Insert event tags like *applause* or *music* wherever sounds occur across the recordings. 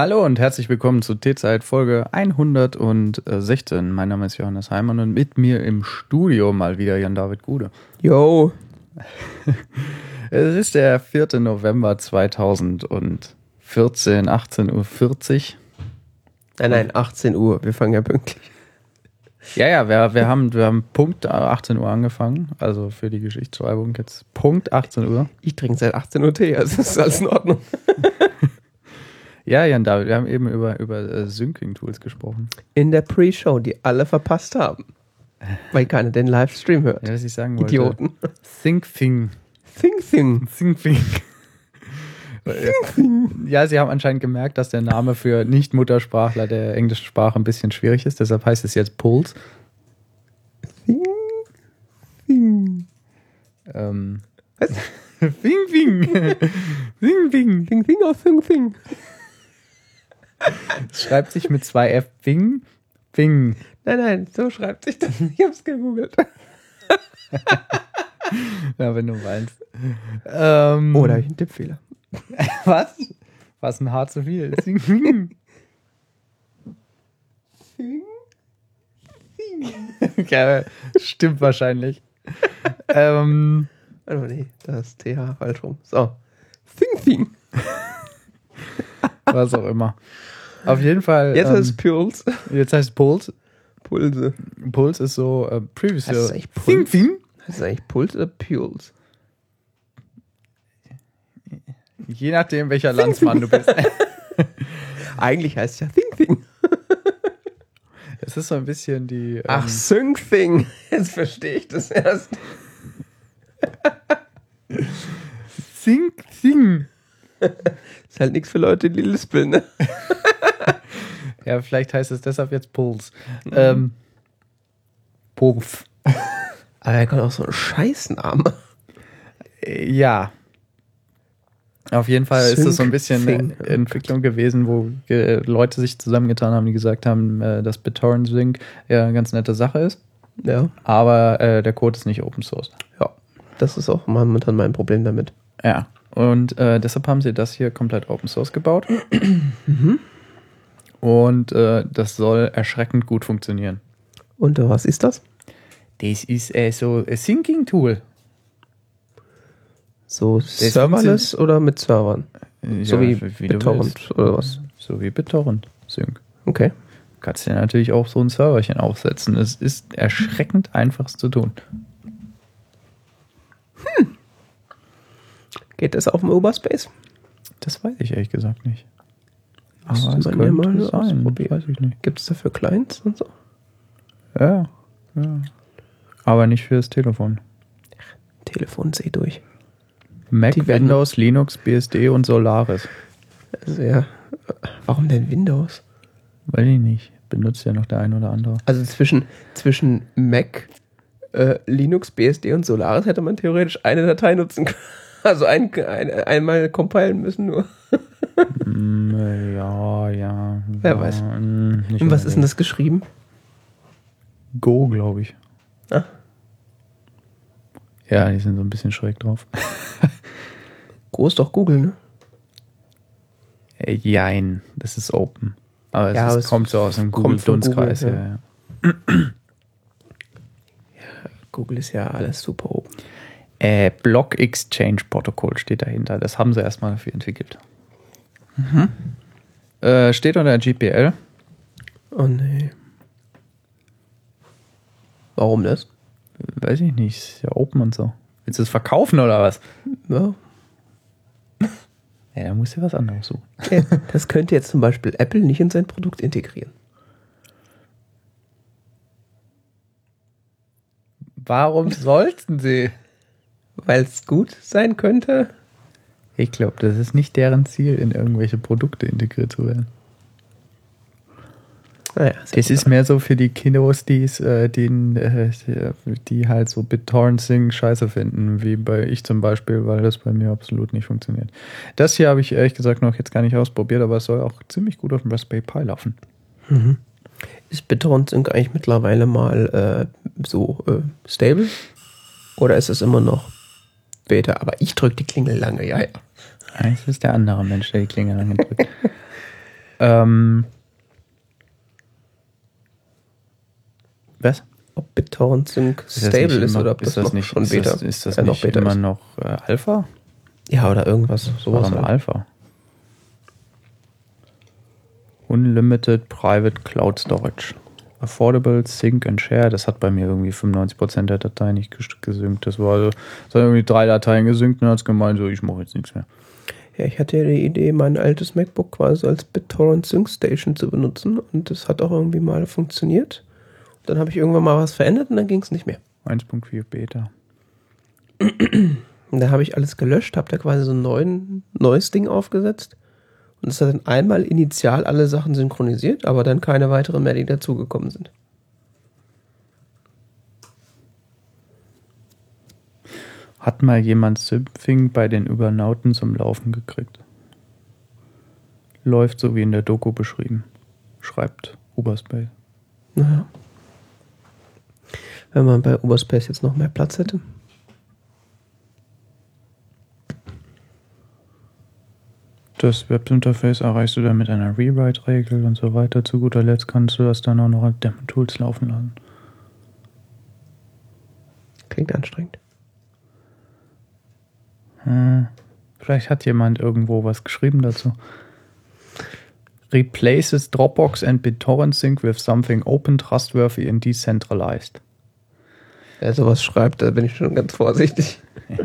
Hallo und herzlich willkommen zu T-Zeit Folge 116. Mein Name ist Johannes Heimann und mit mir im Studio mal wieder Jan-David Gude. Yo. *laughs* Es ist der 4. November 2014, 18.40 Uhr. Nein, nein, 18 Uhr. Wir fangen ja pünktlich. Ja, ja, wir, wir, haben, wir haben Punkt 18 Uhr angefangen, also für die Geschichtsschreibung jetzt Punkt 18 Uhr. Ich trinke seit 18 Uhr Tee, also ist alles in Ordnung. *laughs* Ja, Jan David, wir haben eben über, über äh, Syncing-Tools gesprochen. In der Pre-Show, die alle verpasst haben. *laughs* Weil keiner den Livestream hört. Ja, was ich sagen wollte. Idioten. ThinkThing. Think, think. ThinkThing. *laughs* Ja, sie haben anscheinend gemerkt, dass der Name für Nicht-Muttersprachler der englischen Sprache ein bisschen schwierig ist. Deshalb heißt es jetzt Pulse. Think, think. Ähm, Was? Fing, Fing. Fing, Fing. Think, think or think, think. Es *laughs* schreibt sich mit zwei F. Fing, Fing. Nein, nein, so schreibt sich das. Ich hab's gegoogelt. *laughs* Ja, wenn du meinst. Ähm, Oh, da habe ich einen Tippfehler. *laughs* Was? Was ein hart zu viel. Fing, Fing. Think? Ja, stimmt wahrscheinlich. ähm, Oh, nee, das ist TH falsch rum. So. Think, think. Was auch immer. Auf jeden Fall. Jetzt ähm, ist es Pulse. jetzt heißt Pulse. Pulse. Pulse ist so äh, previous. Heißt es eigentlich Fing, Pulse? Fing. Heißt es eigentlich Pulse oder Pulse? Je nachdem, welcher Landsmann du bist. *laughs* *laughs* Eigentlich heißt es ja Think, think. *laughs* Es ist so ein bisschen die. Ähm, Ach, Sync Thing. Jetzt verstehe ich das erst. Sing, Sing. Ist halt nichts für Leute, die lispeln, ne? *laughs* Ja, vielleicht heißt es deshalb jetzt Pulse. Ähm, Puff. Aber er kommt auch so einen Scheißnamen. Ja. Auf jeden Fall ist es so ein bisschen Sync eine. Entwicklung gewesen, wo Leute sich zusammengetan haben, die gesagt haben, äh, dass BitTorrent Sync ja eine ganz nette Sache ist, Ja. aber äh, der Code ist nicht Open Source. Ja. Das ist auch momentan mein Problem damit. Ja. Und äh, deshalb haben sie das hier komplett Open Source gebaut. Und äh, das soll erschreckend gut funktionieren. Und was ist das? Das ist äh, so ein Syncing-Tool. So serverless oder mit Servern? So wie du BitTorrent oder was? So wie BitTorrent Sync. Okay. Kannst dir natürlich auch so ein Serverchen aufsetzen. Es ist erschreckend einfach zu tun. Geht das auf dem Uberspace? Das weiß ich ehrlich gesagt nicht. Aber es könnte ja mal sein. Weiß ich nicht. Gibt es dafür Clients und so? Ja, ja. Aber nicht fürs Telefon. Telefon seh durch. Mac, Die werden- Windows, Linux, BSD und Solaris. Also ja. Warum denn Windows? Weiß ich nicht. Benutzt ja noch der ein oder andere. Also zwischen, zwischen Mac, äh, Linux, BSD und Solaris hätte man theoretisch eine Datei nutzen können. *laughs* Also ein, ein, einmal compilen müssen nur. Mm, ja, ja. Wer ja, weiß. mm, Und was ist denn unbedingt. das geschrieben? Go, glaube ich. Ah. Ja, die sind so ein bisschen schräg drauf. *laughs* Groß doch Google, ne? Äh, Jein, das ist open. Aber es, Ja, ist, aber es kommt so aus dem Google-Dunstkreis. Google, Ja, ja. *clears throat* ja. Google ist ja alles super open. Äh, Block Exchange Protokoll steht dahinter. Das haben sie erstmal dafür entwickelt. Äh, steht unter GPL. Oh nee. Warum das? Weiß ich nicht, ist ja open und so. Willst du es verkaufen oder was? Ja. *laughs* Ja, da musst du was anderes suchen. Okay. Das könnte jetzt zum Beispiel Apple nicht in sein Produkt integrieren. Warum sollten sie? Weil es gut sein könnte. Ich glaube, das ist nicht deren Ziel, in irgendwelche Produkte integriert zu werden. Naja, Das ist mehr so für die Kiddos, die's, äh, den, äh, die halt so BitTorrent Sing scheiße finden, wie bei ich zum Beispiel, weil das bei mir absolut nicht funktioniert. Das hier habe ich ehrlich gesagt noch jetzt gar nicht ausprobiert, aber es soll auch ziemlich gut auf dem Raspberry Pi laufen. Ist BitTorrent Sync eigentlich mittlerweile mal äh, so äh, stable? Oder ist es immer noch Beta? Aber ich drücke die Klingel lange, ja, ja. Eigentlich ist der andere Mensch, der die Klinge lange drückt. *laughs* Ähm, was? Ob BitTorrent Sync Ist stable ist immer- oder ob ist das, das noch nicht, schon ist Beta Das, ist das noch nicht Beta immer ist. noch äh, Alpha? Ja, oder irgendwas. Sowas mal halt. Alpha. Unlimited Private Cloud Storage. Affordable Sync and Share. Das hat bei mir irgendwie 95% der Dateien nicht ges- gesynkt. Das war so, es hat irgendwie drei Dateien gesynkt und hat es gemeint, so ich mache jetzt nichts mehr. Ja, ich hatte ja die Idee, mein altes MacBook quasi als BitTorrent Sync Station zu benutzen und das hat auch irgendwie mal funktioniert. Dann habe ich irgendwann mal was verändert und dann ging es nicht mehr. 1.4 Beta. Und da habe ich alles gelöscht, habe da quasi so ein neuen, neues Ding aufgesetzt. Und es hat dann einmal initial alle Sachen synchronisiert, aber dann keine weiteren mehr, die dazugekommen sind. Hat mal jemand Symphing bei den Übernauten zum Laufen gekriegt? Läuft so wie in der Doku beschrieben. Schreibt Uberspace. Naja. Wenn man bei Uberspace jetzt noch mehr Platz hätte. Das Webinterface erreichst du dann mit einer Rewrite-Regel und so weiter. Zu guter Letzt kannst du das dann auch noch als Daemon-Tools laufen lassen. Klingt anstrengend. Hm. Vielleicht hat jemand irgendwo was geschrieben dazu. Replaces Dropbox and BitTorrent Sync with something open, trustworthy and decentralized. Wer sowas schreibt, da bin ich schon ganz vorsichtig. *laughs*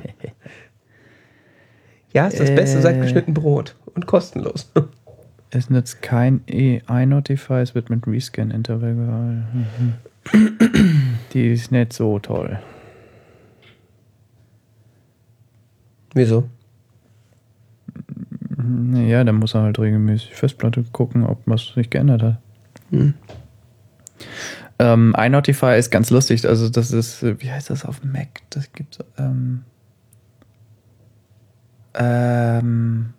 ja, ist das Beste seit Äh. geschnitten Brot und kostenlos. *laughs* Es nützt kein E iNotify, es wird mit Rescan-Interval gehalten. *clears throat* Mhm. Die ist nicht so toll. Wieso? Ja, dann muss er halt regelmäßig Festplatte gucken, ob was sich geändert hat. Hm. Ähm, iNotify ist ganz lustig. Also das ist, wie heißt das auf Mac? Das gibt's. Ähm, ähm,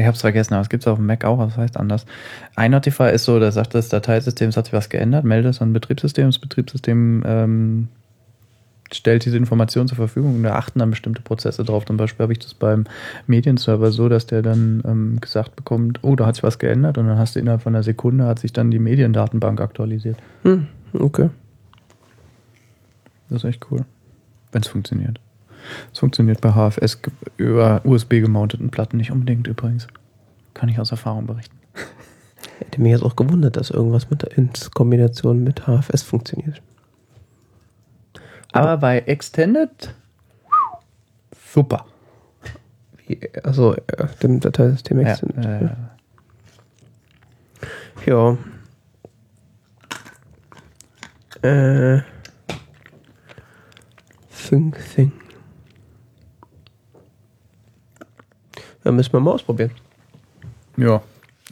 ich hab's vergessen, aber es gibt's auf dem Mac auch, das heißt anders. iNotify ist so, da sagt das Dateisystem, es hat sich was geändert, meldet es an Betriebssystem, das Betriebssystem ähm, stellt diese Information zur Verfügung und da achten dann bestimmte Prozesse drauf. Zum Beispiel habe ich das beim Medienserver so, dass der dann ähm, gesagt bekommt, oh, da hat sich was geändert und dann hast du innerhalb von einer Sekunde hat sich dann die Mediendatenbank aktualisiert. Hm, okay. Das ist echt cool. Wenn es funktioniert. Es funktioniert bei HFS über USB gemounteten Platten nicht unbedingt übrigens. Kann ich aus Erfahrung berichten. *laughs* Hätte mich jetzt auch gewundert, dass irgendwas mit in Kombination mit HFS funktioniert. Aber bei Extended super. Wie, also äh, dem Dateisystem Ja, Extended. äh, Ja. Äh. Think, think. Ja, müssen wir mal ausprobieren. ja.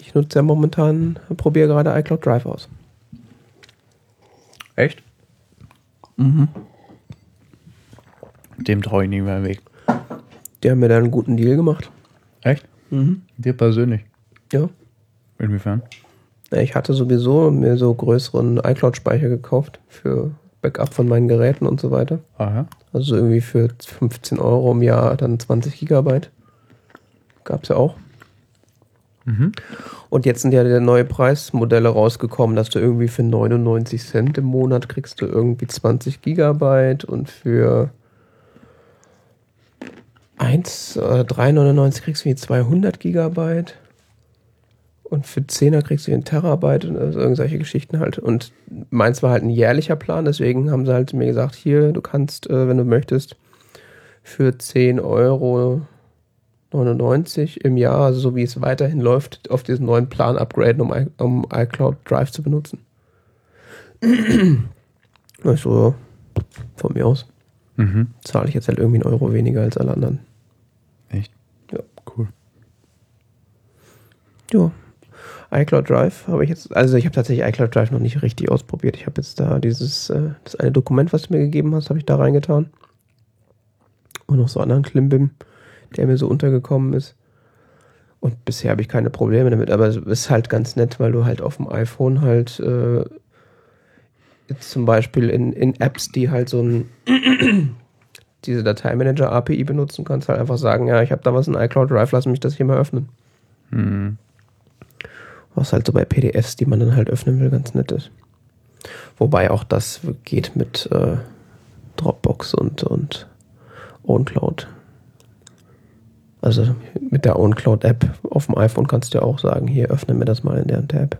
Ich nutze ja momentan, probiere gerade iCloud Drive aus. Echt? Mhm. Dem traue ich nicht mehr weg. Die haben mir da einen guten Deal gemacht. Echt? Mhm. Dir persönlich? Ja. Inwiefern? Ich hatte sowieso mir so größeren iCloud-Speicher gekauft für Backup von meinen Geräten und so weiter. Aha. Also irgendwie für 15 Euro im Jahr dann 20 Gigabyte. Gab's ja auch. Mhm. Und jetzt sind ja neue Preismodelle rausgekommen, dass du irgendwie für 99 Cent im Monat kriegst du irgendwie 20 Gigabyte und für 1, äh, 3,99 kriegst du wie 200 Gigabyte und für 10er kriegst du einen Terabyte und also irgendwelche Geschichten halt. Und meins war halt ein jährlicher Plan, deswegen haben sie halt mir gesagt, hier, du kannst, äh, wenn du möchtest, für 10 Euro 99 im Jahr, also so wie es weiterhin läuft, auf diesen neuen Plan upgraden, um, I um iCloud Drive zu benutzen. ich so, ja, von mir aus Mhm. zahle ich jetzt halt irgendwie einen Euro weniger als alle anderen. Echt? Ja. Cool. Ja. iCloud Drive habe ich jetzt, also ich habe tatsächlich iCloud Drive noch nicht richtig ausprobiert. Ich habe jetzt da dieses, äh, das eine Dokument, was du mir gegeben hast, habe ich da reingetan. Und noch so anderen Klimbim, der mir so untergekommen ist. Und bisher habe ich keine Probleme damit, aber es ist halt ganz nett, weil du halt auf dem iPhone halt äh, jetzt zum Beispiel in, in Apps, die halt so ein *clears throat* diese Dateimanager API benutzen kannst, halt einfach sagen, ja, ich habe da was in iCloud Drive, lass mich das hier mal öffnen. Mhm. Was halt so bei PDFs, die man dann halt öffnen will, ganz nett ist. Wobei auch das geht mit äh, Dropbox und, und OwnCloud. Also mit der OwnCloud-App auf dem iPhone kannst du ja auch sagen, hier öffne mir das mal in der und App.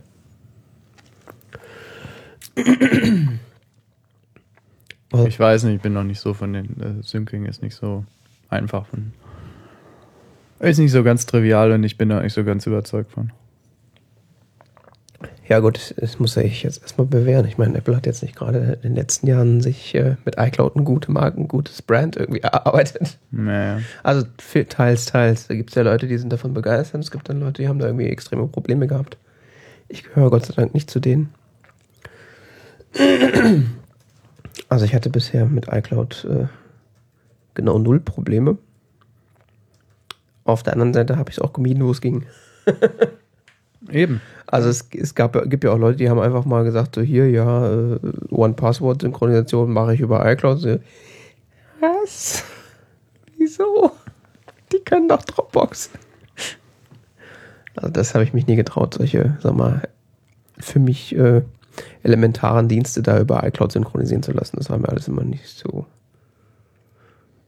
Ich weiß nicht, ich bin noch nicht so von den äh, Syncing ist nicht so einfach von. Ist nicht so ganz trivial und ich bin da nicht so ganz überzeugt von. Ja gut, es muss sich jetzt erstmal bewähren. Ich meine, Apple hat jetzt nicht gerade in den letzten Jahren sich äh, mit iCloud ein gute Marke, ein gutes Brand irgendwie *laughs* erarbeitet. Naja. Also teils, teils. Da gibt es ja Leute, die sind davon begeistert. Es gibt dann Leute, die haben da irgendwie extreme Probleme gehabt. Ich gehöre Gott sei Dank nicht zu denen. *clears throat* Also ich hatte bisher mit iCloud äh, genau null Probleme. Auf der anderen Seite habe ich es auch gemieden, wo es ging. *laughs* Eben. Also es, es gab, gibt ja auch Leute, die haben einfach mal gesagt, so hier, ja, äh, One-Password-Synchronisation mache ich über iCloud. So, was? Wieso? Die können doch Dropbox. Also das habe ich mich nie getraut, solche, sag mal, für mich äh, elementaren Dienste da über iCloud synchronisieren zu lassen. Das war mir alles immer nicht so.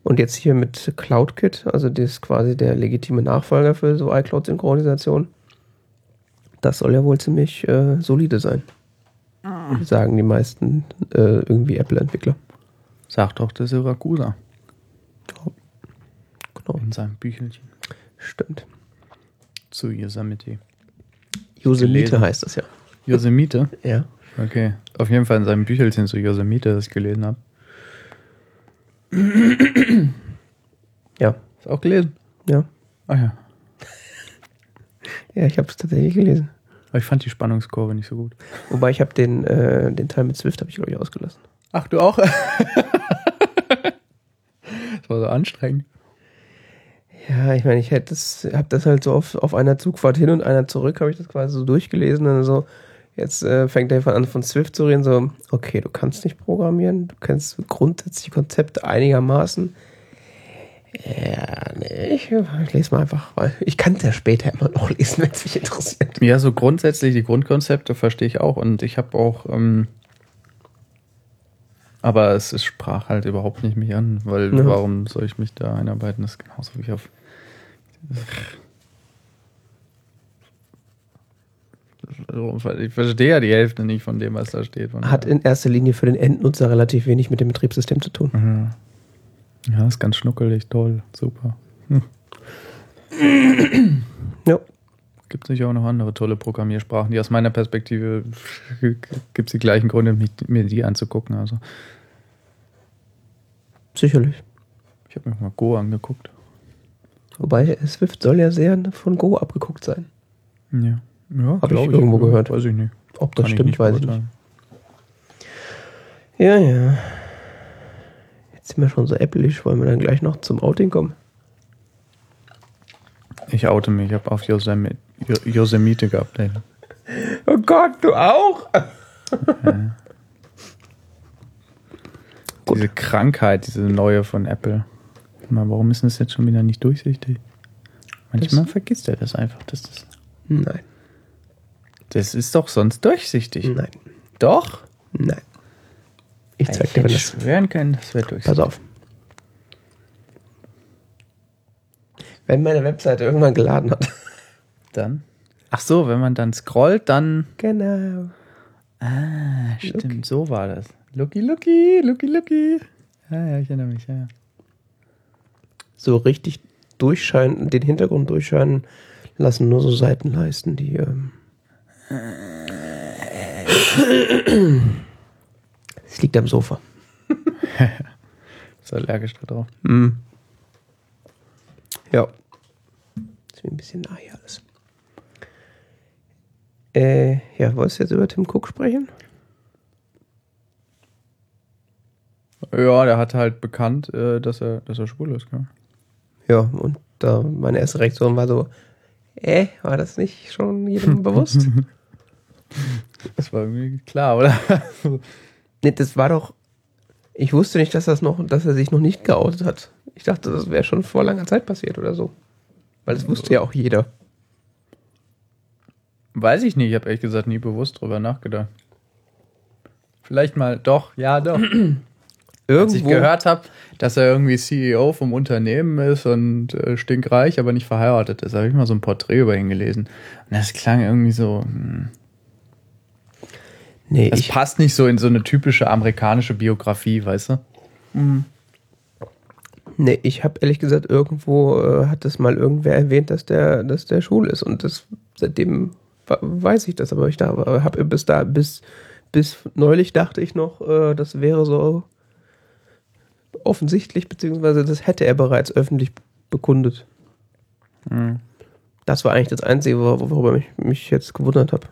Und jetzt hier mit CloudKit, also das ist quasi der legitime Nachfolger für so iCloud-Synchronisation. Das soll ja wohl ziemlich äh, solide sein. Sagen die meisten äh, irgendwie Apple-Entwickler. Sagt doch der Syracusa Genau, in seinem Büchelchen stimmt. zu Yosemite. Yosemite heißt das ja. Yosemite? Ja. Okay. Auf jeden Fall in seinem Büchelchen zu Yosemite, das ich gelesen habe. Ja. Du auch gelesen? Ja. Ah ja. Ja, ich habe es tatsächlich gelesen. Aber ich fand die Spannungskurve nicht so gut. Wobei ich habe den, äh, den Teil mit Swift habe ich glaube ich ausgelassen. Ach, du auch? *laughs* das war so anstrengend. Ja, ich meine, ich hätte das, habe das halt so auf, auf einer Zugfahrt hin und einer zurück, habe ich das quasi so durchgelesen und so. Jetzt äh, fängt er an von Swift zu reden, so, okay, du kannst nicht programmieren, du kennst grundsätzlich Konzepte einigermaßen. Ja, nee, ich, ich lese mal einfach, weil ich kann es ja später immer noch lesen, wenn es mich interessiert. Ja, so grundsätzlich die Grundkonzepte verstehe ich auch und ich habe auch, ähm, aber es, es sprach halt überhaupt nicht mich an, weil Ja. warum soll ich mich da einarbeiten? Das ist genauso wie auf. Ich verstehe ja die Hälfte nicht von dem, was da steht. Hat in erster Linie für den Endnutzer relativ wenig mit dem Betriebssystem zu tun. ja. Ja, ist ganz schnuckelig, toll, super. *clears throat* Ja. Gibt sicher auch noch andere tolle Programmiersprachen, die aus meiner Perspektive *laughs* gibt es die gleichen Gründe, mich- mir die anzugucken. Also Sicherlich. ich habe mir mal Go angeguckt. Wobei Swift soll ja sehr von Go abgeguckt sein. Ja, ja Hab ich glaub irgendwo gehört. Weiß ich nicht. Ob das Kann stimmt, weiß ich nicht. Ja, ja. Jetzt sind wir schon so appleisch, wollen wir dann gleich noch zum Outing kommen? Ich oute mich, ich habe auf Yosemite, Yo- Yosemite geupdatet. Oh Gott, du auch? Diese Krankheit, diese neue von Apple. Mal, warum ist das jetzt schon wieder nicht durchsichtig? Manchmal Das- vergisst er das einfach. Das, ist, Nein, das ist doch sonst durchsichtig. nein, Doch? nein. Ich zeig dir, wenn das. schwören können, das wäre durchsichtig. Pass auf. Wenn meine Webseite irgendwann geladen hat. Dann? Ach so, wenn man dann scrollt, dann. Genau. Ah, stimmt, so war das. Looky, looky, looky, looky. Ja, ja, ich erinnere mich, ja. So richtig durchscheinen, den Hintergrund durchscheinen lassen nur so Seitenleisten, die. Ähm Es liegt am Sofa. *laughs* Ist allergisch da drauf. Mhm. Ja. Ist mir ein bisschen nah hier alles. Äh, ja, wolltest du jetzt über Tim Cook sprechen? Ja, der hat halt bekannt, äh, dass er, dass er schwul ist, gell? Ja, und da meine erste Reaktion war so, äh, war das nicht schon jedem *laughs* bewusst? Das war irgendwie klar, oder? *laughs* nee, das war doch, ich wusste nicht, dass das noch, dass er sich noch nicht geoutet hat. Ich dachte, das wäre schon vor langer Zeit passiert oder so. Weil das wusste ja auch jeder. Weiß ich nicht, ich habe ehrlich gesagt nie bewusst drüber nachgedacht. Vielleicht mal, doch, ja, doch. *clears throat* Als ich gehört habe, dass er irgendwie CEO vom Unternehmen ist und äh, stinkreich, aber nicht verheiratet ist, habe ich mal so ein Porträt über ihn gelesen. Und das klang irgendwie so. Nee, das passt nicht so in so eine typische amerikanische Biografie, weißt du? Mhm. Nee, ich habe ehrlich gesagt, irgendwo äh, hat das mal irgendwer erwähnt, dass der, dass der schwul ist. Und das seitdem weiß ich das, aber ich da habe bis da, bis, bis neulich dachte ich noch, äh, das wäre so offensichtlich, beziehungsweise das hätte er bereits öffentlich bekundet. Mhm. Das war eigentlich das Einzige, worüber ich mich jetzt gewundert habe.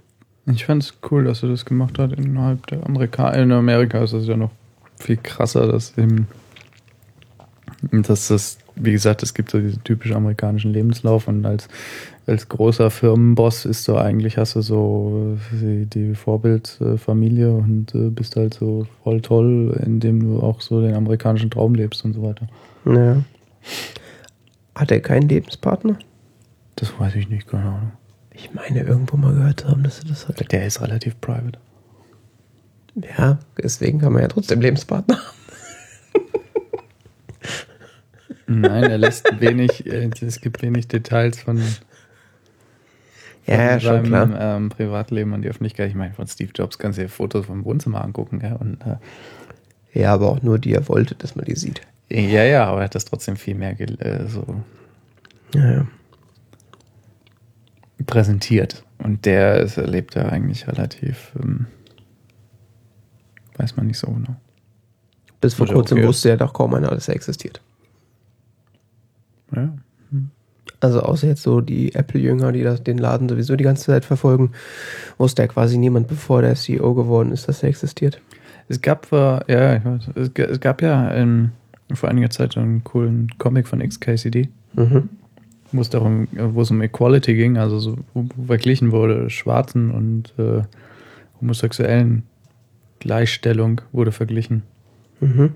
Ich fand es cool, dass er das gemacht hat innerhalb der Amerika. In Amerika ist es ja noch viel krasser, dass eben, dass das, wie gesagt, es gibt so diesen typischen amerikanischen Lebenslauf und als, als großer Firmenboss ist so eigentlich, hast du so die, die Vorbildfamilie und äh, bist halt so voll toll, indem du auch so den amerikanischen Traum lebst und so weiter. Ja. Hat er keinen Lebenspartner? Das weiß ich nicht, keine Ahnung. Ich meine, irgendwo mal gehört zu haben, dass er das hat. Der ist relativ private. Ja, deswegen kann man ja trotzdem Lebenspartner haben. Nein, er lässt wenig, äh, es gibt wenig Details von, von ja, seinem klar. Ähm, Privatleben und die Öffentlichkeit. Ich meine, von Steve Jobs kannst du dir Fotos vom Wohnzimmer angucken. Ja, und, äh, ja, aber auch nur die er wollte, dass man die sieht. Ja, ja, aber er hat das trotzdem viel mehr äh, so ja, ja. Präsentiert. Und der ist, lebt ja eigentlich relativ, ähm, weiß man nicht so genau. Bis vor Oder kurzem okay. wusste ja doch kaum einer, dass er existiert. Ja. Hm. Also außer jetzt so die Apple-Jünger, die das, den Laden sowieso die ganze Zeit verfolgen, wusste ja quasi niemand, bevor der CEO geworden ist, dass er existiert. Es gab, ja, ich weiß, es gab ja in, vor einiger Zeit einen coolen Comic von XKCD. Mhm. Wo es darum, wo es um Equality ging, also so, wo verglichen wurde, Schwarzen und äh, homosexuellen Gleichstellung wurde verglichen. Mhm.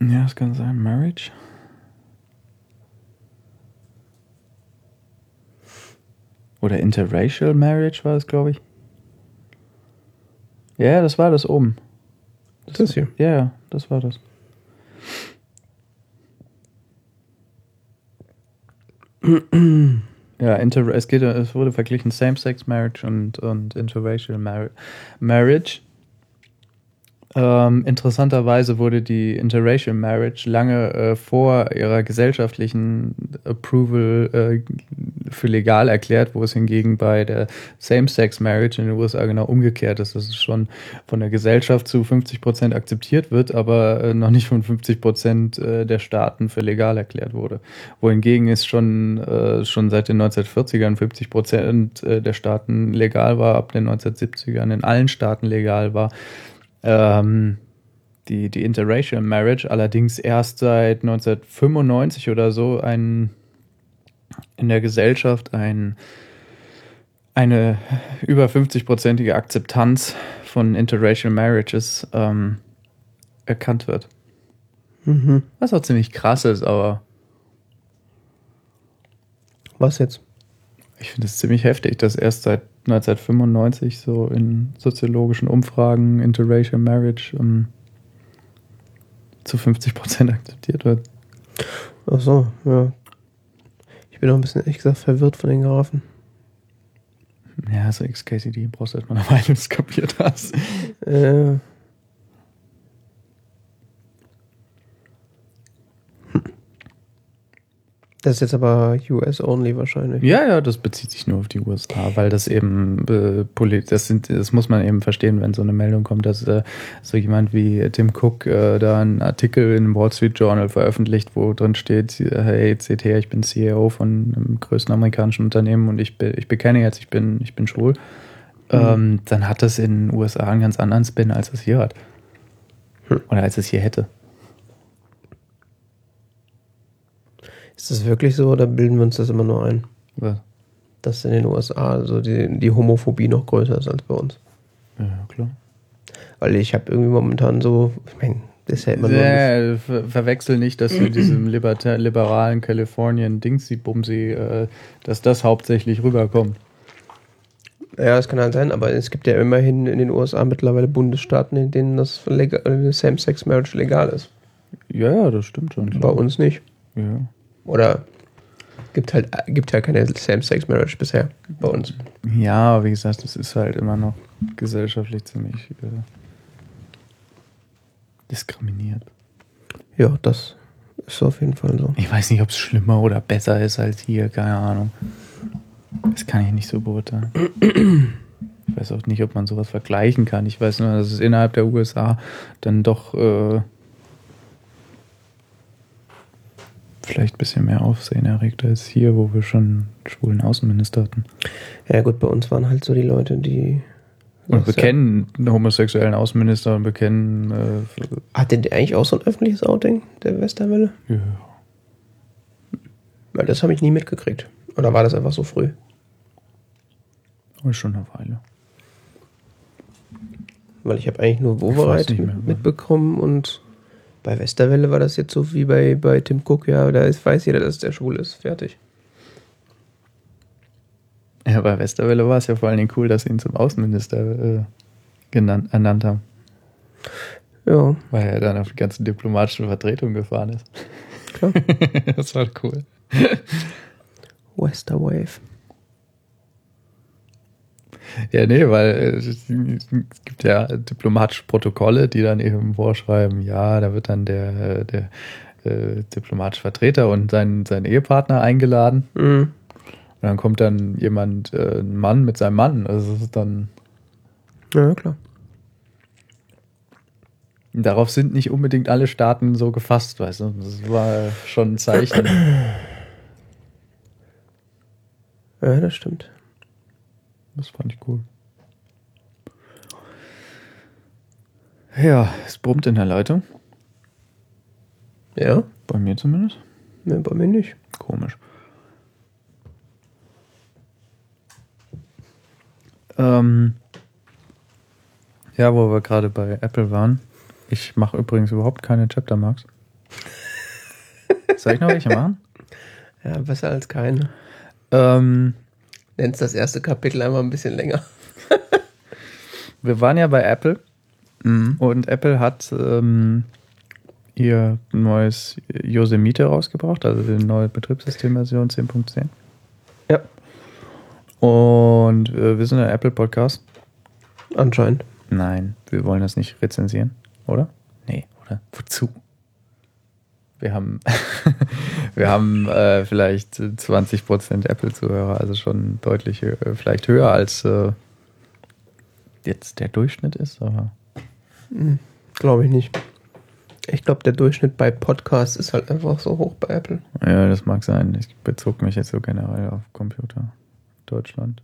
Ja, es kann sein. Marriage? Oder Interracial Marriage war es, glaube ich. Ja, das war das oben. Das, das hier? Ja, das war das. ja, inter es, geht, es wurde verglichen Same-Sex Marriage und, und Interracial Mar Marriage. Ähm, interessanterweise wurde die Interracial Marriage lange äh, vor ihrer gesellschaftlichen Approval äh, für legal erklärt, wo es hingegen bei der Same-Sex Marriage in den USA genau umgekehrt ist, dass es schon von der Gesellschaft zu 50 Prozent akzeptiert wird, aber äh, noch nicht von 50 Prozent äh, der Staaten für legal erklärt wurde. Wohingegen es schon, äh, schon seit den 1940ern 50 Prozent äh, der Staaten legal war, ab den 1970ern in allen Staaten legal war ähm, die, die Interracial Marriage allerdings erst seit 1995 oder so ein, in der Gesellschaft ein, eine über 50-prozentige Akzeptanz von Interracial Marriages ähm, erkannt wird. Mhm. Was auch ziemlich krass ist, aber. Was jetzt? Ich finde es ziemlich heftig, dass erst seit 1995 so in soziologischen Umfragen Interracial Marriage um, ähm, zu 50 Prozent akzeptiert wird. Ach so, ja. Ich bin auch ein bisschen, ehrlich gesagt, verwirrt von den Grafen. Ja, so XKCD brauchst du erstmal eine *laughs* Weile, bis du kapiert hast. Äh. Das ist jetzt aber US-only wahrscheinlich. Ja, ja, das bezieht sich nur auf die USA, weil das eben äh, das sind, das muss man eben verstehen, wenn so eine Meldung kommt, dass äh, so jemand wie Tim Cook äh, da einen Artikel in Wall Street Journal veröffentlicht, wo drin steht, hey, seht her, ich bin CEO von einem größten amerikanischen Unternehmen und ich, be ich bekenne jetzt, ich bin, ich bin schwul. Mhm. Ähm, dann hat das in den USA einen ganz anderen Spin, als es hier hat. Hm. Oder als es hier hätte. Ist das wirklich so oder bilden wir uns das immer nur ein? Was? Dass in den USA also die, die Homophobie noch größer ist als bei uns. Ja, klar. Weil ich habe irgendwie momentan so, ich meine, Das ist ja immer nur. Ja, ver verwechsel nicht, dass du diesem liberta- liberalen Kalifornien Dingsy Bumsy, äh, dass das hauptsächlich rüberkommt. Ja, das kann halt sein, aber es gibt ja immerhin in den USA mittlerweile Bundesstaaten, in denen das äh, Same-Sex-Marriage legal ist. Ja, ja, das stimmt schon. Bei uns nicht. Ja. Oder gibt halt gibt ja keine Same-Sex-Marriage bisher bei uns. ja, aber wie gesagt, das ist halt immer noch gesellschaftlich ziemlich äh, diskriminiert. Ja, das ist auf jeden Fall so. Ich weiß nicht, ob es schlimmer oder besser ist als hier, keine Ahnung. Das kann ich nicht so beurteilen. Ich weiß auch nicht, ob man sowas vergleichen kann. Ich weiß nur, dass es innerhalb der USA dann doch äh, vielleicht ein bisschen mehr Aufsehen erregt als hier, wo wir schon schwulen Außenminister hatten. Ja gut, bei uns waren halt so die Leute, die Und bekennen einen homosexuellen Außenminister und bekennen. Äh, Hat denn der eigentlich auch so ein öffentliches Outing, der Westerwelle? ja. Weil das habe ich nie mitgekriegt. Oder war das einfach so früh? Aber schon eine Weile. Weil ich habe eigentlich nur Wovereit mehr. mitbekommen und bei Westerwelle war das jetzt so wie bei, bei Tim Cook, ja, da ist, weiß jeder, dass der schwul ist. Fertig. Ja, bei Westerwelle war es ja vor allen Dingen cool, dass sie ihn zum Außenminister äh, genannt, ernannt haben. Ja, Weil er dann auf die ganze diplomatische Vertretung gefahren ist. klar. *laughs* das war cool. Westerwave. Ja, nee, weil äh, es gibt ja diplomatische Protokolle, die dann eben vorschreiben, ja, da wird dann der, der äh, diplomatische Vertreter und sein, sein Ehepartner eingeladen. Mhm. Und dann kommt dann jemand, äh, ein Mann mit seinem Mann. Also das ist dann, Ja, klar. darauf sind nicht unbedingt alle Staaten so gefasst, weißt du. Das war schon ein Zeichen. Ja, das stimmt. Das fand ich cool. Ja, es brummt in der Leitung. Ja? Bei mir zumindest. Nee, bei mir nicht. Komisch. Ähm, ja, wo wir gerade bei Apple waren. Ich mache übrigens überhaupt keine Chaptermarks. Soll ich noch welche machen? Ja, besser als keine. Ähm, Nennst das erste Kapitel einmal ein bisschen länger. *laughs* wir waren ja bei Apple und Apple hat ähm, ihr neues Yosemite rausgebracht, also die neue Betriebssystemversion 10.10. Ja. Und äh, wir sind ein Apple Podcast. Anscheinend. Nein, wir wollen das nicht rezensieren, oder? Nee, oder? Wozu? Wir haben, *laughs* wir haben äh, vielleicht 20% Apple-Zuhörer, also schon deutlich äh, vielleicht höher als äh, jetzt der Durchschnitt ist, aber Glaube ich nicht. Ich glaube, der Durchschnitt bei Podcasts ist halt einfach so hoch bei Apple. ja, das mag sein. Ich bezog mich jetzt so generell auf Computer Deutschland.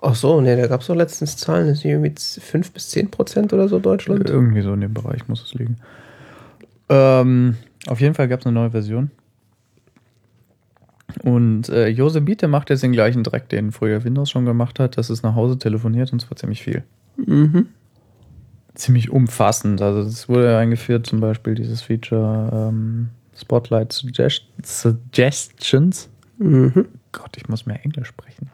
Ach so, ne, da gab es doch letztens Zahlen, das sind irgendwie 5 bis 10 Prozent oder so Deutschland. Irgendwie so in dem Bereich muss es liegen. Ähm, auf jeden Fall gab es eine neue Version. Und äh, Yosemite macht jetzt den gleichen Dreck, den früher Windows schon gemacht hat, dass es nach Hause telefoniert und zwar ziemlich viel. Mhm. Ziemlich umfassend. Also es wurde eingeführt, zum Beispiel dieses Feature ähm, Spotlight Suggest Suggestions. Mhm. Gott, ich muss mehr Englisch sprechen.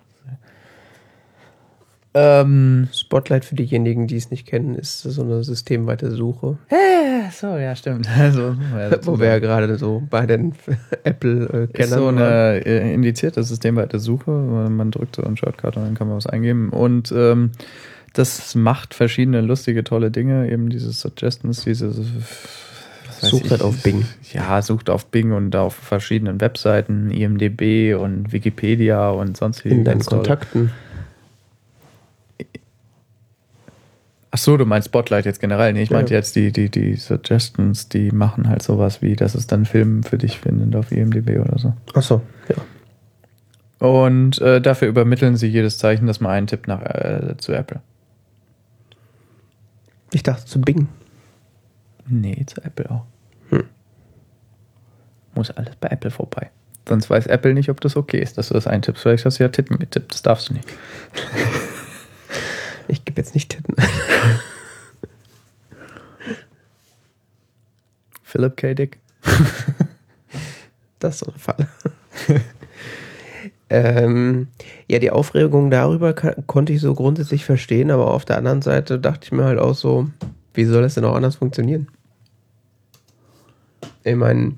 Ähm, Spotlight für diejenigen, die es nicht kennen, ist so eine systemweite Suche. äh, so, ja, stimmt. *laughs* Also, Wo wir ja gerade so bei den *laughs* Ist Apple-Kennern so eine äh, indizierte systemweite Suche. Man drückt so einen Shortcut und dann kann man was eingeben. Und ähm, das macht verschiedene lustige, tolle Dinge. Eben diese Suggestions, diese. Sucht halt auf Bing. Ja, sucht auf Bing und auf verschiedenen Webseiten, IMDB und Wikipedia und sonst wie. in deinen ganz toll. Ach so, du meinst Spotlight jetzt generell. Nee, ich Ja. meinte jetzt die, die, die Suggestions, die machen halt sowas wie, dass es dann Film für dich findet auf IMDB oder so. Ach so, ja. Und äh, dafür übermitteln sie jedes Zeichen, das man eintippt nach, äh, zu Apple. Ich dachte zu Bing. Nee, zu Apple auch. Hm. Muss alles bei Apple vorbei. Sonst weiß Apple nicht, ob das okay ist, dass du das eintippst. Vielleicht hast du ja Titten getippt, das darfst du nicht. *laughs* Ich gebe jetzt nicht Titten. *laughs* Philip K. Dick. *laughs* Das ist so ein Fall. *laughs* ähm, ja, die Aufregung darüber kann, konnte ich so grundsätzlich verstehen, aber auf der anderen Seite dachte ich mir halt auch so, wie soll das denn auch anders funktionieren? Ich meine,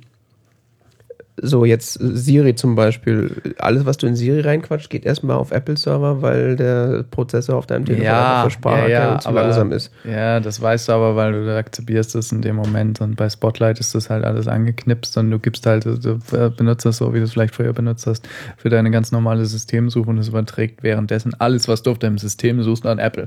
so jetzt Siri zum Beispiel, alles, was du in Siri reinquatscht, geht erstmal auf Apple-Server, weil der Prozessor auf deinem Telefon Ja, Sprache ja, ja, zu aber- langsam ist. Ja, das weißt du aber, weil du akzeptierst es in dem Moment und bei Spotlight ist das halt alles angeknipst und du gibst halt, du benutzt das so, wie du es vielleicht früher benutzt hast, für deine ganz normale Systemsuche und es überträgt währenddessen alles, was du auf deinem System suchst, an Apple.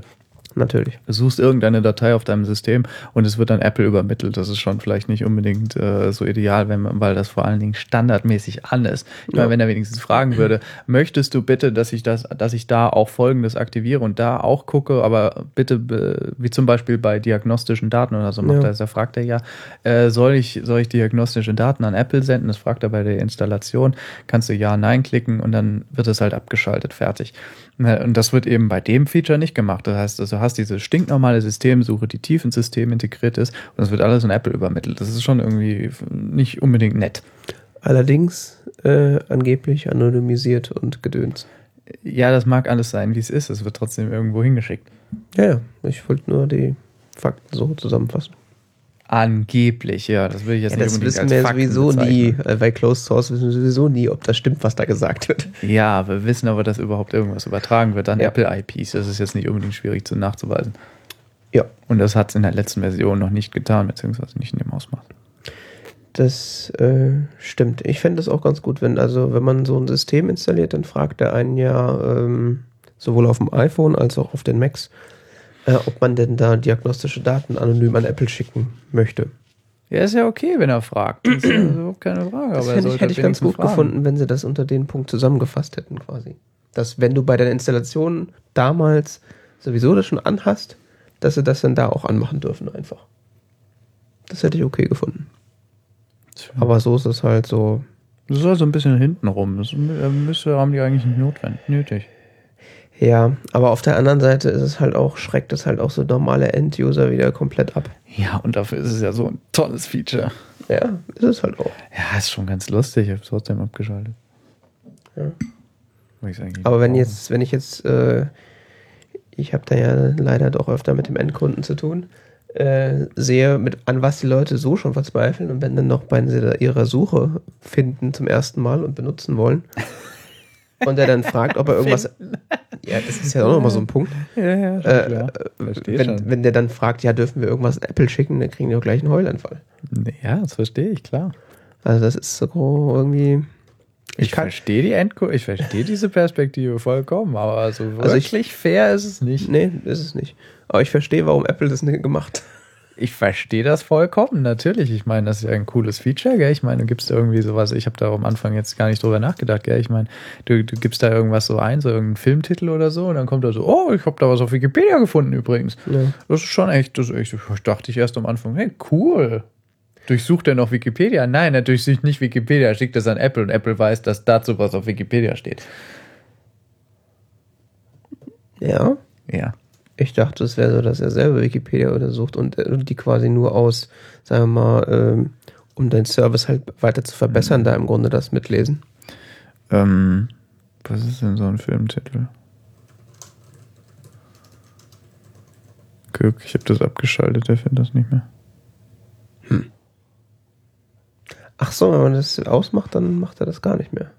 Natürlich. Du suchst irgendeine Datei auf deinem System und es wird an Apple übermittelt. Das ist schon vielleicht nicht unbedingt äh, so ideal, wenn man, weil das vor allen Dingen standardmäßig an ist. Ich Ja. meine, wenn er wenigstens fragen würde, möchtest du bitte, dass ich das, dass ich da auch Folgendes aktiviere und da auch gucke, aber bitte, äh, wie zum Beispiel bei diagnostischen Daten oder so macht Ja. er das, da fragt er ja, äh, soll ich, soll ich diagnostische Daten an Apple senden? Das fragt er bei der Installation. Kannst du ja, nein klicken und dann wird es halt abgeschaltet, fertig. Und das wird eben bei dem Feature nicht gemacht. Das heißt, also, du hast diese stinknormale Systemsuche, die tief ins System integriert ist und das wird alles in Apple übermittelt. Das ist schon irgendwie nicht unbedingt nett. Allerdings äh, angeblich anonymisiert und gedöns. Ja, das mag alles sein, wie es ist. Es wird trotzdem irgendwo hingeschickt. Ja, ich wollte nur die Fakten so zusammenfassen. Angeblich, ja. Das will ich jetzt Ja, nicht das wissen wir Fakten sowieso nie. Äh, Bei Closed Source wissen wir sowieso nie, ob das stimmt, was da gesagt wird. Ja, wir wissen aber, dass überhaupt irgendwas übertragen wird an Ja. Apple-IPs. Das ist jetzt nicht unbedingt schwierig zu nachzuweisen. Ja. Und das hat es in der letzten Version noch nicht getan, beziehungsweise nicht in dem Ausmaß. Das äh, stimmt. Ich fände das auch ganz gut, wenn, also wenn man so ein System installiert, dann fragt er einen ja ähm, sowohl auf dem iPhone als auch auf den Macs, äh, ob man denn da diagnostische Daten anonym an Apple schicken möchte. Ja, ist ja okay, wenn er fragt. Das ist ja überhaupt keine Frage. Das aber hätte ich, hätte ich ganz gut fragen. gefunden, wenn sie das unter den Punkt zusammengefasst hätten, quasi. Dass wenn du bei der Installation damals sowieso das schon anhast, dass sie das dann da auch anmachen dürfen einfach. Das hätte ich okay gefunden. Aber so ist es halt so. Das ist also ein bisschen hintenrum. Das äh, müsste, haben die eigentlich nicht notwendig, nötig. Ja, aber auf der anderen Seite ist es halt auch, schreckt es halt auch so normale End-User wieder komplett ab. Ja, und dafür ist es ja so ein tolles Feature. Ja, ist es halt auch. Ja, ist schon ganz lustig. Ich habe es trotzdem abgeschaltet. Ja. Aber wenn jetzt, wenn ich jetzt, äh, ich habe da ja leider doch öfter mit dem Endkunden zu tun, äh, sehe, mit, an was die Leute so schon verzweifeln und wenn dann noch bei ihrer Suche finden zum ersten Mal und benutzen wollen *laughs* und er dann fragt, ob er irgendwas, ja, das ist ja auch nochmal so ein Punkt, Ja, ja, schon äh, klar. Verstehe wenn, schon. wenn der dann fragt, ja, dürfen wir irgendwas an Apple schicken, dann kriegen die auch gleich einen Heulanfall. Ja, das verstehe ich, klar. Also das ist so irgendwie, Ich, verstehe die Endko ich verstehe diese Perspektive vollkommen, aber so Also ich- wirklich fair ist es nicht. nee, ist es nicht. Aber ich verstehe, warum Apple das nicht gemacht hat. Ich verstehe das vollkommen, natürlich. Ich meine, das ist ja ein cooles Feature, gell? Ich meine, du gibst irgendwie sowas, ich habe da am Anfang jetzt gar nicht drüber nachgedacht, gell? Ich meine, du, du gibst da irgendwas so ein, so irgendeinen Filmtitel oder so, und dann kommt da so, oh, ich habe da was auf Wikipedia gefunden übrigens. Ja. Das ist schon echt, das ist echt, ich dachte ich erst am Anfang, hey, cool. Durchsucht er noch Wikipedia? Nein, er durchsucht nicht Wikipedia, er schickt das an Apple und Apple weiß, dass dazu was auf Wikipedia steht. Ja, Ja. Ich dachte, es wäre so, dass er selber Wikipedia untersucht und äh, die quasi nur aus, sagen wir mal, ähm, um deinen Service halt weiter zu verbessern, da im Grunde das mitlesen. Ähm, was ist denn so ein Filmtitel? Guck, ich habe das abgeschaltet, der findet das nicht mehr. Ach so, wenn man das ausmacht, dann macht er das gar nicht mehr.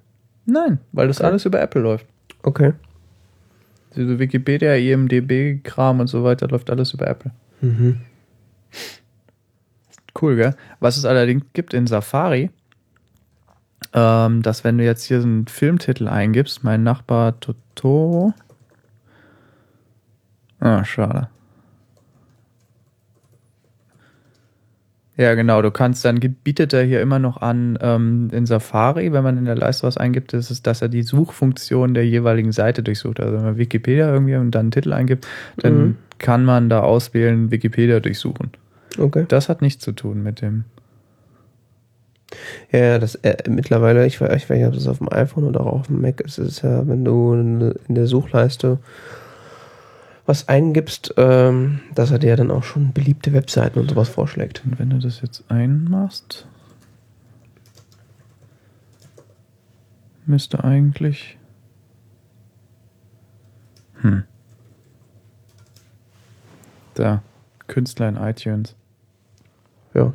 Nein, weil das Okay. alles über Apple läuft. Okay. Diese Wikipedia, IMDB-Kram und so weiter läuft alles über Apple. Mhm. Cool, gell? Was es allerdings gibt in Safari, ähm, dass wenn du jetzt hier so einen Filmtitel eingibst, mein Nachbar Totoro. Ah, schade. Ja, genau, du kannst dann, bietet er hier immer noch an, ähm, in Safari, wenn man in der Leiste was eingibt, ist es, dass er die Suchfunktion der jeweiligen Seite durchsucht. Also wenn man Wikipedia irgendwie und dann einen Titel eingibt, dann Mhm. kann man da auswählen, Wikipedia durchsuchen. Okay. Das hat nichts zu tun mit dem. Ja, das äh, mittlerweile, ich weiß, ich weiß nicht, ob das auf dem iPhone oder auch auf dem Mac ist, ist es ja, wenn du in der Suchleiste was eingibst, ähm, dass er dir dann auch schon beliebte Webseiten und sowas vorschlägt. Und wenn du das jetzt einmachst, müsste eigentlich. Hm. Da, Künstler in iTunes. Ja.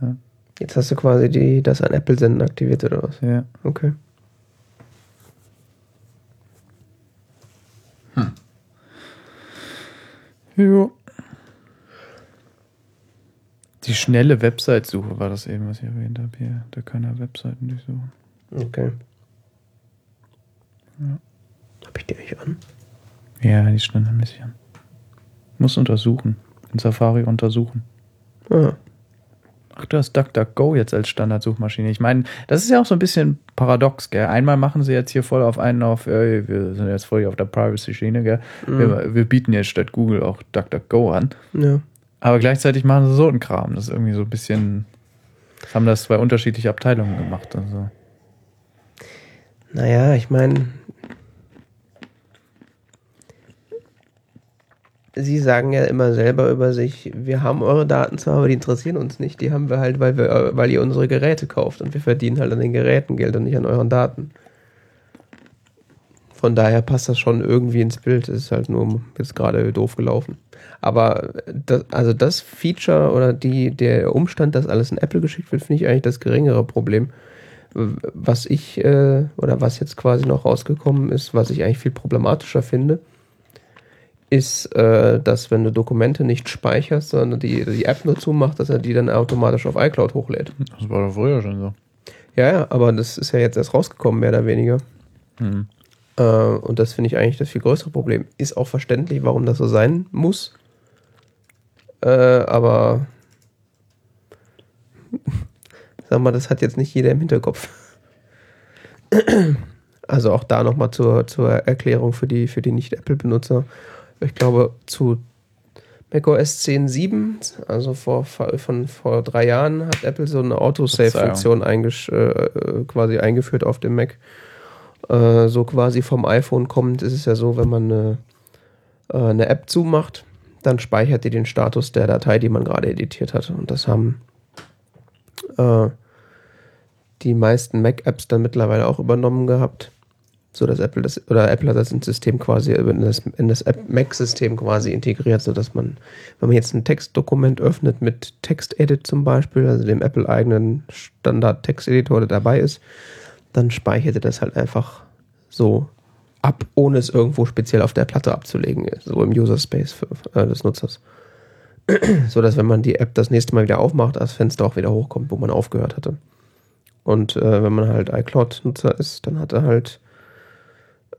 Ja. Jetzt hast du quasi die, das an Apple senden aktiviert oder was? Ja. Okay. Jo. Die schnelle Website-Suche war das eben, was ich erwähnt habe. Hier, da kann er Webseiten durchsuchen. Okay. Ja. Hab ich die eigentlich an? Ja, die stand ein bisschen. Muss untersuchen. In Safari untersuchen. Ah. Ach, du hast DuckDuckGo jetzt als Standardsuchmaschine. Ich meine, das ist ja auch so ein bisschen paradox, gell? Einmal machen sie jetzt hier voll auf einen auf, ey, wir sind jetzt voll auf der Privacy-Schiene, gell? Wir, wir bieten jetzt statt Google auch DuckDuckGo an. Ja. Aber gleichzeitig machen sie so einen Kram. Das ist irgendwie so ein bisschen. Haben das zwei unterschiedliche Abteilungen gemacht. Also. Naja, ich meine, Sie sagen ja immer selber über sich, wir haben eure Daten zwar, aber die interessieren uns nicht. Die haben wir halt, weil, wir, weil ihr unsere Geräte kauft und wir verdienen halt an den Geräten Geld und nicht an euren Daten. Von daher passt das schon irgendwie ins Bild. Es ist halt nur jetzt gerade doof gelaufen. Aber das, also das Feature oder die, der Umstand, dass alles in Apple geschickt wird, finde ich eigentlich das geringere Problem. Was ich, äh, oder was jetzt quasi noch rausgekommen ist, was ich eigentlich viel problematischer finde, ist, äh, dass wenn du Dokumente nicht speicherst, sondern die, die App nur zumacht, dass er die dann automatisch auf iCloud hochlädt. Das war doch früher schon so. Ja, ja, aber das ist ja jetzt erst rausgekommen, mehr oder weniger. Hm. Äh, und das finde ich eigentlich das viel größere Problem. Ist auch verständlich, warum das so sein muss. Äh, aber *laughs* sag mal, das hat jetzt nicht jeder im Hinterkopf. *clears throat* Also auch da nochmal zur, zur Erklärung für die, für die Nicht-Apple-Benutzer. Ich glaube, zu macOS 10.7, also vor, von vor drei Jahren, hat Apple so eine Autosave-Funktion äh, quasi eingeführt auf dem Mac. Äh, so quasi vom iPhone kommend ist es ja so, wenn man eine, äh, eine App zumacht, dann speichert die den Status der Datei, die man gerade editiert hat. Und das haben äh, die meisten Mac-Apps dann mittlerweile auch übernommen gehabt so dass Apple das oder Apple hat das ins System quasi in das, in das Mac-System quasi integriert, so dass man, wenn man jetzt ein Textdokument öffnet mit TextEdit zum Beispiel, also dem Apple-eigenen Standard-Texteditor, der dabei ist, dann speichert er das halt einfach so ab, ohne es irgendwo speziell auf der Platte abzulegen, so im User Space für, äh, des Nutzers. *clears throat* so dass wenn man die App das nächste Mal wieder aufmacht, das Fenster auch wieder hochkommt, wo man aufgehört hatte. Und äh, wenn man halt iCloud-Nutzer ist, dann hat er halt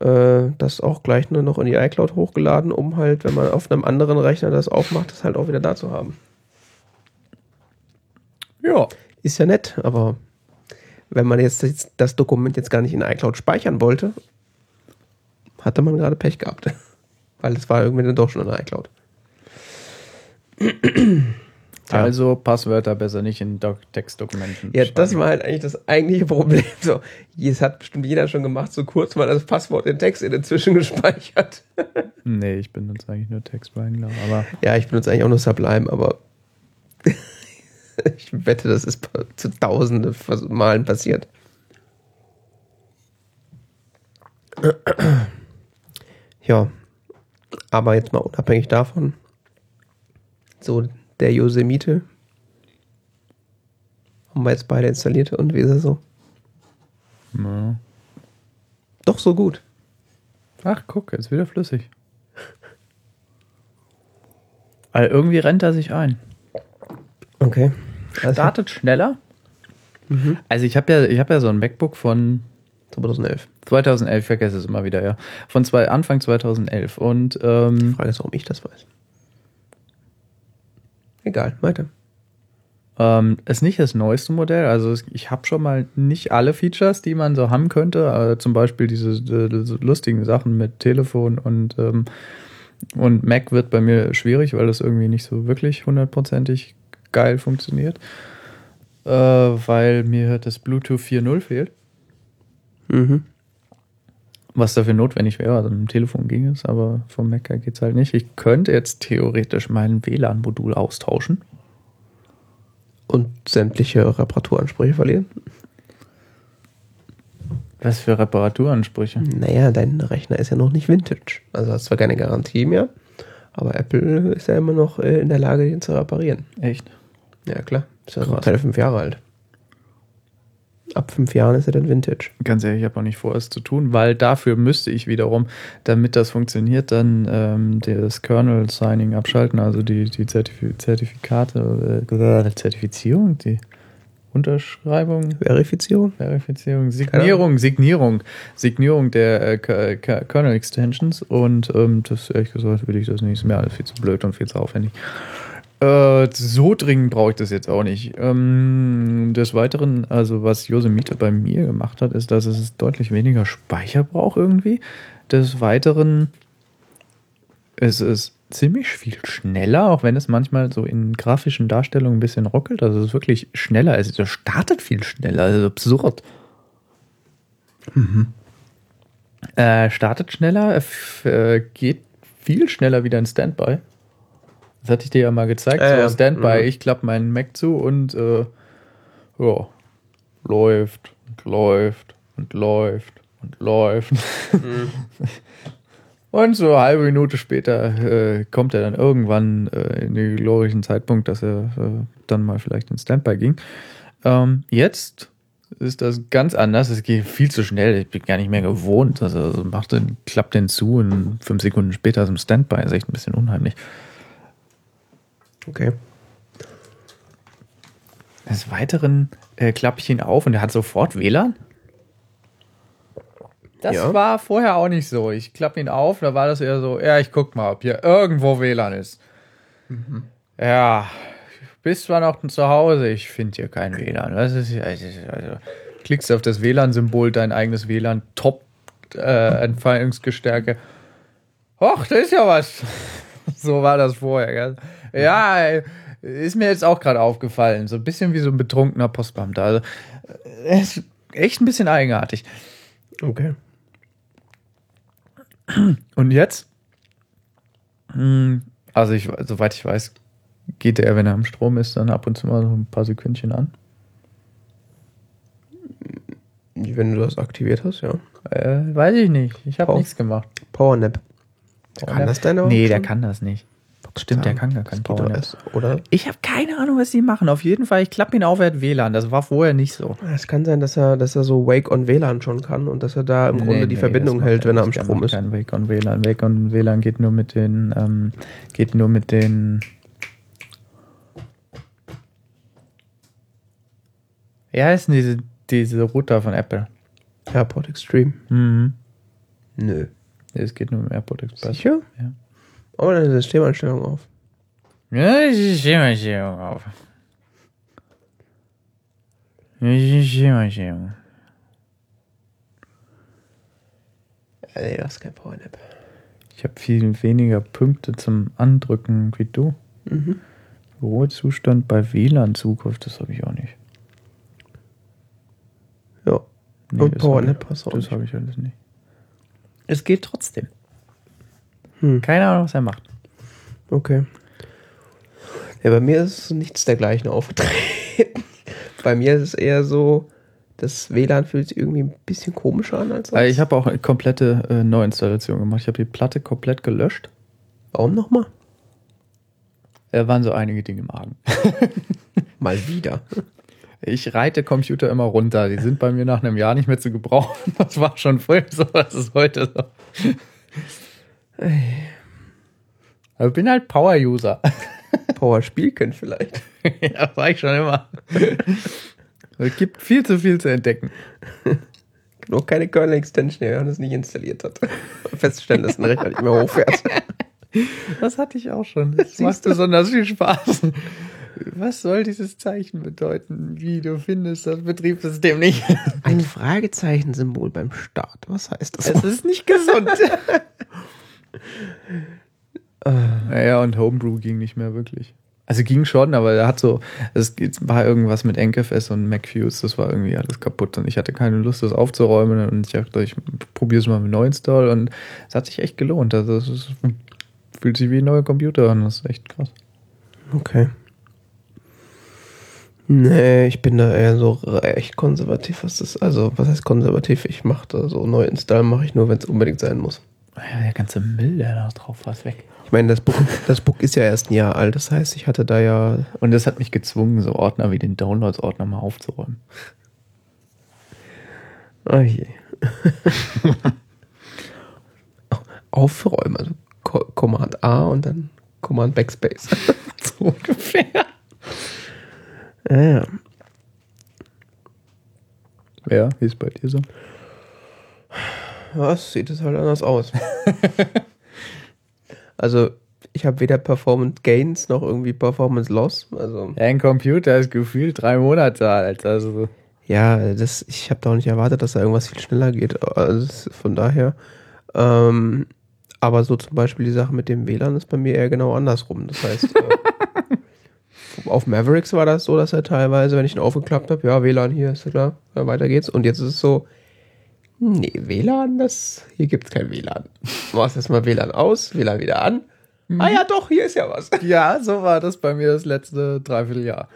äh, das auch gleich nur noch in die iCloud hochgeladen, um halt, wenn man auf einem anderen Rechner das aufmacht, das halt auch wieder da zu haben. Ja. Ist ja nett, aber wenn man jetzt das Dokument jetzt gar nicht in iCloud speichern wollte, hatte man gerade Pech gehabt. *laughs* Weil es war irgendwie dann doch schon in iCloud. Ja. Also Passwörter besser nicht in Textdokumenten. Ja, das war halt eigentlich das eigentliche Problem. *laughs* So, es hat bestimmt jeder schon gemacht, so kurz mal das Passwort in Text in inzwischen gespeichert. *laughs* nee, ich benutze eigentlich nur Textwrangler, aber. Ja, ich benutze eigentlich auch nur Sublime, aber *laughs* ich wette, das ist zu tausende Malen passiert. *clears throat* Ja, aber jetzt mal unabhängig davon. So, der Yosemite. Haben wir jetzt beide installiert und wie ist er so? Ja. Doch so gut. Ach, guck, jetzt wieder flüssig. Also irgendwie rennt er sich ein. Okay. Startet schneller. Mhm. Also ich habe ja, ich habe ja so ein MacBook von 2011. 2011, ich vergesse es immer wieder, ja. Von zwei, Anfang 2011. Und ähm, Die Frage ist, warum ich das weiß. Egal, weiter. Ähm, ist nicht das neueste Modell. Also ich habe schon mal nicht alle Features, die man so haben könnte. Äh, zum Beispiel diese, diese, lustigen Sachen mit Telefon und, ähm, und Mac wird bei mir schwierig, weil das irgendwie nicht so wirklich hundertprozentig geil funktioniert. Äh, weil mir das Bluetooth 4.0 fehlt. Mhm. Was dafür notwendig wäre. Also mit dem Telefon ging es, aber vom Mac geht es halt nicht. Ich könnte jetzt theoretisch mein WLAN-Modul austauschen. Und sämtliche Reparaturansprüche verlieren? Was für Reparaturansprüche? Naja, dein Rechner ist ja noch nicht Vintage. Also hast zwar keine Garantie mehr, aber Apple ist ja immer noch äh, in der Lage, den zu reparieren. Echt? Ja, klar. Ist ja keine fünf Jahre alt. Ab fünf Jahren ist er dann Vintage. Ganz ehrlich, ich habe auch nicht vor, es zu tun, weil dafür müsste ich wiederum, damit das funktioniert, dann ähm, das Kernel-Signing abschalten, also die, die Zertifi Zertifikate, äh, Zertifizierung, die Unterschreibung, Verifizierung? Verifizierung, Signierung, Signierung, Signierung der äh, K- Kernel-Extensions und ähm, das ehrlich gesagt will ich das nicht, ist mir alles viel zu blöd und viel zu aufwendig. Äh, so dringend brauche ich das jetzt auch nicht. Ähm, des Weiteren, also was Yosemite bei mir gemacht hat, ist, dass es deutlich weniger Speicher braucht irgendwie. Des Weiteren ist es ziemlich viel schneller, auch wenn es manchmal so in grafischen Darstellungen ein bisschen ruckelt. Also es ist wirklich schneller. Also es startet viel schneller. Also absurd. Äh, startet schneller, äh, geht viel schneller wieder in Standby. Das hatte ich dir ja mal gezeigt. Ja, so. Standby, Mhm. ich klappe meinen Mac zu und äh, ja, läuft und läuft und läuft und läuft. *laughs* Und so eine halbe Minute später äh, kommt er dann irgendwann äh, in den glorreichen Zeitpunkt, dass er äh, dann mal vielleicht in Standby ging. Ähm, jetzt ist das ganz anders. Es geht viel zu schnell. Ich bin gar nicht mehr gewohnt. Also, also macht den, klappt den zu und fünf Sekunden später ist im Standby. ist echt ein bisschen unheimlich. Okay. Des Weiteren äh, klappe ich ihn auf und er hat sofort WLAN. Das Ja. war vorher auch nicht so. Ich klappe ihn auf, da war das eher so, ja, ich guck mal, ob hier irgendwo WLAN ist. Ja, bist zwar noch zu Hause, ich finde hier kein WLAN. Das ist, also, also, klickst auf das WLAN-Symbol, dein eigenes WLAN, top äh, Entfaltungsgestärke. Och, das ist ja was. *laughs* so war das vorher, gell? Ja, ist mir jetzt auch gerade aufgefallen. So ein bisschen wie so ein betrunkener Postbeamter. Also, äh, ist echt ein bisschen eigenartig. Okay. Und jetzt? Hm, Also, ich, soweit ich weiß, geht er, wenn er am Strom ist, dann ab und zu mal so ein paar Sekündchen an. Wenn du das aktiviert hast, ja. Äh, weiß ich nicht. Ich habe nichts gemacht. Powernap. Kann das denn Nee, auch der schon? kann das nicht. Stimmt, der kann gar kein Das geht doch Powernap. erst, Oder? Ich habe keine Ahnung, was die machen. Auf jeden Fall, ich klappe ihn auf, er hat WLAN. Das war vorher nicht so. Es kann sein, dass er, dass er so Wake on WLAN schon kann und dass er da im Grunde die Verbindung das macht hält, wenn er am Strom ist. Kein Wake on WLAN. Wake on WLAN geht nur mit den, ähm, geht nur mit den. Wie heißen diese, diese Router von Apple? AirPod Extreme. Mhm. Nö. Es geht nur mit AirPod Express. Sicher? Ja. Oh, deine Systemeinstellung auf. Ja, mal hier auf. Mal hier. Äh, Nee, das ist kein Powernap. Ich habe viel weniger Punkte zum Andrücken wie du. Mhm. Ruhezustand bei WLAN-Zugriff, das habe ich auch nicht. Ja. Nee, Und Powernap hast du auch Das habe ich alles nicht. Es geht trotzdem. Hm. Keine Ahnung, was er macht. Okay. Ja, bei mir ist nichts dergleichen aufgetreten. *laughs* bei mir ist es eher so, das WLAN fühlt sich irgendwie ein bisschen komischer an als sonst. Weil ich habe auch eine komplette äh, Neuinstallation gemacht. Ich habe die Platte komplett gelöscht. Warum nochmal? Da waren so einige Dinge im Argen. *laughs* Mal wieder. Ich reite Computer immer runter. Die sind bei mir nach einem Jahr nicht mehr zu gebrauchen. Das war schon früher so, das ist heute so. Ich bin halt Power-User. *laughs* Power spielen vielleicht. *laughs* ja, war ich schon immer. *laughs* Es gibt viel zu viel zu entdecken. Noch keine Kernel-Extension, der Johannes nicht installiert hat. Feststellen, dass ein Rechner nicht mehr hochfährt. Das hatte ich auch schon. Das Siehst macht du? besonders viel Spaß. Was soll dieses Zeichen bedeuten? Wie du findest das Betriebssystem nicht? Ein Fragezeichen-Symbol beim Start. Was heißt das? Es ist nicht gesund. Naja, und Homebrew ging nicht mehr wirklich. Also ging schon, aber er hat so, es war irgendwas mit NKFS und MacFuse, das war irgendwie alles kaputt und ich hatte keine Lust, das aufzuräumen und ich dachte, ich probiere es mal mit Neuinstall und es hat sich echt gelohnt. Also es ist, fühlt sich wie ein neuer Computer an, das ist echt krass. Okay. Nee, ich bin da eher so echt konservativ, was das, also was heißt konservativ? Ich mache da so Neuinstall mache ich nur, wenn es unbedingt sein muss. Ja, der ganze Müll, der da drauf war, ist weg. Ich meine, das Book, das Book ist ja erst ein Jahr alt, das heißt, ich hatte da ja. Und das hat mich gezwungen, so Ordner wie den Downloads-Ordner mal aufzuräumen. Oh je. *laughs* Aufräumen, also Command A und dann Command Backspace. *laughs* so ungefähr. Ja, Ja, wie ist bei dir so? Was sieht es halt anders aus. *laughs* also, ich habe weder Performance Gains noch irgendwie Performance Loss. Also, Ein Computer ist gefühlt drei Monate alt. Also ja, das, ich habe da auch nicht erwartet, dass da irgendwas viel schneller geht. Also, von daher. Ähm, aber so zum Beispiel die Sache mit dem WLAN ist bei mir eher genau andersrum. Das heißt, äh, *laughs* auf Mavericks war das so, dass er teilweise, wenn ich ihn aufgeklappt habe, ja, WLAN hier ist ja klar, ja, weiter geht's. Und jetzt ist es so, nee, WLAN, das, hier gibt's kein WLAN. Du machst erstmal WLAN aus, WLAN wieder an. Ah ja, doch, hier ist ja was. *laughs* ja, so war das bei mir das letzte Dreivierteljahr.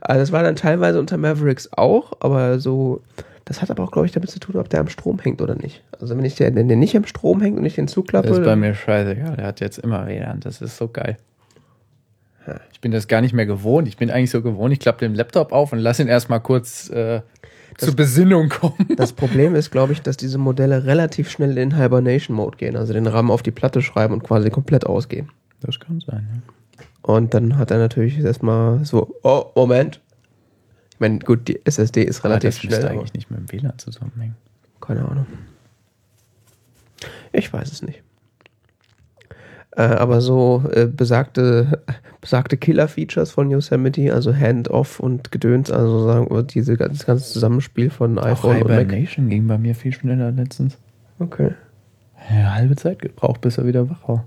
Also das war dann teilweise unter Mavericks auch, aber so, das hat aber auch, glaube ich, damit zu tun, ob der am Strom hängt oder nicht. Also wenn ich den, wenn der nicht am Strom hängt und ich den zuklappe. Das ist bei mir scheißegal. Der hat jetzt immer WLAN. Das ist so geil. Ich bin das gar nicht mehr gewohnt. Ich bin eigentlich so gewohnt, ich klappe den Laptop auf und lasse ihn erstmal kurz äh, zur Besinnung kommen. Das Problem ist, glaube ich, dass diese Modelle relativ schnell in Hibernation-Mode gehen, also den RAM auf die Platte schreiben und quasi komplett ausgehen. Das kann sein, ja. Und dann hat er natürlich erstmal so, oh, Moment. Ich meine, gut, die SSD ist Aber relativ das müsste schnell. aber- eigentlich nicht mit dem WLAN zusammenhängen. Keine Ahnung. Ich weiß es nicht. Äh, aber so äh, besagte, besagte Killer-Features von Yosemite, also Hand-Off und Gedöns, also sagen diese, das ganze Zusammenspiel von Auch iPhone und Mac. Hibernation ging bei mir viel schneller letztens. Okay. Ja, halbe Zeit gebraucht, bis er wieder wach war.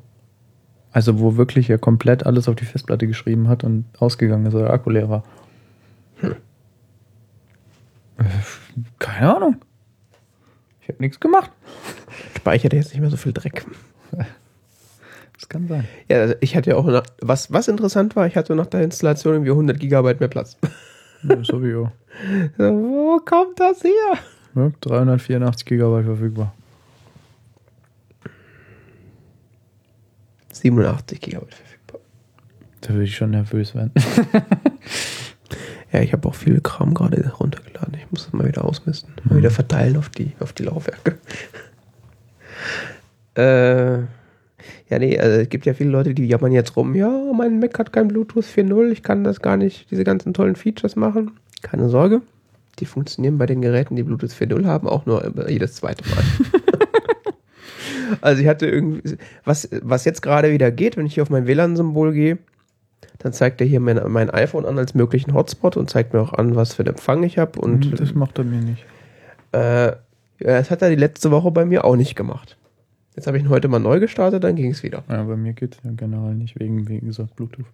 Also wo wirklich er komplett alles auf die Festplatte geschrieben hat und ausgegangen ist, oder der Akku leer war. Äh, Keine Ahnung. Ich habe nichts gemacht. Speichert jetzt nicht mehr so viel Dreck. *laughs* Kann sein. Ja, also ich hatte ja auch, nach, was, was interessant war, ich hatte nach der Installation irgendwie 100 Gigabyte mehr Platz. Ja, sowieso. *laughs* So, Wo kommt das her? Ja, 384 Gigabyte verfügbar. 87 Gigabyte verfügbar. Da würde ich schon nervös werden. Ja, ich habe auch viel Kram gerade runtergeladen. Ich muss das mal wieder ausmisten. Mal Mhm. wieder verteilen auf die, auf die Laufwerke. äh, ja, nee, also es gibt ja viele Leute, die jammern jetzt rum. Ja, mein Mac hat kein Bluetooth 4.0. Ich kann das gar nicht, diese ganzen tollen Features machen. Keine Sorge. Die funktionieren bei den Geräten, die Bluetooth 4.0 haben, auch nur jedes zweite Mal. *laughs* also ich hatte irgendwie, was, was jetzt gerade wieder geht, wenn ich hier auf mein WLAN-Symbol gehe, dann zeigt er hier mein, mein iPhone an als möglichen Hotspot und zeigt mir auch an, was für einen Empfang ich habe. Und Und das macht er mir nicht. äh, das hat er die letzte Woche bei mir auch nicht gemacht. Jetzt habe ich ihn heute mal neu gestartet, dann ging es wieder. Ja, bei mir geht ja generell nicht, wegen, wie gesagt, Bluetooth.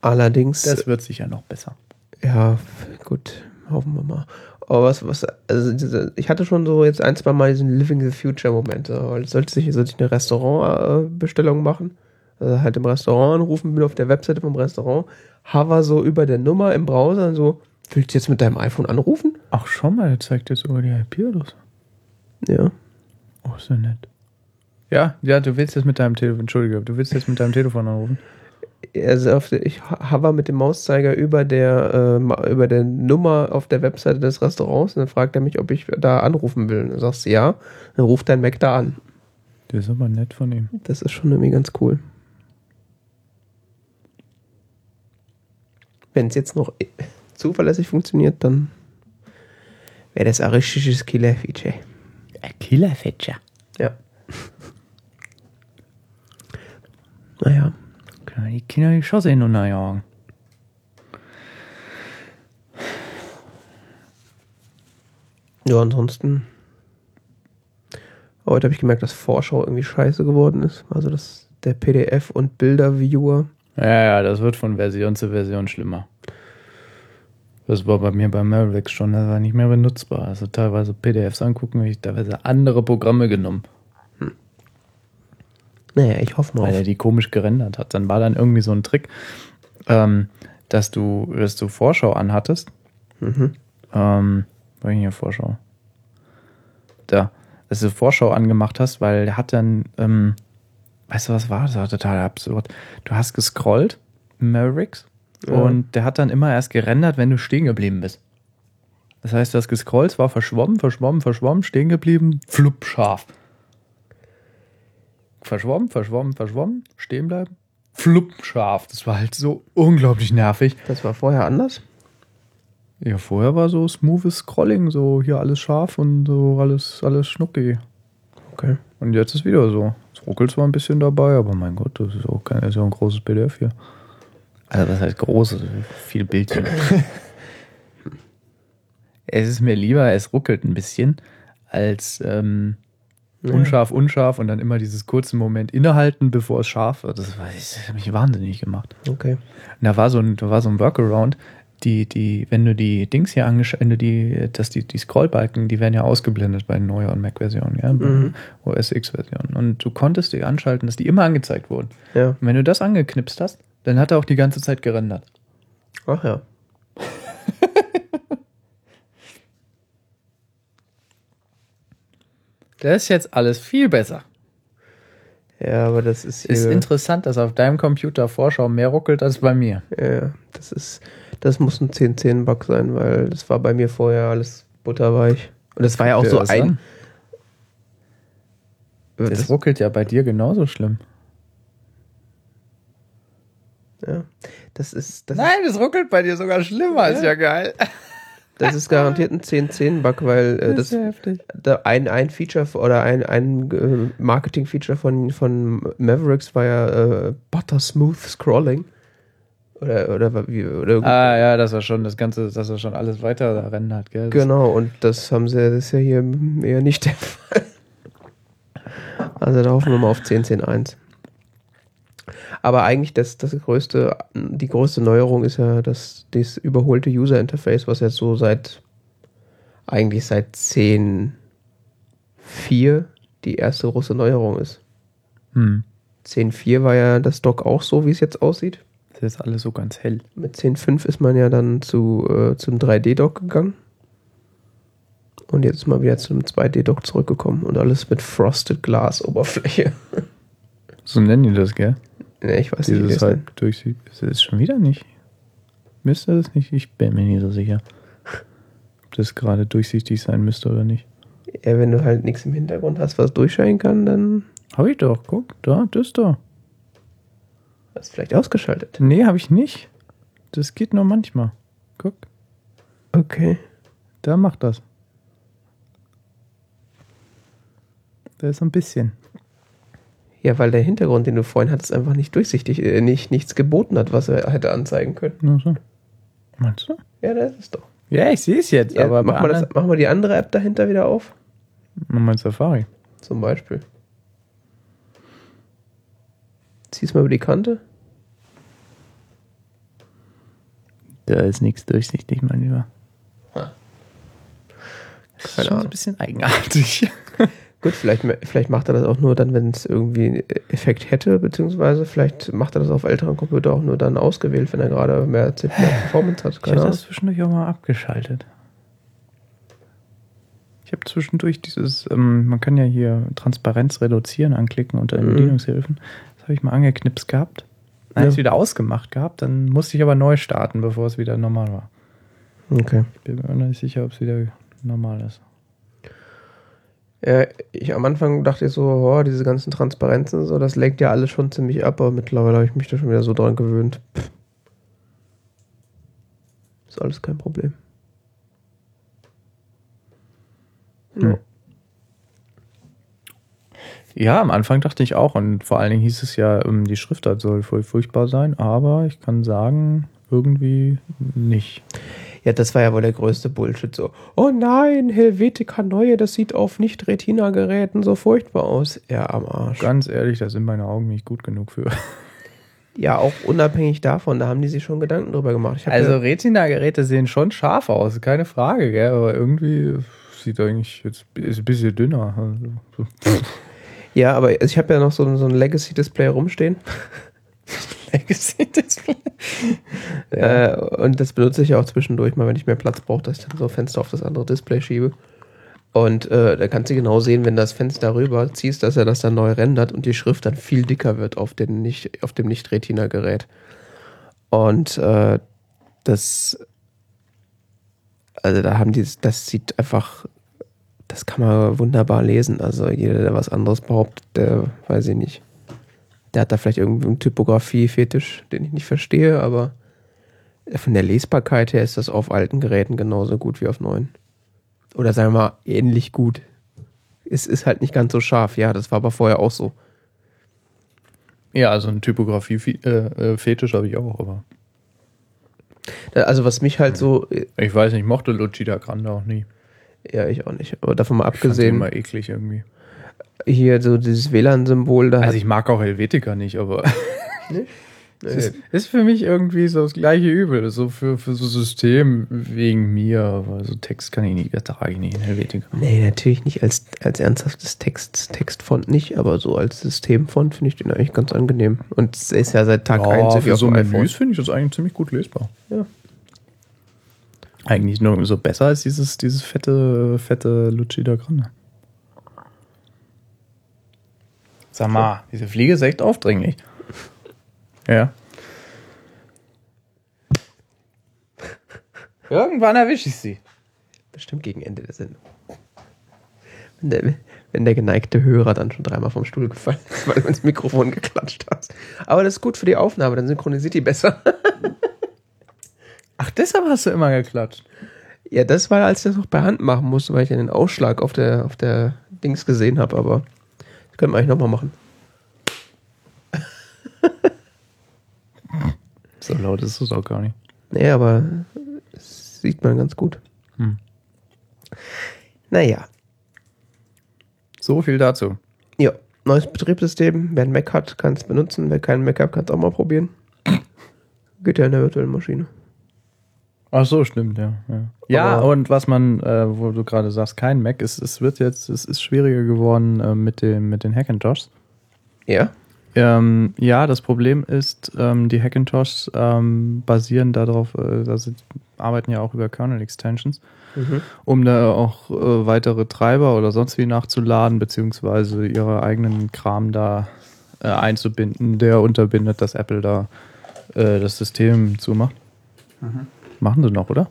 Allerdings, Das wird sicher noch besser. ja, gut, hoffen wir mal. Aber was, was, also diese, ich hatte schon so jetzt ein, zwei Mal diesen Living the Future Moment, sollte ich, sollte ich eine Restaurantbestellung machen, also halt im Restaurant anrufen, bin auf der Webseite vom Restaurant, hover so über der Nummer im Browser und so, willst du jetzt mit deinem iPhone anrufen? Ach, schau mal, der zeigt jetzt über die IP oder so. Ja. Oh, ja nett. Ja, ja, du willst jetzt mit deinem Telefon, Entschuldige, du willst jetzt mit deinem Telefon anrufen. Also auf der, ich hover mit dem Mauszeiger über der, äh, über der Nummer auf der Webseite des Restaurants und dann fragt er mich, ob ich da anrufen will. Und dann sagst du ja, dann ruft dein Mac da an. Das ist aber nett von ihm. Das ist schon irgendwie ganz cool. Wenn es jetzt noch äh, zuverlässig funktioniert, dann wäre das ein richtiges Killer-Feature. Ein Killer-Feature. Ja. naja. Können wir die Kinder die Chance hin und jagen. Ja, ansonsten. Heute habe ich gemerkt, dass Vorschau irgendwie scheiße geworden ist. Also das der PDF- und Bilder-Viewer. Ja, ja, das wird von Version zu Version schlimmer. Das war bei mir bei Mavericks schon, das war nicht mehr benutzbar. Also teilweise PDFs angucken, habe ich teilweise andere Programme genommen, Naja, ich hoffe mal. weil er die komisch gerendert hat. Dann war dann irgendwie so ein Trick, ähm, dass du, dass du Vorschau anhattest. Mhm. Ähm, war hier Vorschau? Da, dass du Vorschau angemacht hast, weil der hat dann, ähm, weißt du was war? Das war total absurd. Du hast gescrollt Mavericks Ja. und der hat dann immer erst gerendert, wenn du stehen geblieben bist. Das heißt, das gescrollt es war verschwommen, verschwommen, verschwommen, stehen geblieben, flupp, scharf. Verschwommen, verschwommen, verschwommen, stehen bleiben, flupp, scharf. Das war halt so unglaublich nervig. Das war vorher anders. Ja, vorher war so smoothes Scrolling, so hier alles scharf und so alles, alles schnuckig. Okay. Und jetzt ist wieder so. Es ruckelt zwar ein bisschen dabei, aber mein Gott, das ist auch kein, ist ja ein großes PDF hier. Also das heißt groß, viel Bildchen. es ist mir lieber, es ruckelt ein bisschen, als ähm, unscharf, unscharf und dann immer dieses kurze Moment innehalten, bevor es scharf wird. Das, das hat mich wahnsinnig gemacht. Okay. Und da war so ein, da war so ein Workaround, die, die, wenn du die Dings hier angesch wenn du die, dass die, die Scrollbalken, die werden ja ausgeblendet bei den neueren Mac-Versionen, ja, Mhm. OS X-Versionen. Und du konntest die anschalten, dass die immer angezeigt wurden. Ja. Und wenn du das angeknipst hast, dann hat er auch die ganze Zeit gerendert. Ach ja. *laughs* Das ist jetzt alles viel besser. Ja, aber das ist. Ist interessant, dass auf deinem Computer Vorschau mehr ruckelt als bei mir. Ja, das ist, das muss ein 10-10-Bug sein, weil das war bei mir vorher alles butterweich. Und das war ja auch so ein. an. Das, Das, ruckelt ja bei dir genauso schlimm. Ja, das ist, das, Nein, das ruckelt bei dir sogar schlimmer, ist ja geil. *laughs* das ist garantiert ein 10-10-Bug, weil äh, das, ja heftig. da ein, ein Feature oder ein, ein äh, Marketing-Feature von, von Mavericks war ja äh, Butter Smooth Scrolling. Oder, oder, wie, oder Ah ja, dass er schon das Ganze, dass er schon alles weiter rendert, gell? Das- Genau, und das haben sie, das ist ja hier eher nicht der *laughs* Fall. Also da hoffen wir mal auf 10, 10, 1. Aber eigentlich das, das größte, die größte Neuerung ist ja das, das überholte User Interface, was jetzt so seit eigentlich seit 10 4 die erste große Neuerung ist. Hm. 10.4 war ja das Dock auch so, wie es jetzt aussieht. Das ist alles so ganz hell. Mit 10.5 ist man ja dann zu, äh, zum 3D-Dock gegangen. Und jetzt ist man wieder zum 2D-Dock zurückgekommen und alles mit Frosted Glass Oberfläche. *laughs* So nennen die das, gell? Ne, ich weiß nicht, Dieses das halt durchsieht. Ist es schon wieder nicht? Müsste das nicht? Ich bin mir nicht so sicher. Ob das gerade durchsichtig sein müsste oder nicht. Ja, wenn du halt nichts im Hintergrund hast, was durchscheinen kann, dann Hab ich doch, guck, da, das da. hast du vielleicht ausgeschaltet. Nee, habe ich nicht. Das geht nur manchmal. Guck, Okay. da macht das. Da ist ein bisschen. Ja, weil der Hintergrund, den du vorhin hattest, einfach nicht durchsichtig, äh, nicht, nichts geboten hat, was er hätte anzeigen können. Nur so. Meinst du? Ja, das ist doch. Ja, ich sehe es jetzt, Ja, aber machen, wir das, machen wir die andere App dahinter wieder auf? Mal Safari. Zum Beispiel. Zieh's mal über die Kante. Da ist nichts durchsichtig, mein Lieber. Ha. Das ist schon so ein bisschen eigenartig. *laughs* Gut, vielleicht, vielleicht macht er das auch nur dann, wenn es irgendwie einen Effekt hätte, beziehungsweise vielleicht macht er das auf älteren Computern auch nur dann ausgewählt, wenn er gerade mehr, mehr *sighs* Performance hat. Ich Keine habe Ahnung. das zwischendurch auch mal abgeschaltet. Ich habe zwischendurch dieses, ähm, man kann ja hier Transparenz reduzieren anklicken unter den Mhm. Bedienungshilfen. Das habe ich mal angeknipst gehabt. Dann habe Ja. ich wieder ausgemacht gehabt. Dann musste ich aber neu starten, bevor es wieder normal war. Okay. Ich bin mir nicht sicher, ob es wieder normal ist. Ja, ich am Anfang dachte ich so, oh, diese ganzen Transparenzen, so, das lenkt ja alles schon ziemlich ab, aber mittlerweile habe ich mich da schon wieder so dran gewöhnt. Pff. Ist alles kein Problem. Ja. Ja, am Anfang dachte ich auch. Und vor allen Dingen hieß es ja, ähm, die Schriftart soll voll furchtbar sein. Aber ich kann sagen, irgendwie nicht. Ja, das war ja wohl der größte Bullshit. So, oh nein, Helvetica Neue, das sieht auf Nicht-Retina-Geräten so furchtbar aus. Ja, am Arsch. Ganz ehrlich, da sind meine Augen nicht gut genug für. Ja, auch unabhängig davon, da haben die sich schon Gedanken drüber gemacht. Also Retina-Geräte sehen schon scharf aus, keine Frage, gell? aber irgendwie sieht eigentlich jetzt ist ein bisschen dünner. Also, so. ja, aber ich habe ja noch so, so ein Legacy-Display rumstehen. *laughs* Legacy-Display. Äh, und das benutze ich ja auch zwischendurch mal, wenn ich mehr Platz brauche, dass ich dann so Fenster auf das andere Display schiebe. Und äh, da kannst du genau sehen, wenn das Fenster rüber ziehst, dass er das dann neu rendert und die Schrift dann viel dicker wird auf, den nicht, auf dem Nicht-Retina-Gerät. Und äh, das, also da haben die, das sieht einfach, das kann man wunderbar lesen. Also jeder, der was anderes behauptet, der weiß ich nicht. Der hat da vielleicht irgendeinen Typografie-Fetisch, den ich nicht verstehe, aber von der Lesbarkeit her ist das auf alten Geräten genauso gut wie auf neuen. Oder sagen wir mal, ähnlich gut. Es ist halt nicht ganz so scharf, ja, das war aber vorher auch so. Ja, also ein Typografie-Fetisch habe ich auch, aber Also was mich halt so, äh, ich weiß nicht, ich mochte Lucida Grande auch nie. ja, ich auch nicht, aber davon mal Ich fand abgesehen, immer eklig irgendwie. Hier so dieses WLAN-Symbol, da Also ich mag auch Helvetica nicht, aber *laughs* es ist, ist für mich irgendwie so das gleiche Übel. So für, für so System wegen mir, aber so Text kann ich nicht, ertrage ich nicht in Helvetica. Nee, natürlich nicht als, als ernsthaftes Text, Textfont nicht, aber so als Systemfont finde ich den eigentlich ganz angenehm. Und es ist ja seit Tag 1 Ja, für so. Menüs finde ich das eigentlich ziemlich gut lesbar. Ja. Eigentlich nur so besser als dieses, dieses fette, fette Lucida Grande. Sag mal, diese Fliege ist echt aufdringlich. Ja. Irgendwann erwische ich sie. Bestimmt gegen Ende der Sendung. Wenn der, wenn der geneigte Hörer dann schon dreimal vom Stuhl gefallen ist, weil du ins Mikrofon geklatscht hast. Aber das ist gut für die Aufnahme, dann synchronisiert die besser. Ach, deshalb hast du immer geklatscht. Ja, das war, als ich das noch per Hand machen musste, weil ich ja den Ausschlag auf der, auf der Dings gesehen habe, aber können wir eigentlich nochmal machen. *laughs* So laut ist es auch gar nicht. Nee, aber sieht man ganz gut. Hm. Naja, So viel dazu. ja, neues Betriebssystem. Wer ein Mac hat, kann es benutzen. Wer keinen Mac hat, kann es auch mal probieren. Geht ja in der virtuellen Maschine. Ach so, stimmt, ja. Ja, ja und was man, äh, wo du gerade sagst, kein Mac, es, es wird jetzt, es ist schwieriger geworden äh, mit, den, mit den Hackintoshes. Ja? Ähm, ja, das Problem ist, ähm, die Hackintoshes ähm, basieren darauf, äh, also arbeiten ja auch über Kernel-Extensions, Mhm. um da auch äh, weitere Treiber oder sonst wie nachzuladen, beziehungsweise ihre eigenen Kram da äh, einzubinden, der unterbindet, dass Apple da äh, das System zumacht. Machen sie noch, oder?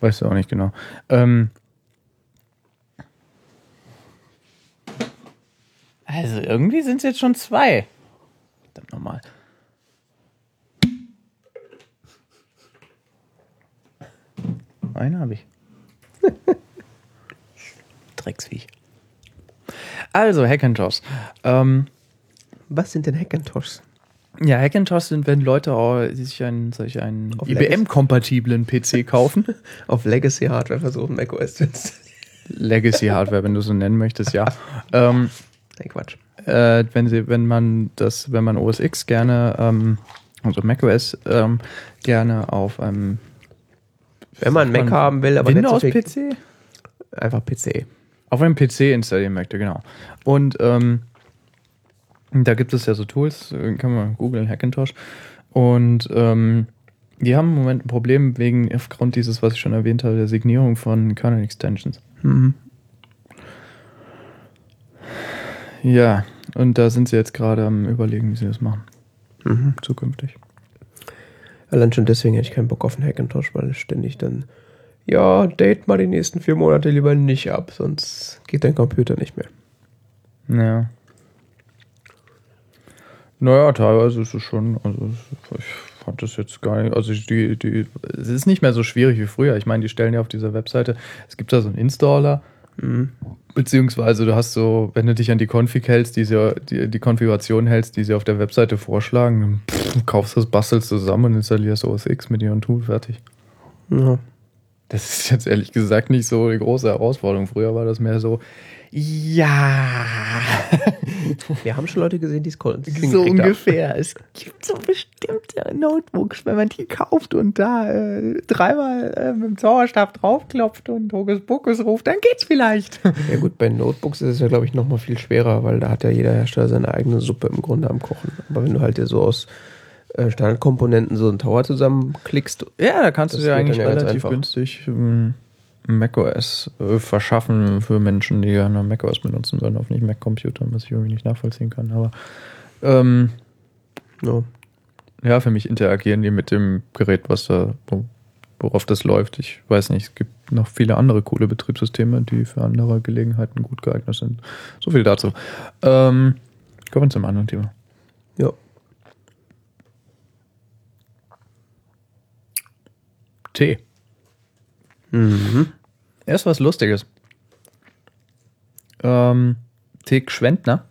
Weißt du auch nicht genau. Ähm, also irgendwie sind es jetzt schon zwei. Verdammt nochmal. Einen habe ich. *laughs* Drecksviech. Also, Hackintosh. Ähm, Was sind denn Hackintoshs? Ja, Hackintosh sind, wenn Leute auch sich einen, sich einen IBM-kompatiblen PC *laughs* kaufen. Auf Legacy Hardware versuchen, macOS zu installieren. Legacy-Hardware, wenn du so nennen möchtest, ja. ähm, Nee, Quatsch. äh, wenn sie, wenn man das, wenn man OS X gerne, ähm, also macOS ähm, gerne auf einem Wenn man einen Mac haben will, aber nicht so Windows-PC? einfach PC. Auf einem PC installieren möchte, genau. Und ähm, da gibt es ja so Tools, äh, kann man googeln, Hackintosh. Und ähm, die haben im Moment ein Problem wegen, aufgrund dieses, was ich schon erwähnt habe, der Signierung von Kernel-Extensions. Mhm. Ja, und da sind sie jetzt gerade am überlegen, wie sie das machen. Mhm. Zukünftig. Allein schon deswegen hätte ich keinen Bock auf einen Hackintosh, weil ständig dann, ja, date mal die nächsten vier Monate lieber nicht ab, sonst geht dein Computer nicht mehr. Ja. Naja, teilweise ist es schon, also ich fand das jetzt gar nicht, also die, die, es ist nicht mehr so schwierig wie früher. Ich meine, die stellen ja auf dieser Webseite, es gibt da so einen Installer, Mhm. beziehungsweise du hast so, wenn du dich an die Config hältst, die, sie, die, die Konfiguration hältst, die sie auf der Webseite vorschlagen, dann pff, kaufst das, bastelst zusammen und installierst OS X mit ihrem Tool fertig. Ja. Das ist jetzt ehrlich gesagt nicht so eine große Herausforderung. Früher war das mehr so, ja, *laughs* Wir haben schon Leute gesehen, die es konnten. so ungefähr. Es gibt so bestimmte Notebooks, wenn man die kauft und da äh, dreimal äh, mit dem Zauberstab draufklopft und Hokus Pokus ruft, dann geht's vielleicht. *laughs* Ja gut, bei Notebooks ist es ja, glaube ich, noch mal viel schwerer, weil da hat ja jeder Hersteller seine eigene Suppe im Grunde am Kochen. Aber wenn du halt dir so aus äh, Standardkomponenten so einen Tower zusammenklickst, Ja, da kannst du eigentlich ja ganz relativ einfach. günstig ähm, macOS äh, verschaffen für Menschen, die gerne macOS benutzen wollen auf nicht Mac-Computern, was ich irgendwie nicht nachvollziehen kann. Aber ähm, ja. ja, für mich interagieren die mit dem Gerät, was da, wo, worauf das läuft. Ich weiß nicht, es gibt noch viele andere coole Betriebssysteme, die für andere Gelegenheiten gut geeignet sind. So viel dazu. Ähm, kommen wir zum anderen Thema. ja. Tee. Mhm. Erst was Lustiges. Ähm, Tee Schwendner,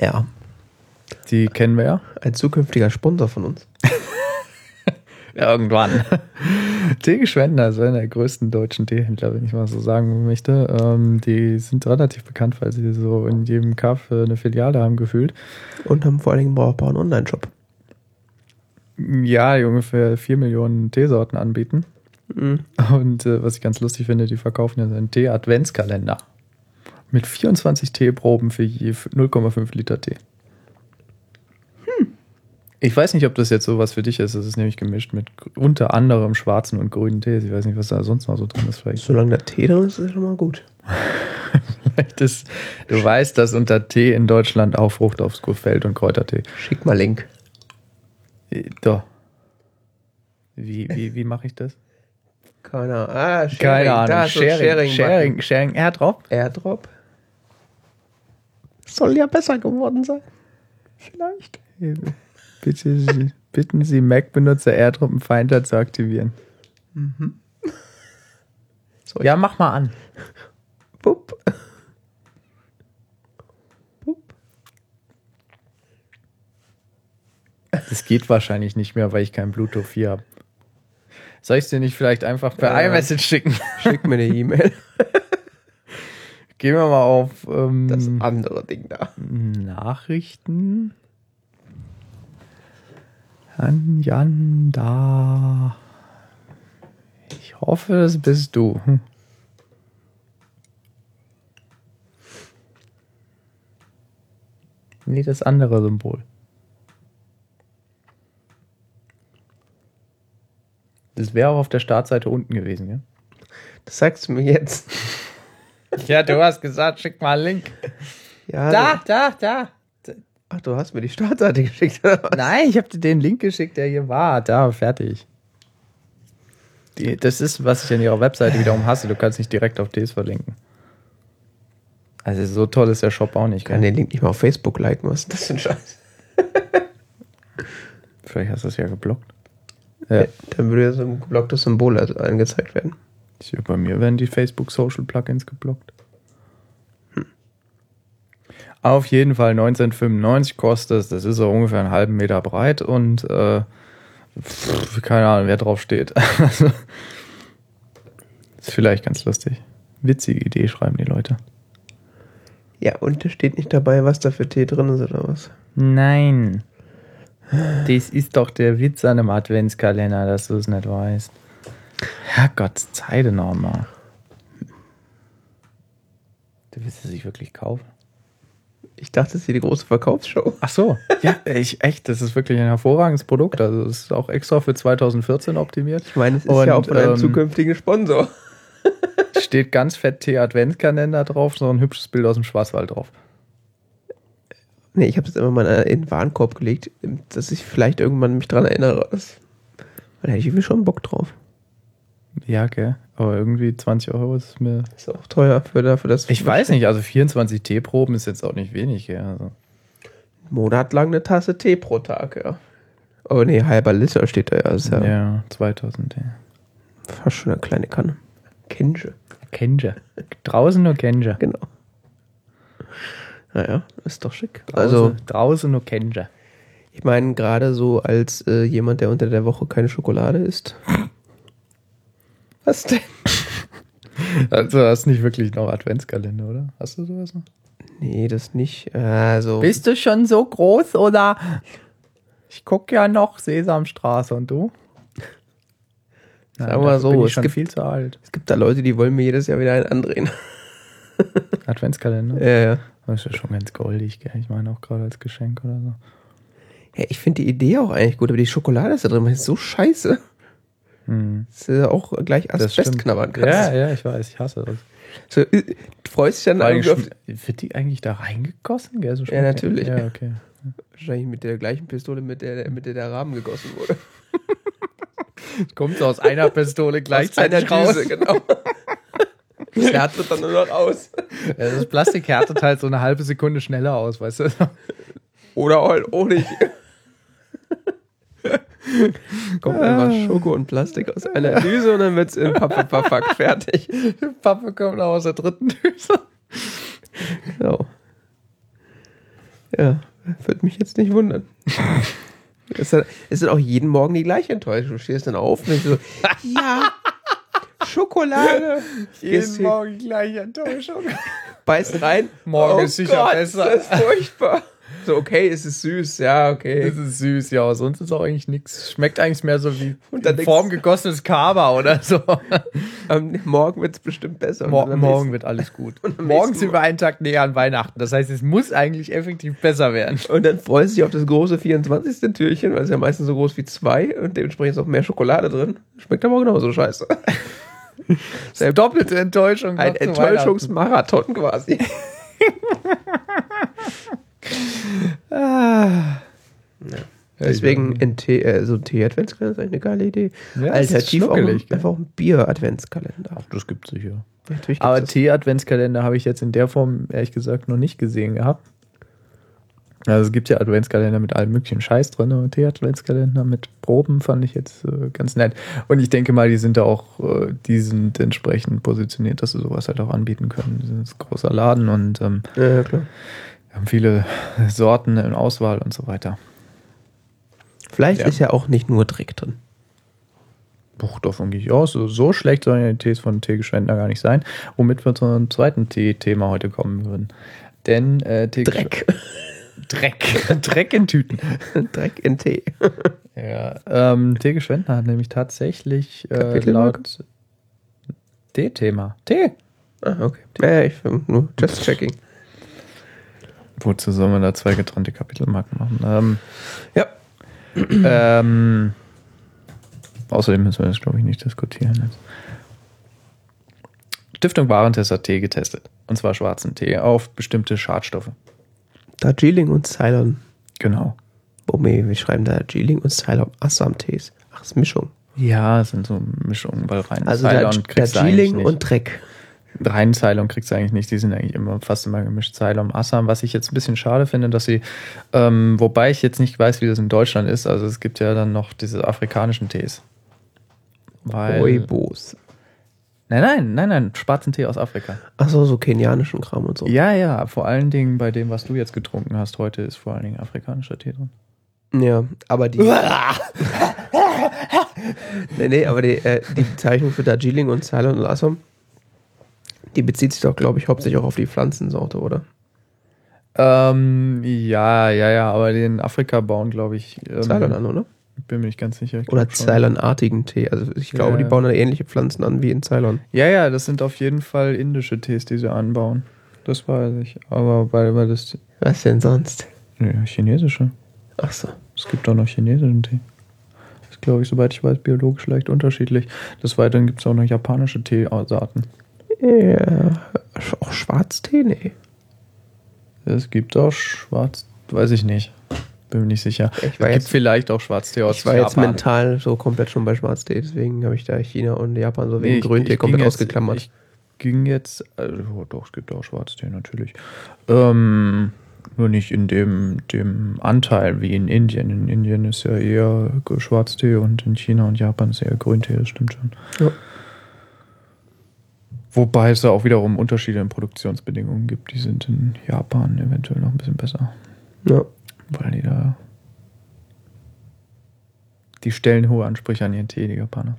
Ja. die kennen wir ja. Ein zukünftiger Sponsor von uns. *laughs* Irgendwann. Tee Schwendner ist einer der größten deutschen Teehändler, wenn ich mal so sagen möchte. Ähm, die sind relativ bekannt, weil sie so in jedem Kaff äh, eine Filiale haben gefühlt. Und haben vor allen Dingen einen brauchbaren Online-Shop. Ja, die ungefähr 4 Millionen Teesorten anbieten. Mhm. Und äh, was ich ganz lustig finde, die verkaufen ja einen Tee-Adventskalender. Mit 24 Teeproben für je 0,5 Liter Tee. Ich weiß nicht, ob das jetzt sowas für dich ist. Das ist nämlich gemischt mit unter anderem schwarzen und grünen Tees. Ich weiß nicht, was da sonst noch so drin ist. Vielleicht, Solange der Tee drin ist, ist es schon mal gut. *laughs* vielleicht ist, du weißt, dass unter Tee in Deutschland auch Frucht aufs Feld und Kräutertee. Schick mal Link. Äh, Doch. Wie, wie, wie mache ich das? Keine Ahnung. Ah, Sharing. Keine Ahnung. Da Sharing, Sharing, Sharing, Sharing, Airdrop. Airdrop. Soll ja besser geworden sein. Vielleicht. *laughs* Bitte, Sie- bitten Sie Mac-Benutzer AirDrop im Finder zu aktivieren. So, *laughs* Ja, mach mal an. Pup. Pup. Das geht wahrscheinlich nicht mehr, weil ich kein Bluetooth 4 habe. Soll ich es dir nicht vielleicht einfach per Ja. iMessage schicken? *laughs* Schick mir eine E-Mail. *laughs* Gehen wir mal auf ähm, Das andere Ding da. Nachrichten. An Jan da. Ich hoffe, das bist du. Hm. Nee, das andere Symbol. Das wäre auch auf der Startseite unten gewesen, ja? Das sagst du mir jetzt. *laughs* Ja, du hast gesagt, schick mal einen Link. Ja, Da, da, da. Ach, du hast mir die Startseite *laughs* geschickt. oder was? Nein, ich habe dir den Link geschickt, der hier war. Da, fertig. Die, das ist, was ich an ihrer Webseite wiederum hasse. Du kannst nicht direkt auf Ds verlinken. Also so toll ist der Shop auch nicht. Ich kann den Link nicht mal auf Facebook liken. Was ist das für ein Scheiß? Vielleicht hast du es ja geblockt. Ja. Dann würde ja so ein geblocktes Symbol also angezeigt werden. Bei mir werden die Facebook Social Plugins geblockt. Auf jeden Fall 1995 kostet es. Das ist so ungefähr einen halben Meter breit und äh, pff, keine Ahnung, wer drauf steht. *laughs* Also, ist vielleicht ganz lustig. Witzige Idee schreiben die Leute. Ja, und da steht nicht dabei, was da für Tee drin ist oder was. Nein. Das ist doch der Witz an einem Adventskalender, dass du es nicht weißt. Herrgott, Zeide nochmal. Du willst es sich wirklich kaufen? Ich dachte, das ist hier die große Verkaufsshow. Ach so. Ja, ich, echt, das ist wirklich ein hervorragendes Produkt. Also, es ist auch extra für 2014 optimiert. Ich meine, es ist Und, ja auch von einem ähm, zukünftigen Sponsor. *laughs* Steht ganz fett T-Adventskalender drauf, so ein hübsches Bild aus dem Schwarzwald drauf. Nee, ich habe das immer mal in den Warenkorb gelegt, dass ich vielleicht irgendwann mich dran erinnere. Das, da hätte ich irgendwie schon Bock drauf. Ja, gell. Aber irgendwie 20 Euro ist mir. Ist auch teuer für dafür, dass Ich weiß nicht, also 24 T-Proben ist jetzt auch nicht wenig, gell. Also. Einen Monat lang eine Tasse Tee pro Tag, ja. Oh nee, halber Liter steht da ja. Das ist ja, Ja, 2000 T. fast schon eine kleine Kanne. Kenje, Kenja. Draußen nur Kenja. genau. Naja, ist doch schick. Also Also, draußen nur Kenja. ich meine, gerade so als äh, jemand, der unter der Woche keine Schokolade isst, *laughs* Was denn? Also hast nicht wirklich noch Adventskalender, oder? Hast du sowas noch? Nee, das nicht. Also. Bist du schon so groß oder? Ich gucke ja noch Sesamstraße und du? Sagen wir mal so, es gibt- viel zu alt. Es gibt da Leute, die wollen mir jedes Jahr wieder einen andrehen. Adventskalender? *laughs* Ja, ja. Das ist ja schon ganz goldig, gell? Ich meine auch gerade als Geschenk oder so. ja ich finde die Idee auch eigentlich gut, aber die Schokolade ist da drin, das ist so scheiße. Hm. Dass du ja auch gleich Das Asbest knabbern kannst. Ja, ja, ich weiß, ich hasse das. So, äh, du freust dich dann irgendwie auf, Wird die eigentlich da reingegossen? Gell? So Ja, natürlich. Ja, okay. wahrscheinlich mit der gleichen Pistole, mit der, mit der der Rahmen gegossen wurde. *laughs* Kommt aus einer Pistole Aus einer Düse, genau. *laughs* Das wird *laughs* dann nur noch aus. Ja, Das Plastik härtet halt so eine halbe Sekunde schneller aus, weißt du? Oder halt auch nicht. Kommt einfach Schoko und Plastik aus einer Düse und dann wird's in Pappe verpackt. Fertig. Pappe kommt auch aus der dritten Düse. Genau. Ja, würde mich jetzt nicht wundern. *laughs* Ist dann, ist dann auch jeden Morgen die gleiche Enttäuschung. Du stehst dann auf und denkst so, *laughs* ja, Schokolade. *laughs* Gehst hin, Morgen gleiche Enttäuschung. beißt rein. Morgen oh ist sicher Gott, besser. Das ist furchtbar. *laughs* So, okay, es ist süß, ja, okay. Das ist süß, ja, sonst ist auch eigentlich nichts. Schmeckt eigentlich mehr so wie Und dann in Form gegossenes Kaba oder so. *laughs* Am morgen wird es bestimmt besser. Und Mor morgen wird alles gut. am Morgen sind wir einen Tag näher an Weihnachten. Das heißt, es muss eigentlich effektiv besser werden. Und dann freust du dich auf das große 24. Türchen, weil es ja meistens so groß wie zwei und dementsprechend ist auch mehr Schokolade drin. Schmeckt aber genauso scheiße. *laughs* Selbst Doppelte Enttäuschung. ein Enttäuschungsmarathon quasi. *laughs* Weihnachten. Deswegen ein Tee, äh, so ein Tee-Adventskalender ist eine geile Idee. Ja, es Alternativ auch, ein- einfach ein Bier-Adventskalender. Ach, das gibt's sicher. Gibt's Aber. Tee-Adventskalender habe ich jetzt in der Form, ehrlich gesagt, noch nicht gesehen gehabt. Also es gibt ja Adventskalender mit allem möglichen Scheiß drin, aber Tee-Adventskalender mit Proben fand ich jetzt äh, ganz nett. Und ich denke mal, die sind da auch, äh, die sind entsprechend positioniert, dass sie sowas halt auch anbieten können. Das ist ein großer Laden und ähm, ja, klar. wir haben viele Sorten in Auswahl und so weiter. Vielleicht Ja. ist ja auch nicht nur Dreck drin. Buch, davon gehe ich aus. So, so schlecht sollen die Tees von Teegeschwender gar nicht sein. Womit wir zu einem zweiten Tee-Thema heute kommen würden. Denn äh, Teegeschwender- Dreck. Dreck. *laughs* Dreck in Tüten. *laughs* Dreck in Tee. *laughs* Ja, ähm, Teegeschwender hat nämlich tatsächlich äh, laut Tee-Thema. Tee. Ah, okay. Ja, ich nur just checking. Wozu sollen wir da zwei getrennte Kapitelmarken machen? Ähm, Ja. *clears throat* ähm, außerdem müssen wir das, glaube ich, nicht diskutieren jetzt. Stiftung Warentest hat Tee getestet. Und zwar schwarzen Tee auf bestimmte Schadstoffe. Darjeeling und Ceylon. Genau. Womit wir schreiben da Darjeeling und Ceylon Assam-Tees. Ach, das ist Mischung. Ja, es sind so Mischungen, weil rein Also Ceylon kriegst du eigentlich und nicht. Dreck. reinen Ceylon kriegst du eigentlich nicht. Die sind eigentlich immer fast immer gemischt. Ceylon, Assam, was ich jetzt ein bisschen schade finde, dass sie, ähm, wobei ich jetzt nicht weiß, wie das in Deutschland ist. Also es gibt ja dann noch diese afrikanischen Tees. Weil, Rooibos. Nein, nein, nein, nein, schwarzen Tee aus Afrika. Ach so, so kenianischen Kram und so. Ja, ja, vor allen Dingen bei dem, was du jetzt getrunken hast heute, ist vor allen Dingen afrikanischer Tee drin. Ja, aber die. *laughs* nee, nee, aber die, äh, die Bezeichnung für Darjeeling und Ceylon und Assam, die bezieht sich doch, glaube ich, hauptsächlich auch auf die Pflanzensorte, oder? Ähm, ja, ja, ja, aber den Afrika bauen, glaube ich, ähm, Ceylon an, oder? Bin mir nicht ganz sicher. Ich Oder. Ceylon-artigen Tee. Also ich glaube, Ja, die bauen da ähnliche Pflanzen an wie in Ceylon. Ja, ja, das sind auf jeden Fall indische Tees, die sie anbauen. Das weiß ich. Aber weil, weil das. Was denn sonst? Ja, chinesische. Ach so. Es gibt auch noch chinesischen Tee. Das ist, glaube ich, soweit ich weiß, biologisch leicht unterschiedlich. Des Weiteren gibt es auch noch japanische Teesorten. Ja, auch Schwarztee? Nee. Es gibt auch schwarz, weiß ich nicht. Bin mir nicht sicher. Ich es gibt jetzt- vielleicht auch Schwarztee aus Ich war jetzt Japan. mental so komplett schon bei Schwarztee, deswegen habe ich da China und Japan so Nee, wegen ich- Grüntee komplett jetzt- ausgeklammert. Ich ging jetzt, also, doch, es gibt auch Schwarztee natürlich. Ähm, nur nicht in dem, dem Anteil wie in Indien. In Indien ist ja eher Schwarztee und in China und Japan ist eher Grüntee, das stimmt schon. Ja. Wobei es da auch wiederum Unterschiede in Produktionsbedingungen gibt. Die sind in Japan eventuell noch ein bisschen besser, ja. Weil die da. Die stellen hohe Ansprüche an ihren Tee, die Japaner.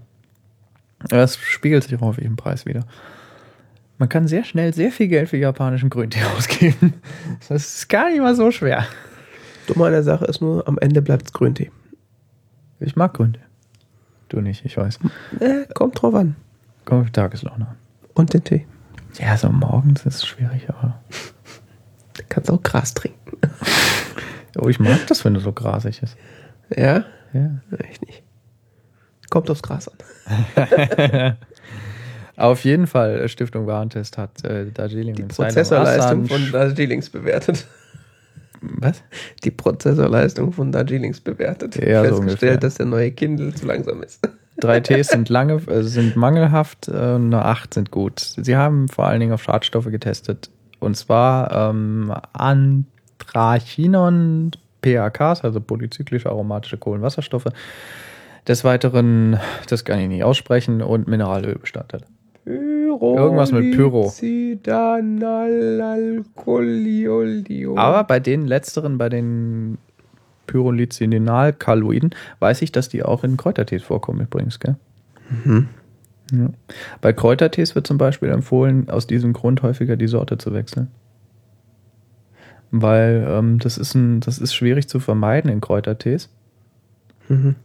Das spiegelt sich auch auf ihrem Preis wieder. Man kann sehr schnell sehr viel Geld für japanischen Grüntee ausgeben. Das ist gar nicht mal so schwer. Dumme an der Sache ist nur, am Ende bleibt's Grüntee. Ich mag Grüntee. Du nicht, ich weiß. Äh, kommt drauf an. Kommt auf Tageslaune an. Und den Tee. Ja, so morgens ist es schwierig, aber. Du kannst auch Gras trinken. Oh, ich mag das, wenn du so grasig ist. Ja? Ja. Echt nicht. Kommt aufs Gras an. *laughs* Auf jeden Fall, äh, Stiftung Warentest hat äh, Darjeeling Die Prozessorleistung von Darjeelings bewertet. Was? Die Prozessorleistung von Darjeelings bewertet. Ja, so. Festgestellt, dass der neue Kindle zu langsam ist. *laughs* Drei Ts sind lange, äh, sind mangelhaft, äh, nur acht sind gut. Sie haben vor allen Dingen auf Schadstoffe getestet. Und zwar ähm, Anthrachinon PAKs, also polyzyklische aromatische Kohlenwasserstoffe. Des Weiteren, das kann ich nicht aussprechen, und Mineralölbestandteile. Irgendwas mit Pyro. Pyro. Aber bei den letzteren, bei den Pyrolizinalkaloiden, weiß ich, dass die auch in Kräutertees vorkommen übrigens, gell? Mhm. Ja. Bei Kräutertees wird zum Beispiel empfohlen, aus diesem Grund häufiger die Sorte zu wechseln. Weil ähm, das, ist ein, das ist schwierig zu vermeiden in Kräutertees. Mhm.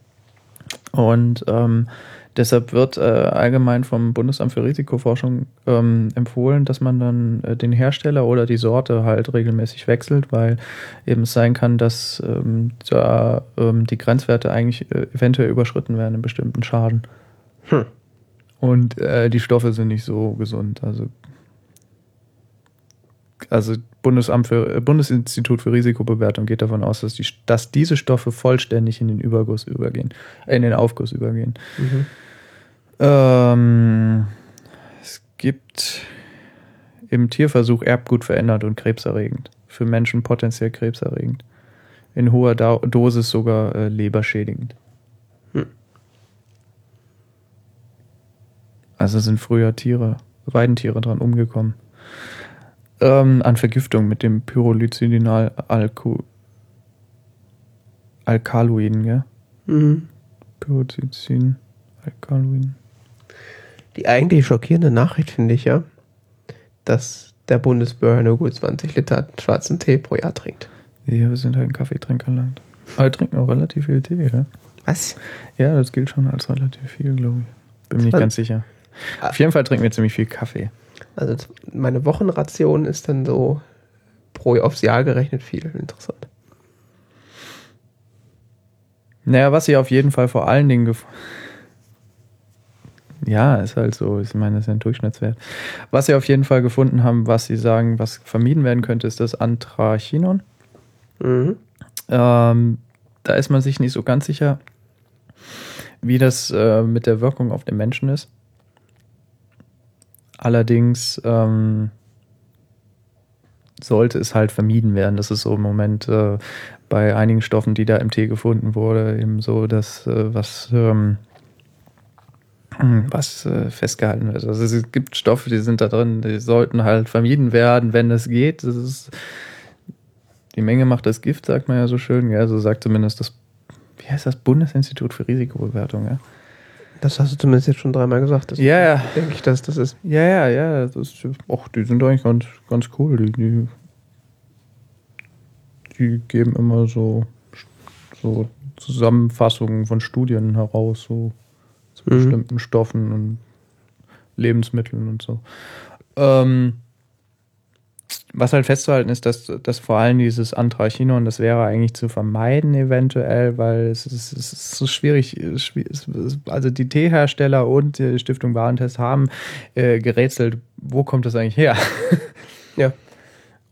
Und ähm, deshalb wird äh, allgemein vom Bundesamt für Risikoforschung ähm, empfohlen, dass man dann äh, den Hersteller oder die Sorte halt regelmäßig wechselt, weil eben es sein kann, dass ähm, da ähm, die Grenzwerte eigentlich äh, eventuell überschritten werden in bestimmten Schaden. Hm. Und äh, die Stoffe sind nicht so gesund. Also, also Bundesamt für, äh, Bundesinstitut für Risikobewertung geht davon aus, dass, die, dass diese Stoffe vollständig in den Überguss übergehen, äh, in den Aufguss übergehen. Mhm. Ähm, es gibt im Tierversuch Erbgut verändert und krebserregend. Für Menschen potenziell krebserregend. In hoher da Dosis sogar äh, leberschädigend. Hm. Also sind früher Tiere, Weidentiere dran umgekommen. Ähm, an Vergiftung mit dem Pyrolycidinal Alkaloiden, gell? Mhm. Pyrozizin, Alkaloiden. Die eigentlich schockierende Nachricht finde ich ja, dass der Bundesbürger nur gut 20 Liter schwarzen Tee pro Jahr trinkt. Ja, wir sind halt ein Kaffeetrinkerland. Aber wir trinken auch relativ viel Tee, ja? Was? Ja, das gilt schon als relativ viel, glaube ich. Bin mir nicht ganz sicher. Auf jeden Fall trinken wir ziemlich viel Kaffee. Also meine Wochenration ist dann so pro aufs Jahr gerechnet viel. Interessant. Naja, was sie auf jeden Fall vor allen Dingen Ja, ist halt so. Ich meine, das ist ein Durchschnittswert. Was sie auf jeden Fall gefunden haben, was sie sagen, was vermieden werden könnte, ist das Anthrachinon. Mhm. Ähm, da ist man sich nicht so ganz sicher, wie das äh, mit der Wirkung auf den Menschen ist. Allerdings ähm, sollte es halt vermieden werden. Das ist so im Moment äh, bei einigen Stoffen, die da im Tee gefunden wurde, eben so, dass äh, was ähm, *clears throat* was äh, festgehalten wird. Also es gibt Stoffe, die sind da drin, die sollten halt vermieden werden, wenn es geht. Das ist die Menge macht das Gift, sagt man ja so schön. Ja, so sagt zumindest das, wie heißt das, Bundesinstitut für Risikobewertung. Ja, Das hast du zumindest jetzt schon dreimal gesagt. Das ja, ja. denke ich, dass das ist. Ja, ja, ja. Das ist, och, die sind eigentlich ganz, ganz cool. Die, die, die geben immer so, so Zusammenfassungen von Studien heraus, so zu Mhm. bestimmten Stoffen und Lebensmitteln und so. Ähm, was halt festzuhalten ist, dass, dass vor allem dieses Anthrachinon, das wäre eigentlich zu vermeiden eventuell, weil es ist, es ist so schwierig, also die Teehersteller und die Stiftung Warentest haben äh, gerätselt, wo kommt das eigentlich her? *laughs* Ja.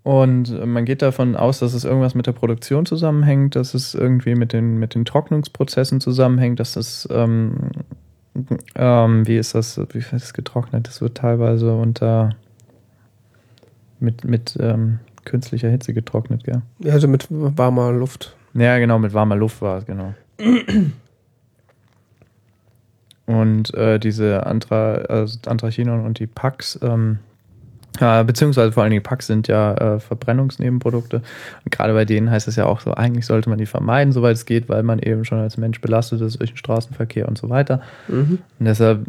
Und äh, man geht davon aus, dass es irgendwas mit der Produktion zusammenhängt, dass es irgendwie mit den, mit den Trocknungsprozessen zusammenhängt, dass es, ähm, ähm, wie ist das, wie ist das getrocknet? Das wird teilweise unter mit, mit ähm, künstlicher Hitze getrocknet, gell? Ja, also mit warmer Luft. Ja, genau, mit warmer Luft war es, genau. Und äh, diese Anthra, also Anthrachinon und die Pax, ähm, Ja, beziehungsweise vor allen Dingen Packs sind ja äh, Verbrennungsnebenprodukte. Und gerade bei denen heißt es ja auch so, eigentlich sollte man die vermeiden, soweit es geht, weil man eben schon als Mensch belastet ist durch den Straßenverkehr und so weiter. Mhm. Und deshalb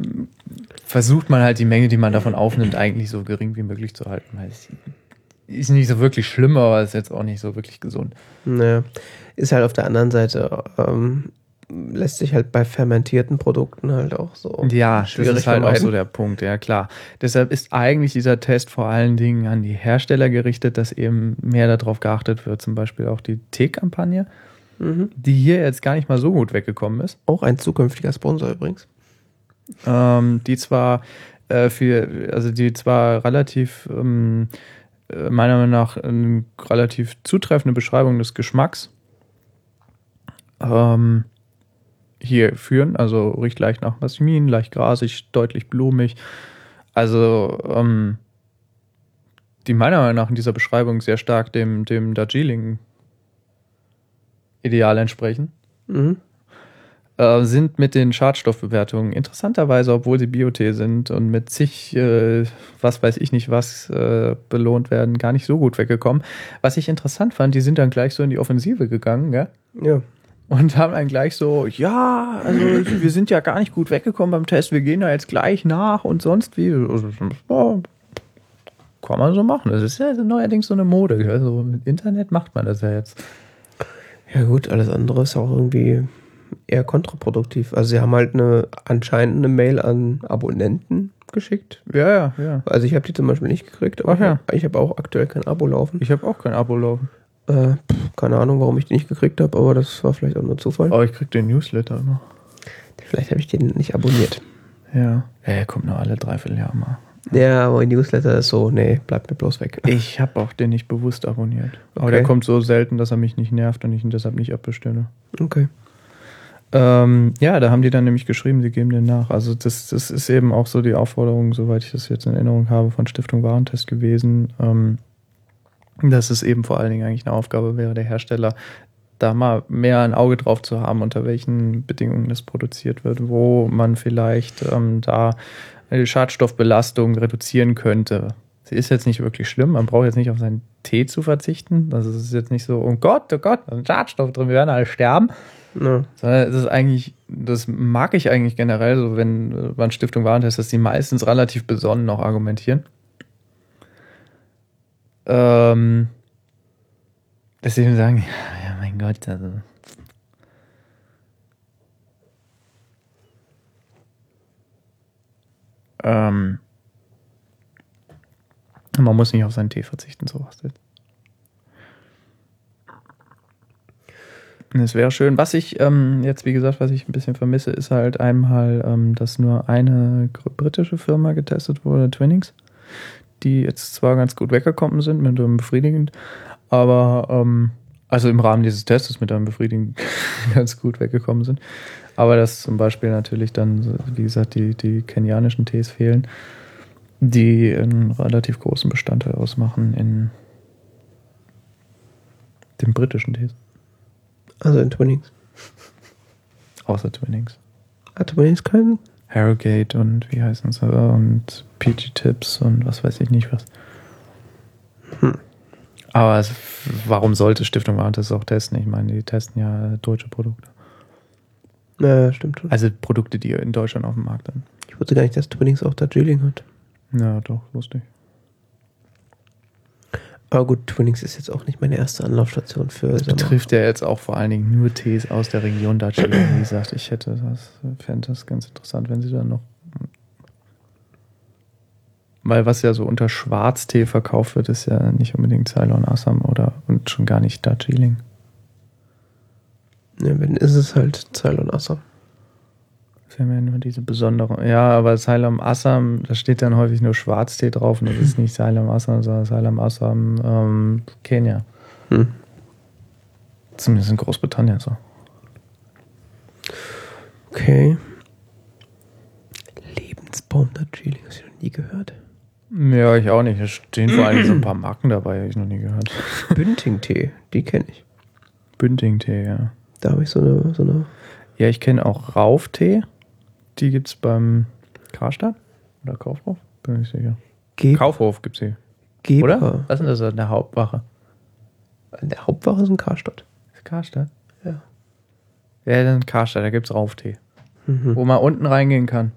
versucht man halt die Menge, die man davon aufnimmt, eigentlich so gering wie möglich zu halten. Es ist nicht so wirklich schlimm, aber ist jetzt auch nicht so wirklich gesund. Naja. Ist halt auf der anderen Seite, ähm, lässt sich halt bei fermentierten Produkten halt auch so. Ja, das schwierig ist halt auch vermeiden. so der Punkt, ja klar. Deshalb ist eigentlich dieser Test vor allen Dingen an die Hersteller gerichtet, dass eben mehr darauf geachtet wird. Zum Beispiel auch die Tee-Kampagne, Mhm. die hier jetzt gar nicht mal so gut weggekommen ist. Auch ein zukünftiger Sponsor übrigens. ähm, die zwar äh, für, also die zwar relativ, ähm, äh, meiner Meinung nach, eine relativ zutreffende Beschreibung des Geschmacks ähm, hier führen. Also riecht leicht nach Jasmin, leicht grasig, deutlich blumig. Also, ähm, die meiner Meinung nach in dieser Beschreibung sehr stark dem, dem Darjeeling Ideal entsprechen Mhm. äh, sind mit den Schadstoffbewertungen interessanterweise, obwohl sie Biotee sind und mit zig, äh, was weiß ich nicht was, äh, belohnt werden, gar nicht so gut weggekommen. Was ich interessant fand, die sind dann gleich so in die Offensive gegangen, gell? Ja. Und haben dann gleich so, ja, also wir sind ja gar nicht gut weggekommen beim Test, wir gehen da jetzt gleich nach und sonst wie. Also, kann man so machen. Das ist ja neuerdings so eine Mode. gell? So mit Internet macht man das ja jetzt. Ja gut, alles andere ist auch irgendwie eher kontraproduktiv. Also sie haben halt eine anscheinend eine Mail an Abonnenten geschickt. Ja, ja, ja. Also ich habe die zum Beispiel nicht gekriegt, aber Ach ja. ich habe auch aktuell kein Abo laufen. Ich habe auch kein Abo laufen. Äh, keine Ahnung, warum ich die nicht gekriegt habe, aber das war vielleicht auch nur Zufall. Aber ich krieg den Newsletter immer. Vielleicht habe ich den nicht abonniert. Ja. Er kommt nur alle dreiviertel Jahre mal. Ja, aber ein Newsletter ist so, nee, bleibt mir bloß weg. Ich habe auch den nicht bewusst abonniert. Aber Okay. der kommt so selten, dass er mich nicht nervt und ich ihn deshalb nicht abbestelle. Okay. Ähm, ja, da haben die dann nämlich geschrieben, sie geben den nach. Also das, das ist eben auch so die Aufforderung, soweit ich das jetzt in Erinnerung habe, von Stiftung Warentest gewesen, ähm, dass es eben vor allen Dingen eigentlich eine Aufgabe wäre der Hersteller, da mal mehr ein Auge drauf zu haben, unter welchen Bedingungen das produziert wird, wo man vielleicht ähm, da die Schadstoffbelastung reduzieren könnte. Sie ist jetzt nicht wirklich schlimm, man braucht jetzt nicht auf seinen Tee zu verzichten. Also es ist jetzt nicht so, oh Gott, oh Gott, da ist ein Schadstoff drin, wir werden alle sterben. Sondern es ist eigentlich, das mag ich eigentlich generell, so wenn man Stiftung Warentest, dass die meistens relativ besonnen noch argumentieren. Ähm, dass sie eben sagen, ja, mein Gott, also. Ähm, man muss nicht auf seinen Tee verzichten, sowas jetzt. Es wäre schön. Was ich ähm, jetzt, wie gesagt, was ich ein bisschen vermisse, ist halt einmal, ähm, dass nur eine britische Firma getestet wurde, Twinnings, die jetzt zwar ganz gut weggekommen sind mit einem befriedigend, aber ähm, also im Rahmen dieses Tests mit einem befriedigend *laughs* ganz gut weggekommen sind. Aber dass zum Beispiel natürlich dann, wie gesagt, die, die kenianischen Tees fehlen, die einen relativ großen Bestandteil ausmachen in den britischen Tees. Also in Twinnings. Außer Twinnings. Hat Twinnings keinen? Harrogate und wie heißen sie? Und PG Tips und was weiß ich nicht was. Hm. Aber es, warum sollte Stiftung Warentest auch testen? Ich meine, die testen ja deutsche Produkte. Ja, stimmt schon. Also Produkte, die in Deutschland auf dem Markt sind. Ich wusste gar nicht, dass Twinnings auch Darjeeling hat. Ja, doch, wusste ich. Aber gut, Twinnings ist jetzt auch nicht meine erste Anlaufstation für Das Sommer. betrifft ja jetzt auch vor allen Dingen nur Tees aus der Region Darjeeling. Wie gesagt, ich hätte das, fände das ganz interessant, wenn sie dann noch. Weil was ja so unter Schwarztee verkauft wird, ist ja nicht unbedingt Ceylon Assam oder und schon gar nicht Darjeeling. Ja, wenn ist es halt Ceylon Assam. Das haben ja nur diese besonderen. Ja, aber Ceylon Assam, da steht dann häufig nur Schwarztee drauf und das ist nicht Ceylon Assam, sondern Ceylon Assam ähm, Kenia. Hm. Zumindest in Großbritannien so. Okay. Lebensbaum Darjeeling, hast du noch nie gehört. Ja, ich auch nicht. Da stehen vor allem so ein paar Marken dabei, habe ich noch nie gehört. Bünding-Tee, die kenne ich. Bünding-Tee, ja. Da habe ich so eine, so eine. Ja, ich kenne auch Rauftee. Die gibt es beim Karstadt oder Kaufhof. Bin ich sicher. Geb Kaufhof gibt's hier. Geber. Oder? Was ist denn das der Hauptwache? An der Hauptwache ist ein Karstadt. Ist Karstadt? Ja. Ja, dann Karstadt, da gibt's Rauftee. Mhm. Wo man unten reingehen kann.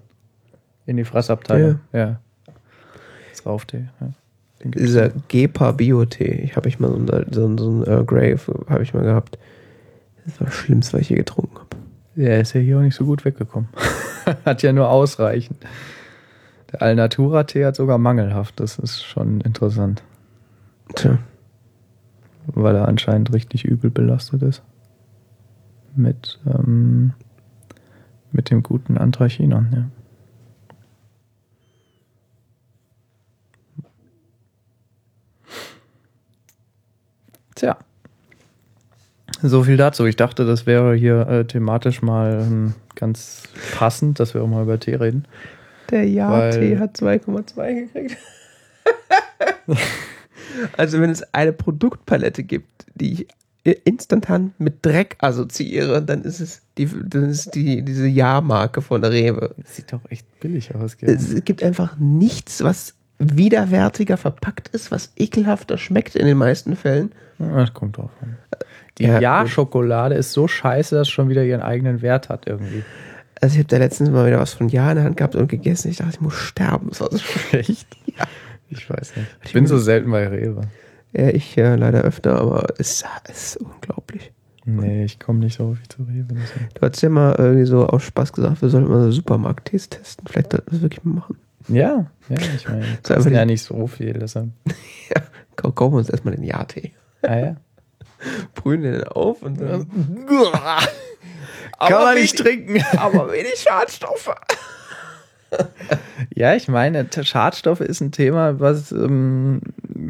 In die Fressabteilung. Ja. Das Rauftee. Ja. Dieser Gepa Biotee. Ich habe ich mal so ein, so so Earl Grey habe ich mal gehabt. Das war das Schlimmste, was ich je getrunken habe. Der ist ja hier auch nicht so gut weggekommen. *laughs* *laughs* hat ja nur ausreichend. Der Alnatura-Tee hat sogar mangelhaft. Das ist schon interessant. Tja. Weil er anscheinend richtig übel belastet ist. Mit, ähm, mit dem guten Anthrachinon, ja. Tja. So viel dazu. Ich dachte, das wäre hier äh, thematisch mal ähm, ganz passend, dass wir auch mal über Tee reden. Der Ja-Tee hat 2,2 gekriegt. *laughs* also wenn es eine Produktpalette gibt, die ich instantan mit Dreck assoziiere, dann ist es die, dann ist die, diese Ja-Marke von Rewe. Das sieht doch echt billig aus, gell? Es gibt einfach nichts, was widerwärtiger verpackt ist, was ekelhafter schmeckt in den meisten Fällen. Ja, Das kommt drauf an. Die Ja, Ja-Schokolade ist so scheiße, dass es schon wieder ihren eigenen Wert hat irgendwie. Also ich habe da letztens mal wieder was von Ja in der Hand gehabt und gegessen. Ich dachte, ich muss sterben. Das war so Echt? Ja. Ich weiß nicht. Ich bin so selten bei Rewe. Ja, ich äh, leider öfter, aber es ist unglaublich. Nee, ich komme nicht so häufig zu Rewe. Du hast ja mal irgendwie so aus Spaß gesagt, wir sollten mal so Supermarkt-Tees testen. Vielleicht sollten wir das wirklich mal machen. Ja, ja, ich meine, *laughs* das ist ja nicht so viel. Deshalb. *laughs* Ja, kau- kaufen wir uns erstmal den Ja-Tee. Ah, ja. Brühen den auf und dann. *laughs* Kann man wenig- nicht trinken. *laughs* Aber wenig Schadstoffe. Ja, ich meine, Schadstoffe ist ein Thema, was ähm,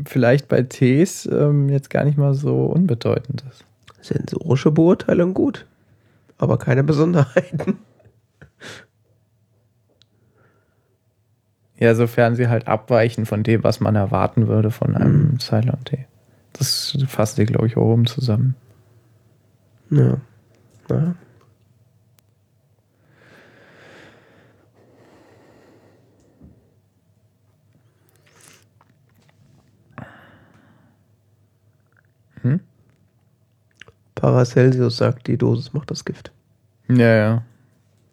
vielleicht bei Tees ähm, jetzt gar nicht mal so unbedeutend ist. Sensorische Beurteilung gut, aber keine Besonderheiten. Ja, sofern sie halt abweichen von dem, was man erwarten würde von einem Ceylon-Tee. Das fasst sie, glaube ich, auch oben zusammen. Ja. ja. Hm? Paracelsius sagt, die Dosis macht das Gift. Ja, ja.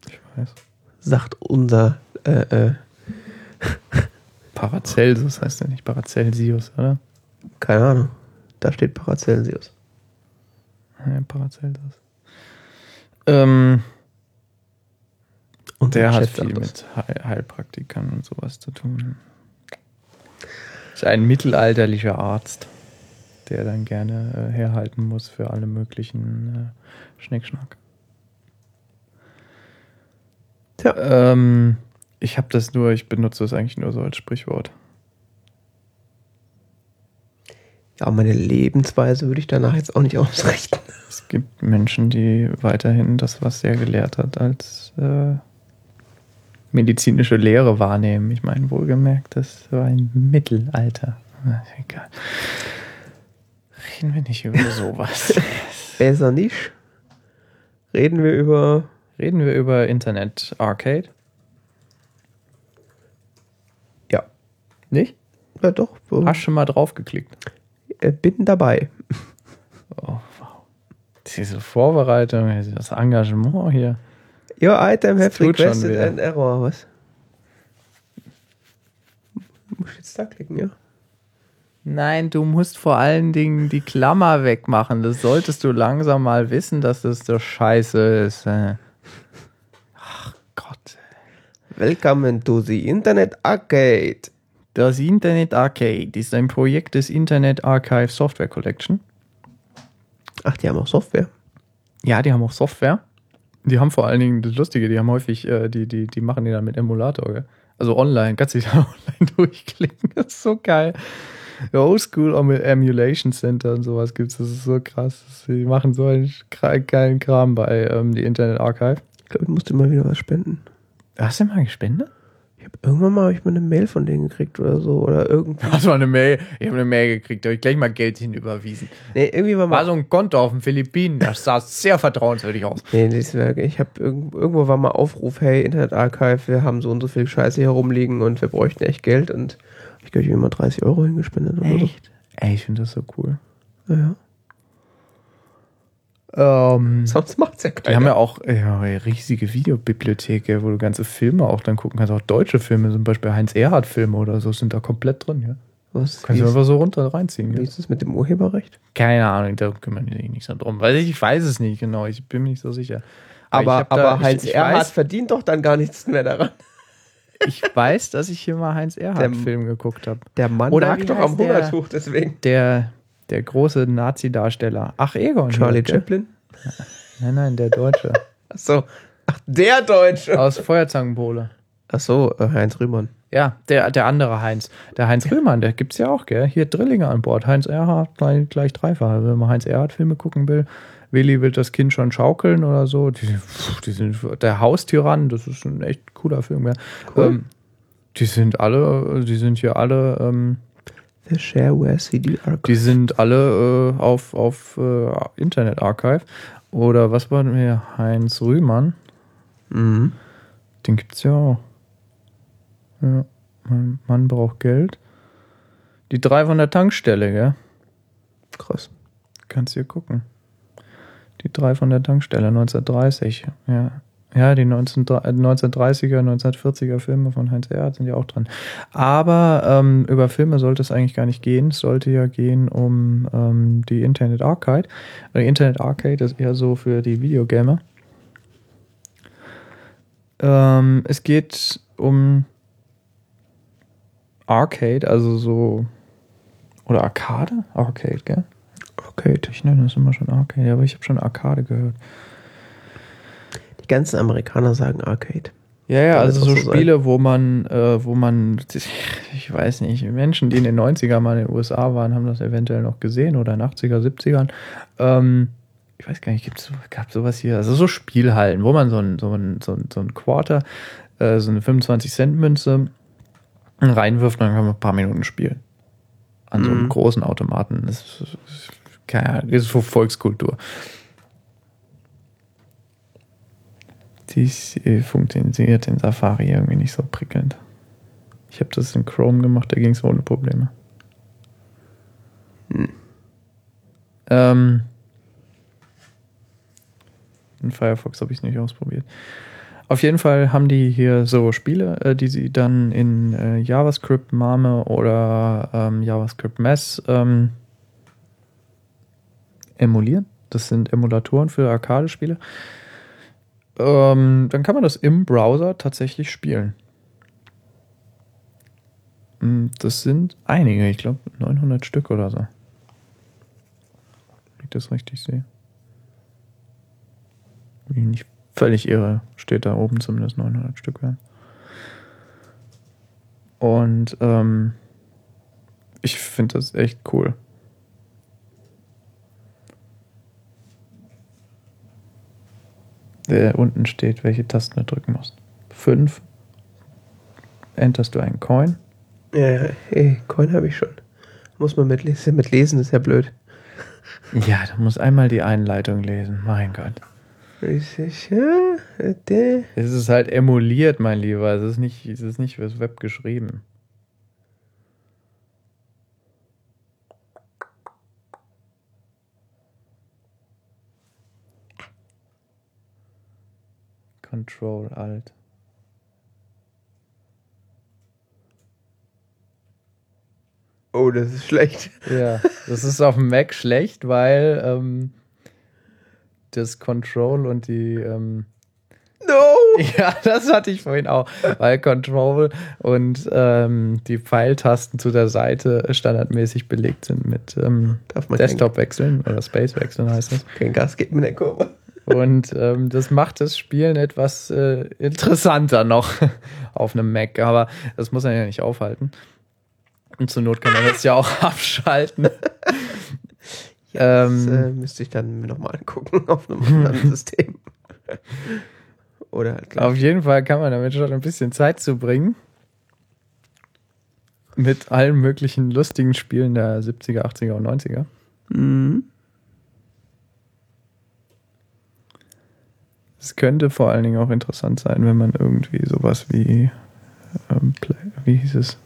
Ich weiß. Sagt unser äh, äh, Paracelsus heißt ja nicht Paracelsius, oder? keine Ahnung. Da steht Paracelsius. Ja, Paracelsus. Ähm, Und der hat viel mit Heil Heilpraktikern und sowas zu tun. Ist ein mittelalterlicher Arzt, der dann gerne äh, herhalten muss für alle möglichen äh, Schnickschnack. Tja. Ähm, ich habe das nur, ich benutze das eigentlich nur so als Sprichwort. Ja, meine Lebensweise würde ich danach jetzt auch nicht ausrichten. Es gibt Menschen, die weiterhin das, was er gelehrt hat, als äh, medizinische Lehre wahrnehmen. Ich meine, wohlgemerkt, das war im Mittelalter. Na, egal. Reden wir nicht über sowas. *laughs* Besser nicht. Reden wir über. Reden wir über Internet Arcade? Ja. Nicht? Ja, doch. Hast schon mal draufgeklickt? Äh, bin dabei. Oh, wow. Diese Vorbereitung, das Engagement hier. Your item have schon requested an error. Was? Muss ich jetzt da klicken, ja? Nein, du musst vor allen Dingen die Klammer wegmachen. Das solltest du langsam mal wissen, dass das so scheiße ist. äh. Ach Gott. Welcome to the Internet Arcade. Das Internet Arcade ist ein Projekt des Internet Archive Software Collection. Ach, die haben auch Software. Ja, die haben auch Software. Die haben vor allen Dingen das Lustige, die haben häufig, äh, die, die, die machen die dann mit Emulator, gell? Also online, kannst dich *laughs* da online durchklicken. Das ist so geil. Oldschool Emulation Center und sowas gibt's. Das ist so krass. Die machen so einen geilen Kram bei ähm, die Internet Archive. Ich glaube, ich musste mal wieder was spenden. Hast du mal gespendet? Ich habe irgendwann mal hab ich mal eine Mail von denen gekriegt oder so. Oder irgendwie. Hast du mal eine Mail? Ich habe eine Mail gekriegt, da habe ich gleich mal Geld hinüberwiesen. Nee, irgendwie war mal. War so ein Konto auf den Philippinen, das sah sehr vertrauenswürdig aus. Nee, das war, ich habe irgendwo, war mal Aufruf, hey, Internet Archive, wir haben so und so viel Scheiße hier rumliegen und wir bräuchten echt Geld und ich glaube, ich habe immer 30 Euro hingespendet oder Ey, ich finde das so cool. so. Ja. Ähm, Sonst macht's ja die keiner. haben ja auch ja, eine riesige Videobibliothek, wo du ganze Filme auch dann gucken kannst. Auch deutsche Filme, zum Beispiel Heinz-Erhardt-Filme oder so, sind da komplett drin. Ja? Was? Kannst du einfach so runter reinziehen. wie Ja? ist das mit dem Urheberrecht? Keine Ahnung, da kümmern die sich nicht so drum. Weil ich, ich weiß es nicht genau, ich bin mir nicht so sicher. Aber, aber da- Heinz ich, ich Erhardt weiß, verdient doch dann gar nichts mehr daran. *laughs* ich weiß, dass ich hier mal Heinz Erhardt-Film geguckt habe. Der Mann Oder lag doch am? Hungertuch, deswegen. Der, der große Nazi-Darsteller. Ach, Egon. Charlie gell? Chaplin? Nein, nein, der Deutsche. *laughs* Achso. Ach, der Deutsche. Aus Feuerzangenbowle. Achso, äh, Heinz Rühmann. Ja, der, der andere Heinz. Der Heinz Rühmann, der gibt's ja auch, gell? Hier Drillinge an Bord. Heinz Erhardt gleich, gleich dreifach. Wenn man Heinz Erhardt-Filme gucken will, Willi will das Kind schon schaukeln oder so. Die, die sind der Haustyrann, das ist ein echt cooler Film, ja. Cool. Ähm, die sind alle, die sind hier alle, ähm, The Shareware CD Archive. die sind alle äh, auf, auf äh, Internet Archive. Oder was war denn hier? Heinz Rühmann. Mhm. Den gibt's ja auch. Ja, mein Mann braucht Geld. Die drei von der Tankstelle, gell? Krass. Kannst hier gucken. Die drei von der Tankstelle, 1930. Ja, ja die 19, äh, 1930er, 1940er Filme von Heinz Erhardt sind ja auch dran. Aber ähm, über Filme sollte es eigentlich gar nicht gehen. Es sollte ja gehen um ähm, die Internet Arcade. Die Internet Arcade ist eher so für die Videogamer. Ähm, es geht um Arcade, also so. Oder Arcade? Arcade, gell? Arcade. Ich nenne das immer schon Arcade, aber ich habe schon Arcade gehört. Die ganzen Amerikaner sagen Arcade. Ja, ja, also so sein? Spiele, wo man, äh, wo man, ich weiß nicht, Menschen, die in den 90er mal in den USA waren, haben das eventuell noch gesehen oder in 80er, 70ern. Ähm, ich weiß gar nicht, gibt's, gab sowas hier, also so Spielhallen, wo man so ein, so ein, so ein, so ein Quarter, äh, so eine 25-Cent-Münze reinwirft und dann kann man ein paar Minuten spielen. An so einem Mhm. großen Automaten. Das ist, keine Ahnung, das ist so Volkskultur. Äh, funktioniert in Safari irgendwie nicht so prickelnd. Ich habe das in Chrome gemacht, da ging es ohne Probleme. Ähm, in Firefox habe ich es nicht ausprobiert. Auf jeden Fall haben die hier so Spiele, äh, die sie dann in äh, JavaScript Mame oder ähm, JavaScript Mess ähm, emulieren. Das sind Emulatoren für Arcade-Spiele. Ähm, dann kann man das im Browser tatsächlich spielen. Mm, Das sind einige, ich glaube 900 Stück oder so. Wenn ich das richtig sehe. Wenn ich nicht völlig irre, steht da oben zumindest 900 Stück werden. Und ähm, ich finde das echt cool. Der unten steht, welche Tasten du drücken musst. Fünf. Enterst du einen Coin. Ja, ja, hey, Coin habe ich schon. Muss man mitlesen, mit lesen, ist ja blöd. Ja, du musst einmal die Einleitung lesen. Mein Gott. Ich, ich, ja, äh. Es ist halt emuliert, mein Lieber. Es ist nicht, es ist nicht fürs Web geschrieben. Control Alt. Oh, das ist schlecht. Ja, das ist auf dem Mac schlecht, weil ähm, das Control und die ähm, No! *laughs* Ja, das hatte ich vorhin auch, weil Control und ähm, die Pfeiltasten zu der Seite standardmäßig belegt sind mit ähm, Darf man kein, Desktop-Wechseln oder Space-Wechseln heißt das. kein Gas geben in der Kurve. Und ähm, das macht das Spielen etwas äh, interessanter noch *laughs* auf einem Mac, aber das muss man ja nicht aufhalten. Und zur Not kann man das ja auch *laughs* abschalten. Das Ähm. äh, müsste ich dann mir nochmal angucken *laughs* auf einem anderen System. Oder halt. Auf jeden Fall kann man damit schon ein bisschen Zeit zubringen. Mit allen möglichen lustigen Spielen der 70er, 80er und 90er. Mhm. Es könnte vor allen Dingen auch interessant sein, wenn man irgendwie sowas wie, ähm, Play, wie hieß es?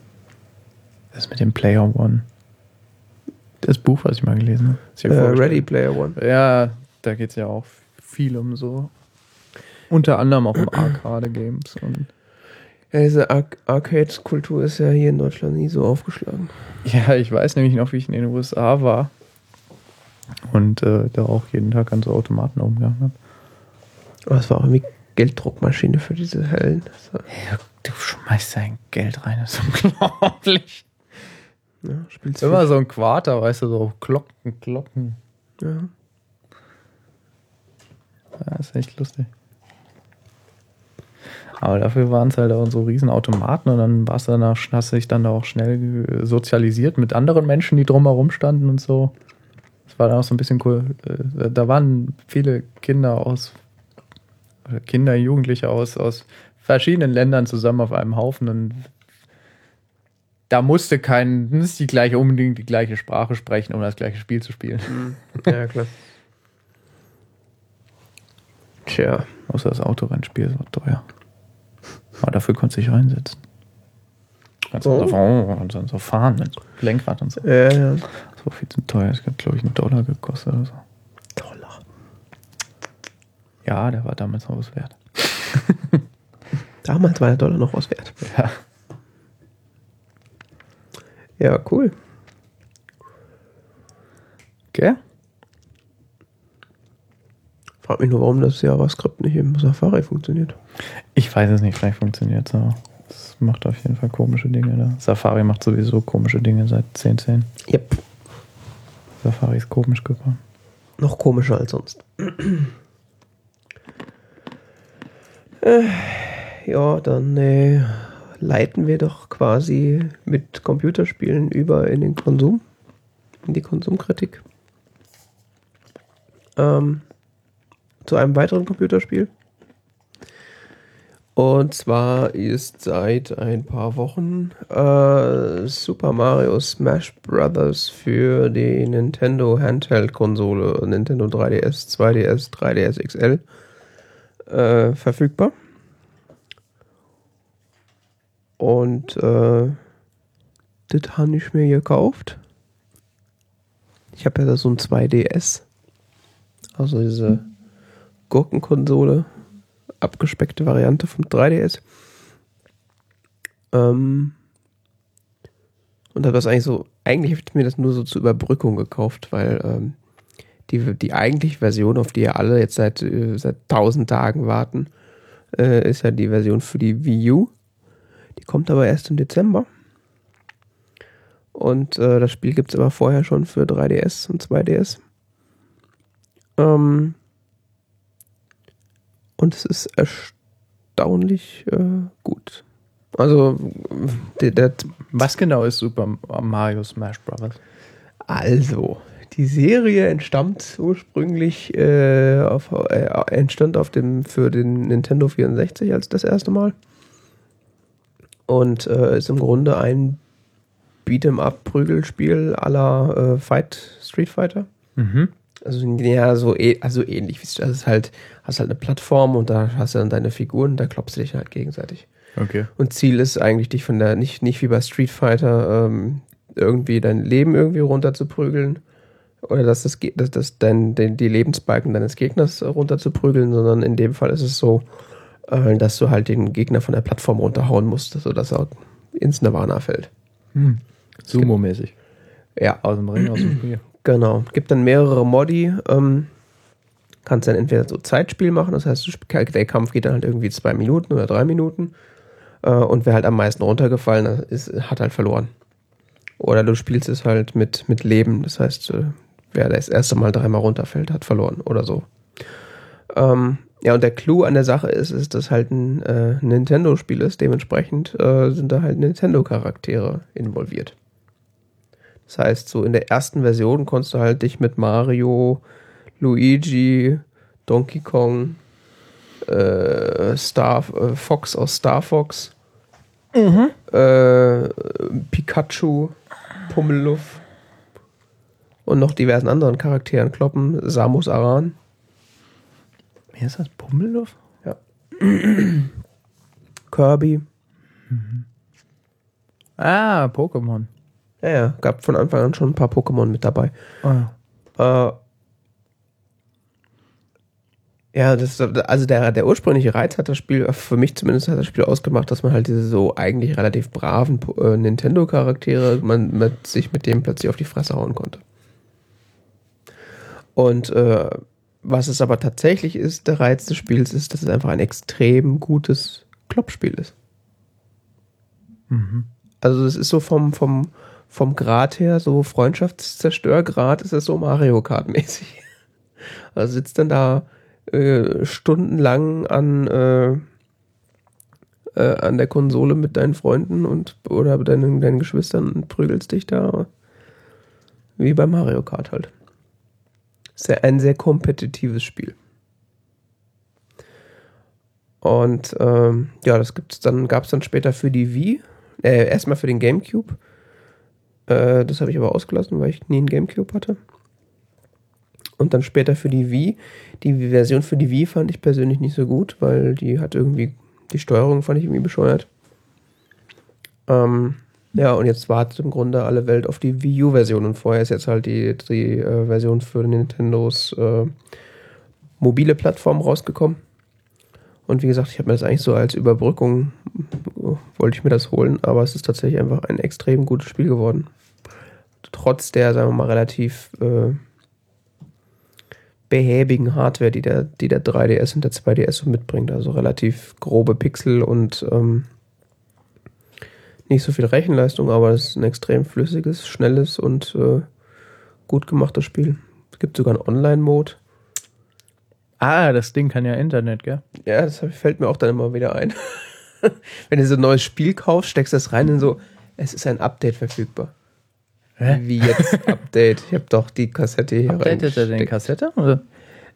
Das mit dem Player One. Das Buch, was ich mal gelesen habe. Äh. Ready Player One. Ja, da geht es ja auch viel um so. Unter anderem auch um *clears throat* Arcade-Games und Ja, diese Ar Arcade-Kultur ist ja hier in Deutschland nie so aufgeschlagen. Ja, ich weiß nämlich noch, wie ich in den USA war und äh, da auch jeden Tag an so Automaten umgegangen habe. Aber es war auch irgendwie Gelddruckmaschine für diese Hellen. Das war, Hey, du schmeißt dein Geld rein, das ist *laughs* unglaublich. ja, spielst Immer so ein Quarter, weißt du, so Glocken, Glocken. Ja. Ja, ist echt lustig. Aber dafür waren es halt auch so riesen Automaten und dann warst du danach, hast du dich dann da auch schnell sozialisiert mit anderen Menschen, die drumherum standen und so. Das war dann auch so ein bisschen cool. Äh, Da waren viele Kinder aus, Kinder, Jugendliche aus, aus verschiedenen Ländern zusammen auf einem Haufen und da musste kein, nicht die gleiche, unbedingt die gleiche Sprache sprechen, um das gleiche Spiel zu spielen. ja, klar. Tja. Außer das Autorennspiel ist auch teuer. Aber dafür konntest du dich reinsetzen. Kannst du Oh. so, und dann so fahren mit Lenkrad und so. Ja, ja. Das war viel zu teuer. Das hat, glaube ich, einen Dollar gekostet oder so. Ja, der war damals noch was wert. *laughs* Damals war der Dollar noch was wert. Ja. Ja, cool. Okay. Frag mich nur, warum das JavaScript nicht im Safari funktioniert. Ich weiß es nicht, vielleicht funktioniert es aber. Es macht auf jeden Fall komische Dinge da. Safari macht sowieso komische Dinge seit 10.10. Yep. Safari ist komisch geworden. Noch komischer als sonst. Äh, ja, dann äh, leiten wir doch quasi mit Computerspielen über in den Konsum, in die Konsumkritik. Ähm, zu einem weiteren Computerspiel. Und zwar ist seit ein paar Wochen äh, Super Mario Smash Brothers für die Nintendo Handheld-Konsole, Nintendo 3DS, 2DS, 3DS XL äh, verfügbar. Und äh, das habe ich mir gekauft. Ich habe ja so ein 2DS. Also diese Gurkenkonsole abgespeckte Variante vom 3DS. Ähm, und habe das eigentlich so, eigentlich habe ich mir das nur so zur Überbrückung gekauft, weil ähm, die, die eigentliche Version, auf die ja alle jetzt seit, äh, seit 1000 Tagen warten, äh, ist ja die Version für die Wii U. Die kommt aber erst im Dezember. Und äh, das Spiel gibt es aber vorher schon für 3DS und 2DS. Ähm, und es ist erstaunlich äh, gut. Also, der, der, Was genau ist Super Mario Smash Brothers? also, die Serie entstammt ursprünglich äh, auf, äh, entstand auf dem für den Nintendo 64 als das erste Mal und äh, ist im Grunde ein Beat'em Up Prügelspiel la äh, Fight Street Fighter. Mhm. Also ja, so eh- also ähnlich das ist halt hast halt eine Plattform und da hast du dann deine Figuren, da klopfst du dich halt gegenseitig. Okay. Und Ziel ist eigentlich, dich von der, nicht, nicht wie bei Street Fighter, ähm, irgendwie dein Leben irgendwie runter zu prügeln. Oder dass das, dass das dein, den, die Lebensbalken deines Gegners runter zu prügeln, sondern in dem Fall ist es so, äh, dass du halt den Gegner von der Plattform runterhauen musst, sodass er ins Nirvana fällt. Hm. Sumo-mäßig. Ja, Aus dem Ring, aus dem Spiel. Genau. Gibt dann mehrere Modi. Ähm, kannst dann entweder so Zeitspiel machen, das heißt, der Kampf geht dann halt irgendwie zwei Minuten oder drei Minuten. Äh, und wer halt am meisten runtergefallen ist, hat halt verloren. Oder du spielst es halt mit, mit Leben, das heißt, äh, wer das erste Mal dreimal runterfällt, hat verloren oder so. Ähm, ja, und der Clou an der Sache ist, ist, dass halt ein äh, Nintendo-Spiel ist, dementsprechend äh, sind da halt Nintendo-Charaktere involviert. Das heißt, so in der ersten Version konntest du halt dich mit Mario, Luigi, Donkey Kong, äh, Star, äh, Fox aus Star Fox äh, Pikachu, Pummeluff und noch diversen anderen Charakteren kloppen. Samus Aran. Wie ist das? Pummeluff? Ja. *clears throat* Kirby. Ah, Pokémon. Ja, ja, gab von Anfang an schon ein paar Pokémon mit dabei. Oh, ja. Äh, ja, das, also der, der ursprüngliche Reiz hat das Spiel, für mich zumindest hat das Spiel ausgemacht, dass man halt diese so eigentlich relativ braven äh, Nintendo-Charaktere, man mit, sich mit dem plötzlich auf die Fresse hauen konnte. Und äh, was es aber tatsächlich ist, der Reiz des Spiels ist, dass es einfach ein extrem gutes Kloppspiel ist. Mhm. Also es ist so vom, vom, vom Grad her, so Freundschaftszerstörgrad ist es so Mario Kart mäßig. *laughs* Also sitzt dann da äh, stundenlang an, äh, äh, an der Konsole mit deinen Freunden und oder deinen, deinen Geschwistern und prügelst dich da wie bei Mario Kart halt. Sehr, ein sehr kompetitives Spiel. Und ähm, ja, das gibt's dann, gab es dann später für die Wii, äh, erstmal für den GameCube. Äh, das habe ich aber ausgelassen, weil ich nie einen GameCube hatte. Und dann später für die Wii. Die Version für die Wii fand ich persönlich nicht so gut, weil die hat irgendwie, die Steuerung fand ich irgendwie bescheuert. Ähm, ja, und jetzt wartet im Grunde alle Welt auf die Wii U-Version. Und vorher ist jetzt halt die, die äh, Version für Nintendos äh, mobile Plattform rausgekommen. Und wie gesagt, ich habe mir das eigentlich so als Überbrückung, wollte ich mir das holen, aber es ist tatsächlich einfach ein extrem gutes Spiel geworden. Trotz der, sagen wir mal, relativ äh, behäbigen Hardware, die der, die der 3DS und der 2DS so mitbringt. Also relativ grobe Pixel und ähm, nicht so viel Rechenleistung, aber es ist ein extrem flüssiges, schnelles und äh, gut gemachtes Spiel. Es gibt sogar einen Online-Mode. Ah, das Ding kann ja Internet, gell? Ja, das fällt mir auch dann immer wieder ein. *laughs* Wenn du so ein neues Spiel kaufst, steckst du das rein und so, es ist ein Update verfügbar. Hä? Wie jetzt *laughs* Update? Ich habe doch die Kassette hier Updatet er den. Kassette? Oder?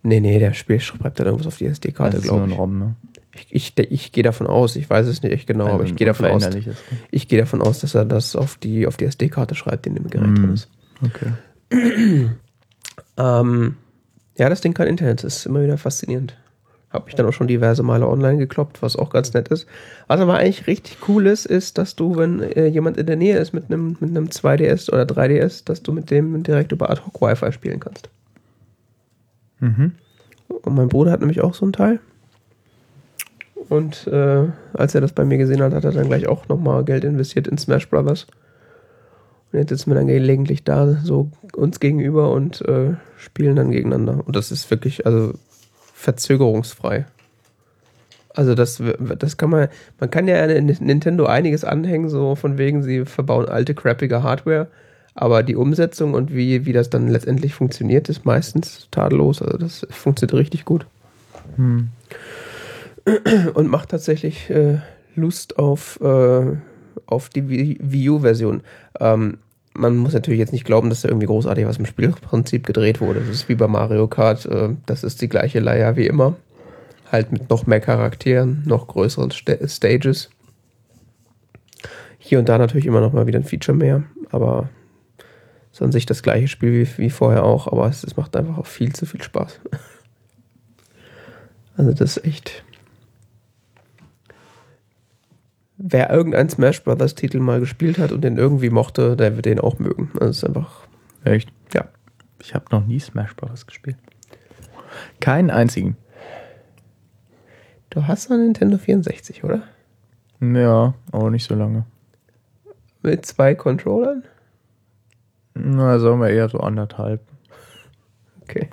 Nee, nee, der Spiel schreibt dann irgendwas auf die SD-Karte, nur glaube ein ich. ROM, ne? Ich, ich, ich gehe davon aus, ich weiß es nicht echt genau, aber Also ich gehe davon aus, ich gehe davon aus, dass er das auf die, auf die SD-Karte schreibt, die in dem Gerät Mm. drin ist. Okay. *clears throat* Ähm, ja, das Ding kann Internet, das ist immer wieder faszinierend. Habe ich dann auch schon diverse Male online gekloppt, was auch ganz nett ist. Was aber eigentlich richtig cool ist, ist, dass du, wenn äh, jemand in der Nähe ist mit einem mit einem 2DS oder 3DS, dass du mit dem direkt über Ad-Hoc Wi-Fi spielen kannst. Mhm. Und mein Bruder hat nämlich auch so ein Teil. Und äh, als er das bei mir gesehen hat, hat er dann gleich auch nochmal Geld investiert in Smash Brothers. Und jetzt sitzen wir dann gelegentlich da, so uns gegenüber und äh, spielen dann gegeneinander. Und das ist wirklich, also verzögerungsfrei. Also das, das kann man, man kann ja Nintendo einiges anhängen, so von wegen, sie verbauen alte, crappige Hardware. Aber die Umsetzung und wie, wie das dann letztendlich funktioniert, ist meistens tadellos. Also das funktioniert richtig gut. Hm. *clears throat* und macht tatsächlich äh, Lust auf, äh, auf die Wii U-Version. Ähm, man muss natürlich jetzt nicht glauben, dass da irgendwie großartig was im Spielprinzip gedreht wurde. Das ist wie bei Mario Kart. Äh, das ist die gleiche Leier wie immer. Halt mit noch mehr Charakteren, noch größeren Sta Stages. Hier und da natürlich immer noch mal wieder ein Feature mehr. Aber es ist an sich das gleiche Spiel wie, wie vorher auch. Aber es, es macht einfach auch viel zu viel Spaß. *laughs* Also das ist echt wer irgendeinen Smash Brothers Titel mal gespielt hat und den irgendwie mochte, der wird den auch mögen. Also es ist einfach, Echt? ja. Ich habe noch nie Smash Bros. gespielt. Keinen einzigen. Du hast einen Nintendo 64, oder? Ja, aber nicht so lange. Mit zwei Controllern? Na, sagen wir eher so anderthalb. Okay.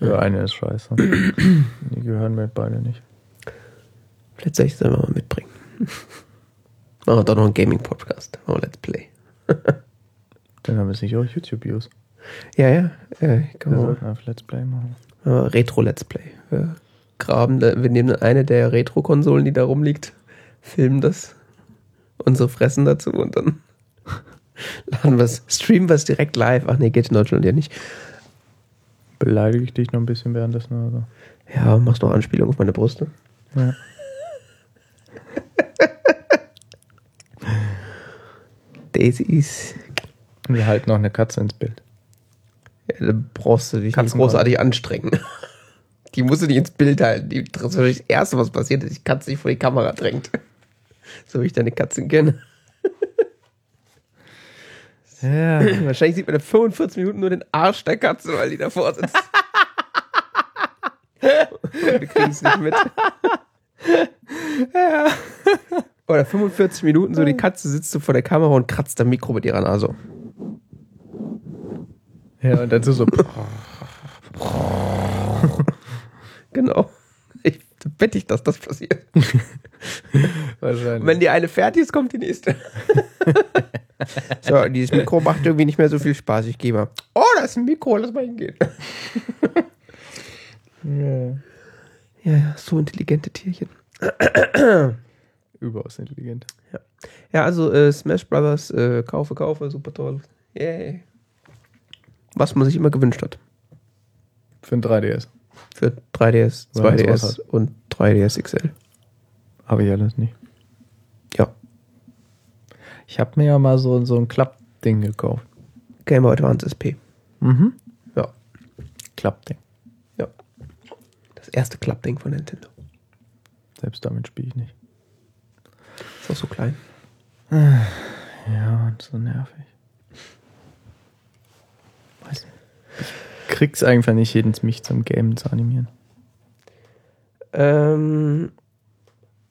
Ja, eine ist scheiße. Die gehören mir beide nicht. Vielleicht soll ich es einfach mal mitbringen. *laughs* Machen wir doch noch einen Gaming-Podcast. Oh, Let's Play. *laughs* Dann haben wir es nicht auch YouTube-Views. Ja, ja. kann Wir sollten auf Let's Play machen. Retro-Let's Play. Wir graben, wir nehmen eine der Retro-Konsolen, die da rumliegt, filmen das, unsere Fressen dazu und dann *laughs* laden wir es, streamen wir es direkt live. Ach nee, geht in Deutschland ja nicht. Beleidige ich dich noch ein bisschen währenddessen oder? Ja, machst noch Anspielung auf meine Brüste. Ja. *laughs* das ist. Wir halten noch eine Katze ins Bild. Ja, dann brauchst du dich Kannst nicht großartig mal. anstrengen. *laughs* Die musst du nicht ins Bild halten. Die, das ist das Erste, was passiert ist, die Katze sich vor die Kamera drängt. *laughs* So wie ich deine Katzen kenne. Ja. Wahrscheinlich sieht man in 45 Minuten nur den Arsch der Katze, weil die davor sitzt. wir kriegen es nicht mit. *laughs* Oder 45 Minuten so, die Katze sitzt so vor der Kamera und kratzt am Mikro mit ihrer Nase. ja, und dazu so. *laughs* Genau. Ich wette ich, dass das passiert. *laughs* Wahrscheinlich. Wenn die eine fertig ist, kommt die nächste. so, dieses Mikro macht irgendwie nicht mehr so viel Spaß. Ich gehe mal. Oh, da ist ein Mikro, lass mal hingehen. ja. Ja, ja, so intelligente Tierchen. *clears throat* Überaus intelligent. Ja, also äh, Smash Brothers, äh, kaufe, kaufe, super toll. Yay. Was man sich immer gewünscht hat. Für ein 3DS. Für 3DS, Wenn man 2DS sowas und 3DS XL. Habe ich alles nicht. Ja. Ich habe mir ja mal so, so ein Klappding gekauft. Game Boy Advance SP. Mhm. Ja. Klappding. Ja. Das erste Klappding von Nintendo. Selbst damit spiele ich nicht. Ist auch so klein. *sighs* Ja, und so nervig. Weiß nicht. Ich krieg's einfach nicht hin, mich zum Game zu animieren. Ähm,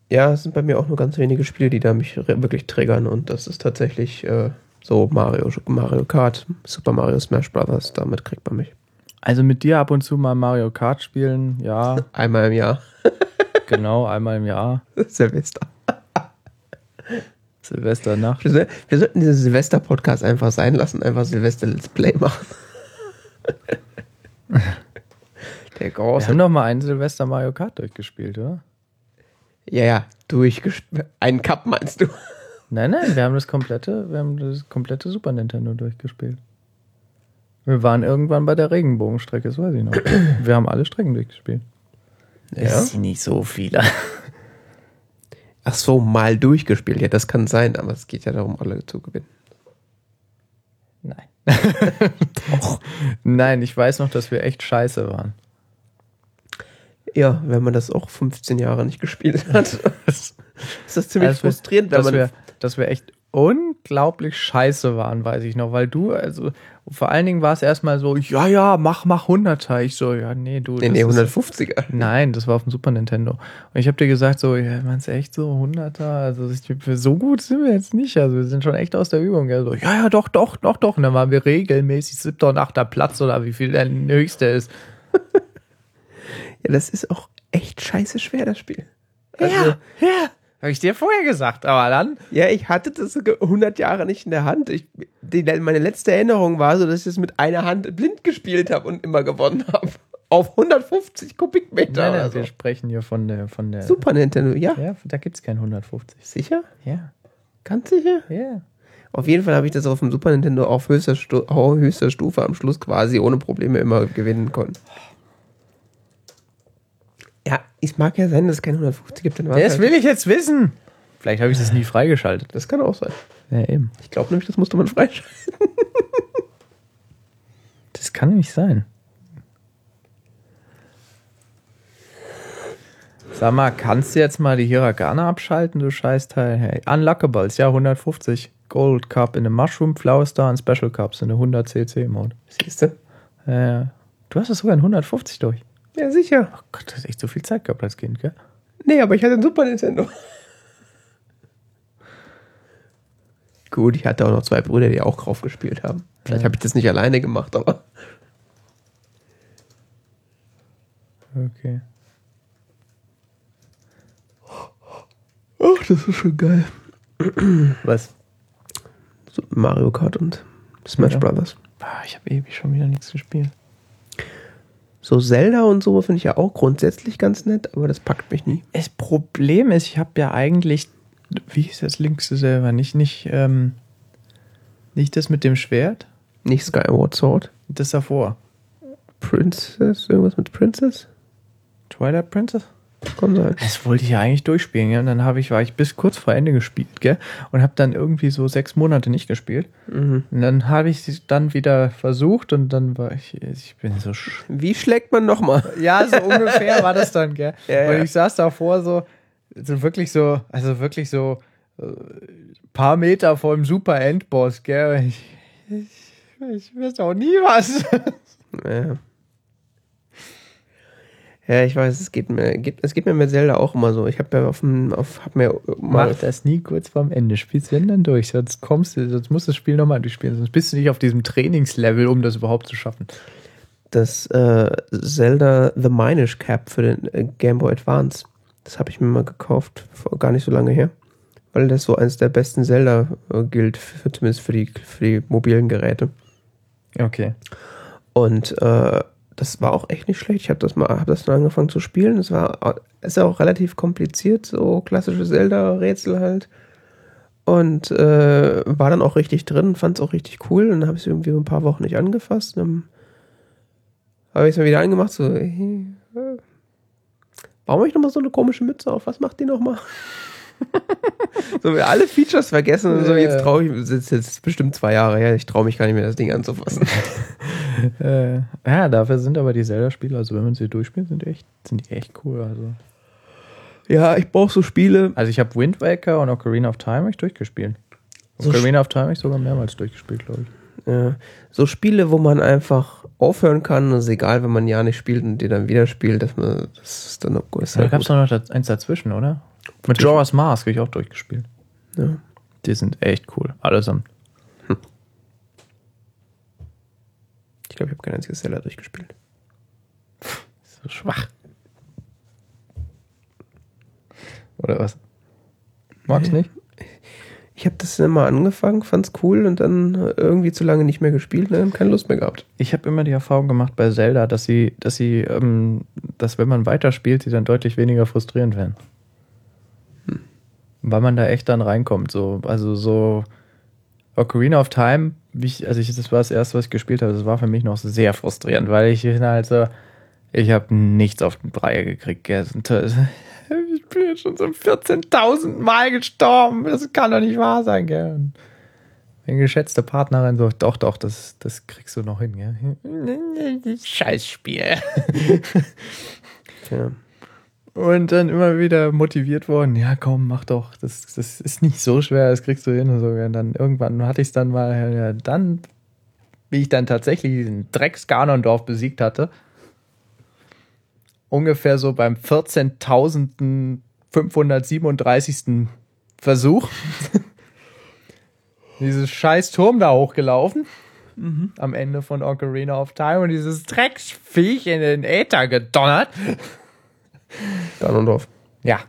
ja, es sind bei mir auch nur ganz wenige Spiele, die da mich wirklich triggern und das ist tatsächlich äh, so Mario, Mario Kart, Super Mario Smash Brothers, damit kriegt man mich. Also mit dir ab und zu mal Mario Kart spielen, ja, *laughs* Einmal im Jahr. *laughs* genau, einmal im Jahr. *laughs* Silvester. Silvesternacht. Wir, soll- wir sollten diesen Silvester-Podcast einfach sein lassen, einfach Silvester-Let's Play machen. *laughs* Der Wir große. haben doch mal einen Silvester Mario Kart durchgespielt, oder? Ja, ja, durchgespielt. Einen Cup meinst du? Nein, nein, wir haben das komplette, wir haben das komplette Super Nintendo durchgespielt. Wir waren irgendwann bei der Regenbogenstrecke, das weiß ich noch. Wir haben alle Strecken durchgespielt. Ja. sind nicht so viele. Ach so, mal durchgespielt. Ja, das kann sein, aber es geht ja darum, alle zu gewinnen. Nein. *laughs* Nein, ich weiß noch, dass wir echt scheiße waren. Ja, wenn man das auch 15 Jahre nicht gespielt hat, *laughs* ist das ziemlich Als wir- frustrierend, wenn dass man. wir, dass wir echt unglaublich scheiße waren, weiß ich noch, weil du, also vor allen Dingen war es erstmal so, ja, ja, mach, mach 100er. Ich so, ja, nee, du. nee, nee, ist- 150er. Nein, das war auf dem Super Nintendo. Und ich habe dir gesagt, so, ja, meinst du echt so 100er? Also so gut sind wir jetzt nicht. Also wir sind schon echt aus der Übung. Ja, so, ja, ja, doch, doch, doch, doch. Und dann waren wir regelmäßig siebter und achter Platz oder wie viel der höchste ist. *laughs* Ja, das ist auch echt scheiße schwer, das Spiel. ja, ja. Habe ich dir vorher gesagt, aber dann. Ja, ich hatte das sogar 100 Jahre nicht in der Hand. Ich, die, meine letzte Erinnerung war so, dass ich es mit einer Hand blind gespielt habe und immer gewonnen habe. Auf 150 Kubikmeter Nein, nein, so. wir sprechen hier von der, von der. Super Nintendo, ja. Ja, da gibt's kein 150. Sicher? Ja, Ganz sicher? ja. Auf jeden Fall habe ich das auf dem Super Nintendo auf höchster, Stu auf höchster Stufe am Schluss quasi ohne Probleme immer gewinnen können. Es mag ja sein, dass es keine 150 gibt. Dann Das halt- will ich jetzt wissen. Vielleicht habe ich das nie freigeschaltet. das kann auch sein. Ja, eben. Ich glaube nämlich, das musste man freischalten. *laughs* Das kann nämlich sein. Sag mal, kannst du jetzt mal die Hiragana abschalten, du Scheißteil? Hey, Unlockables, ja, 150. Gold Cup in der Mushroom, Flower Star und Special Cups in der 100 CC Mode. Siehst du? Ja. Du hast es sogar in 150 durch. Ja, sicher. Oh Gott, du hast echt so viel Zeit gehabt als Kind, gell? Nee, aber ich hatte ein Super Nintendo. Gut, ich hatte auch noch zwei Brüder, die auch drauf gespielt haben. Vielleicht Ja. habe ich das nicht alleine gemacht, aber. Okay. Ach, das ist schon geil. Was? Mario Kart und Smash Ja. Brothers. Ah, ich habe ewig schon wieder nichts gespielt. So Zelda und so finde ich ja auch grundsätzlich ganz nett, aber das packt mich nie. Das Problem ist, ich habe ja eigentlich, wie hieß das linkste selber? Nicht, nicht, ähm, nicht das mit dem Schwert, Nicht Skyward Sword. das davor. Princess, irgendwas mit Princess? Twilight Princess? Kann sein. Das wollte ich ja eigentlich durchspielen, ja. Und dann habe ich, war ich bis kurz vor Ende gespielt, gell? Und habe dann irgendwie so sechs Monate nicht gespielt. Mhm. Und dann habe ich es dann wieder versucht und dann war ich, ich bin so sch Wie schlägt man nochmal? Ja, so ungefähr war das dann, gell? Ja, Und ich saß davor so, so wirklich so, also wirklich so äh, paar Meter vor dem Super Endboss, gell? Ich, ich, ich weiß auch nie was. Ja. Ja, ich weiß, es geht mir, geht, es geht mir mit Zelda auch immer so. Ich habe ja auf dem, auf, hab mir mal, Mach das nie kurz vorm Ende. Spielst wenn dann durch. Sonst kommst du, sonst musst du das Spiel nochmal durchspielen. Sonst bist du nicht auf diesem Trainingslevel, um das überhaupt zu schaffen. das äh, Zelda The Minish Cap für den äh, Game Boy Advance. Das habe ich mir mal gekauft, vor gar nicht so lange her. Weil das so eines der besten Zelda äh, gilt, für, zumindest für die, für die mobilen Geräte. Okay. Und äh, das war auch echt nicht schlecht. Ich habe das mal, habe das dann angefangen zu spielen. Es war, ist ja auch relativ kompliziert, so klassische Zelda-Rätsel halt. Und äh, war dann auch richtig drin, fand es auch richtig cool. Und dann habe ich es irgendwie ein paar Wochen nicht angefasst. Dann habe ich es mal wieder angemacht, so, äh, warum habe ich nochmal so eine komische Mütze auf? Was macht die nochmal? *laughs* so, wir alle Features vergessen und so, Ja, jetzt ja. traue ich, das ist jetzt bestimmt zwei Jahre her, ich traue mich gar nicht mehr, das Ding anzufassen. *laughs* Äh, ja, dafür sind aber die Zelda-Spiele, also wenn man sie durchspielt, sind die echt, sind die echt cool. Also, Ja, ich brauche so Spiele. also ich habe Wind Waker und Ocarina of Time ich durchgespielt. So Ocarina of Time ich sogar mehrmals durchgespielt, glaube ich. Ja, so Spiele, wo man einfach aufhören kann, ist egal, wenn man Jahr nicht spielt und die dann wieder spielt, dass man, das ist dann auch gut. Da halt gab es noch eins dazwischen, oder? Mit Jorah's Mask habe ich auch durchgespielt. Ja. Die sind echt cool, allesamt. Ich glaube, ich habe kein einziges Zelda durchgespielt. So schwach. Oder was? Magst Nee. nicht? Ich habe das mal angefangen, fand's cool und dann irgendwie zu lange nicht mehr gespielt und dann keine Lust mehr gehabt. Ich habe immer die Erfahrung gemacht bei Zelda, dass sie, dass sie, ähm, dass wenn man weiterspielt, sie dann deutlich weniger frustrierend werden. Weil man da echt dann reinkommt. So, also so Ocarina of Time, ich, also ich, das war das erste, was ich gespielt habe, das war für mich noch sehr frustrierend, weil ich halt so, ich habe nichts auf den Brei gekriegt. gell. *laughs* Ich bin jetzt schon so 14.000 Mal gestorben. Das kann doch nicht wahr sein, gell? Meine geschätzte Partnerin so, doch, doch, das, das kriegst du noch hin, gell? *laughs* Scheißspiel. *laughs* Ja. Und dann immer wieder motiviert worden, ja komm, mach doch, das, das ist nicht so schwer, das kriegst du hin und so. Und dann irgendwann hatte ich es dann mal, ja, dann, wie ich dann tatsächlich diesen Drecks Ganondorf besiegt hatte, ungefähr so beim 14.537. Versuch, *laughs* dieses scheiß Turm da hochgelaufen. Am Ende von Ocarina of Time und dieses Drecksviech in den Äther gedonnert. *laughs* Ganondorf. Ja.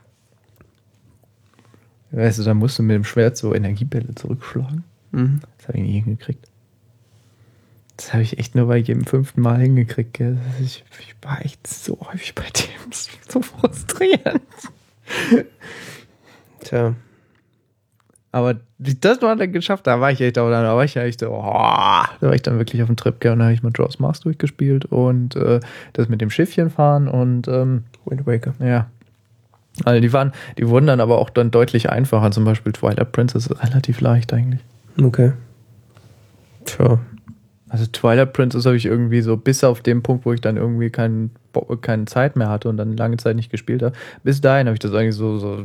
Weißt du, da musst du mit dem Schwert so Energiebälle zurückschlagen. Mhm. Das habe ich nie hingekriegt. Das habe ich echt nur bei jedem fünften Mal hingekriegt. Gell? Ich, ich war echt so häufig bei dem. Das ist so frustrierend. Tja. Aber das mal dann geschafft, da war ich echt, da war ich ja echt so, oh, da war ich dann wirklich auf dem Trip, gell? Und da habe ich mal Jaws Mars durchgespielt und äh, das mit dem Schiffchen fahren und ähm, Wind Waker. Ja. Also die waren, die wurden dann aber auch dann deutlich einfacher. Zum Beispiel Twilight Princess ist relativ leicht eigentlich. Okay. Tja. Also Twilight Princess habe ich irgendwie so bis auf den Punkt, wo ich dann irgendwie kein, Bo- keine Zeit mehr hatte und dann lange Zeit nicht gespielt habe. Bis dahin habe ich das eigentlich so, so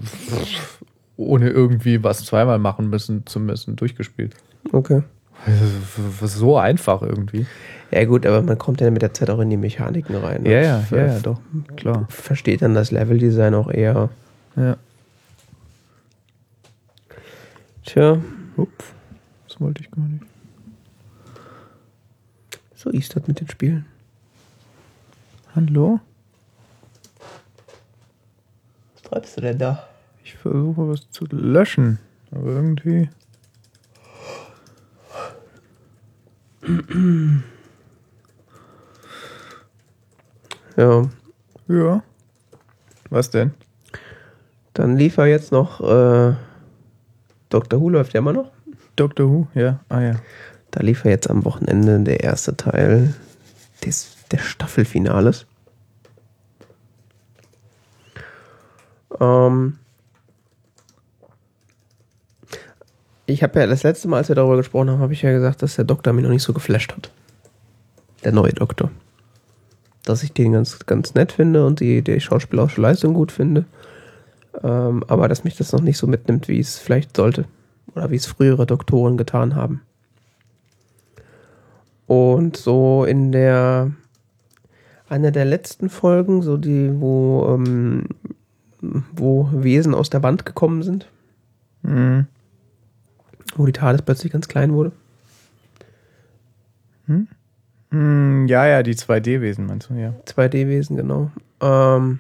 ohne irgendwie was zweimal machen müssen zu müssen durchgespielt. Okay. *laughs* So einfach irgendwie. Ja gut, aber man kommt ja mit der Zeit auch in die Mechaniken rein. Ja, ja, Und ja, ja, doch, klar. Versteht dann das Leveldesign auch eher. Ja. Tja, Ups, das wollte ich gar nicht. so ist das mit den Spielen. Hallo? Was treibst du denn da? Versuche was zu löschen, aber irgendwie. Ja, Ja. Was denn? dann liefer jetzt noch äh, Dr. Who läuft ja immer noch. Doctor Who? Ja. Ah ja. Da lief er jetzt am Wochenende der erste Teil des, des Staffelfinales. Ähm ich habe ja das letzte Mal, als wir darüber gesprochen haben, habe ich ja gesagt, dass der Doktor mich noch nicht so geflasht hat. Der neue Doktor. Dass ich den ganz, ganz nett finde und die, die schauspielerische Leistung gut finde. Ähm, aber dass mich das noch nicht so mitnimmt, wie es vielleicht sollte. Oder wie es frühere Doktoren getan haben. Und so in der einer der letzten Folgen, so die, wo, ähm, wo Wesen aus der Wand gekommen sind. Mhm. Wo die TARDIS plötzlich ganz klein wurde. Hm? Hm, ja, ja, die 2D-Wesen meinst du, ja. 2D-Wesen, genau. Ähm,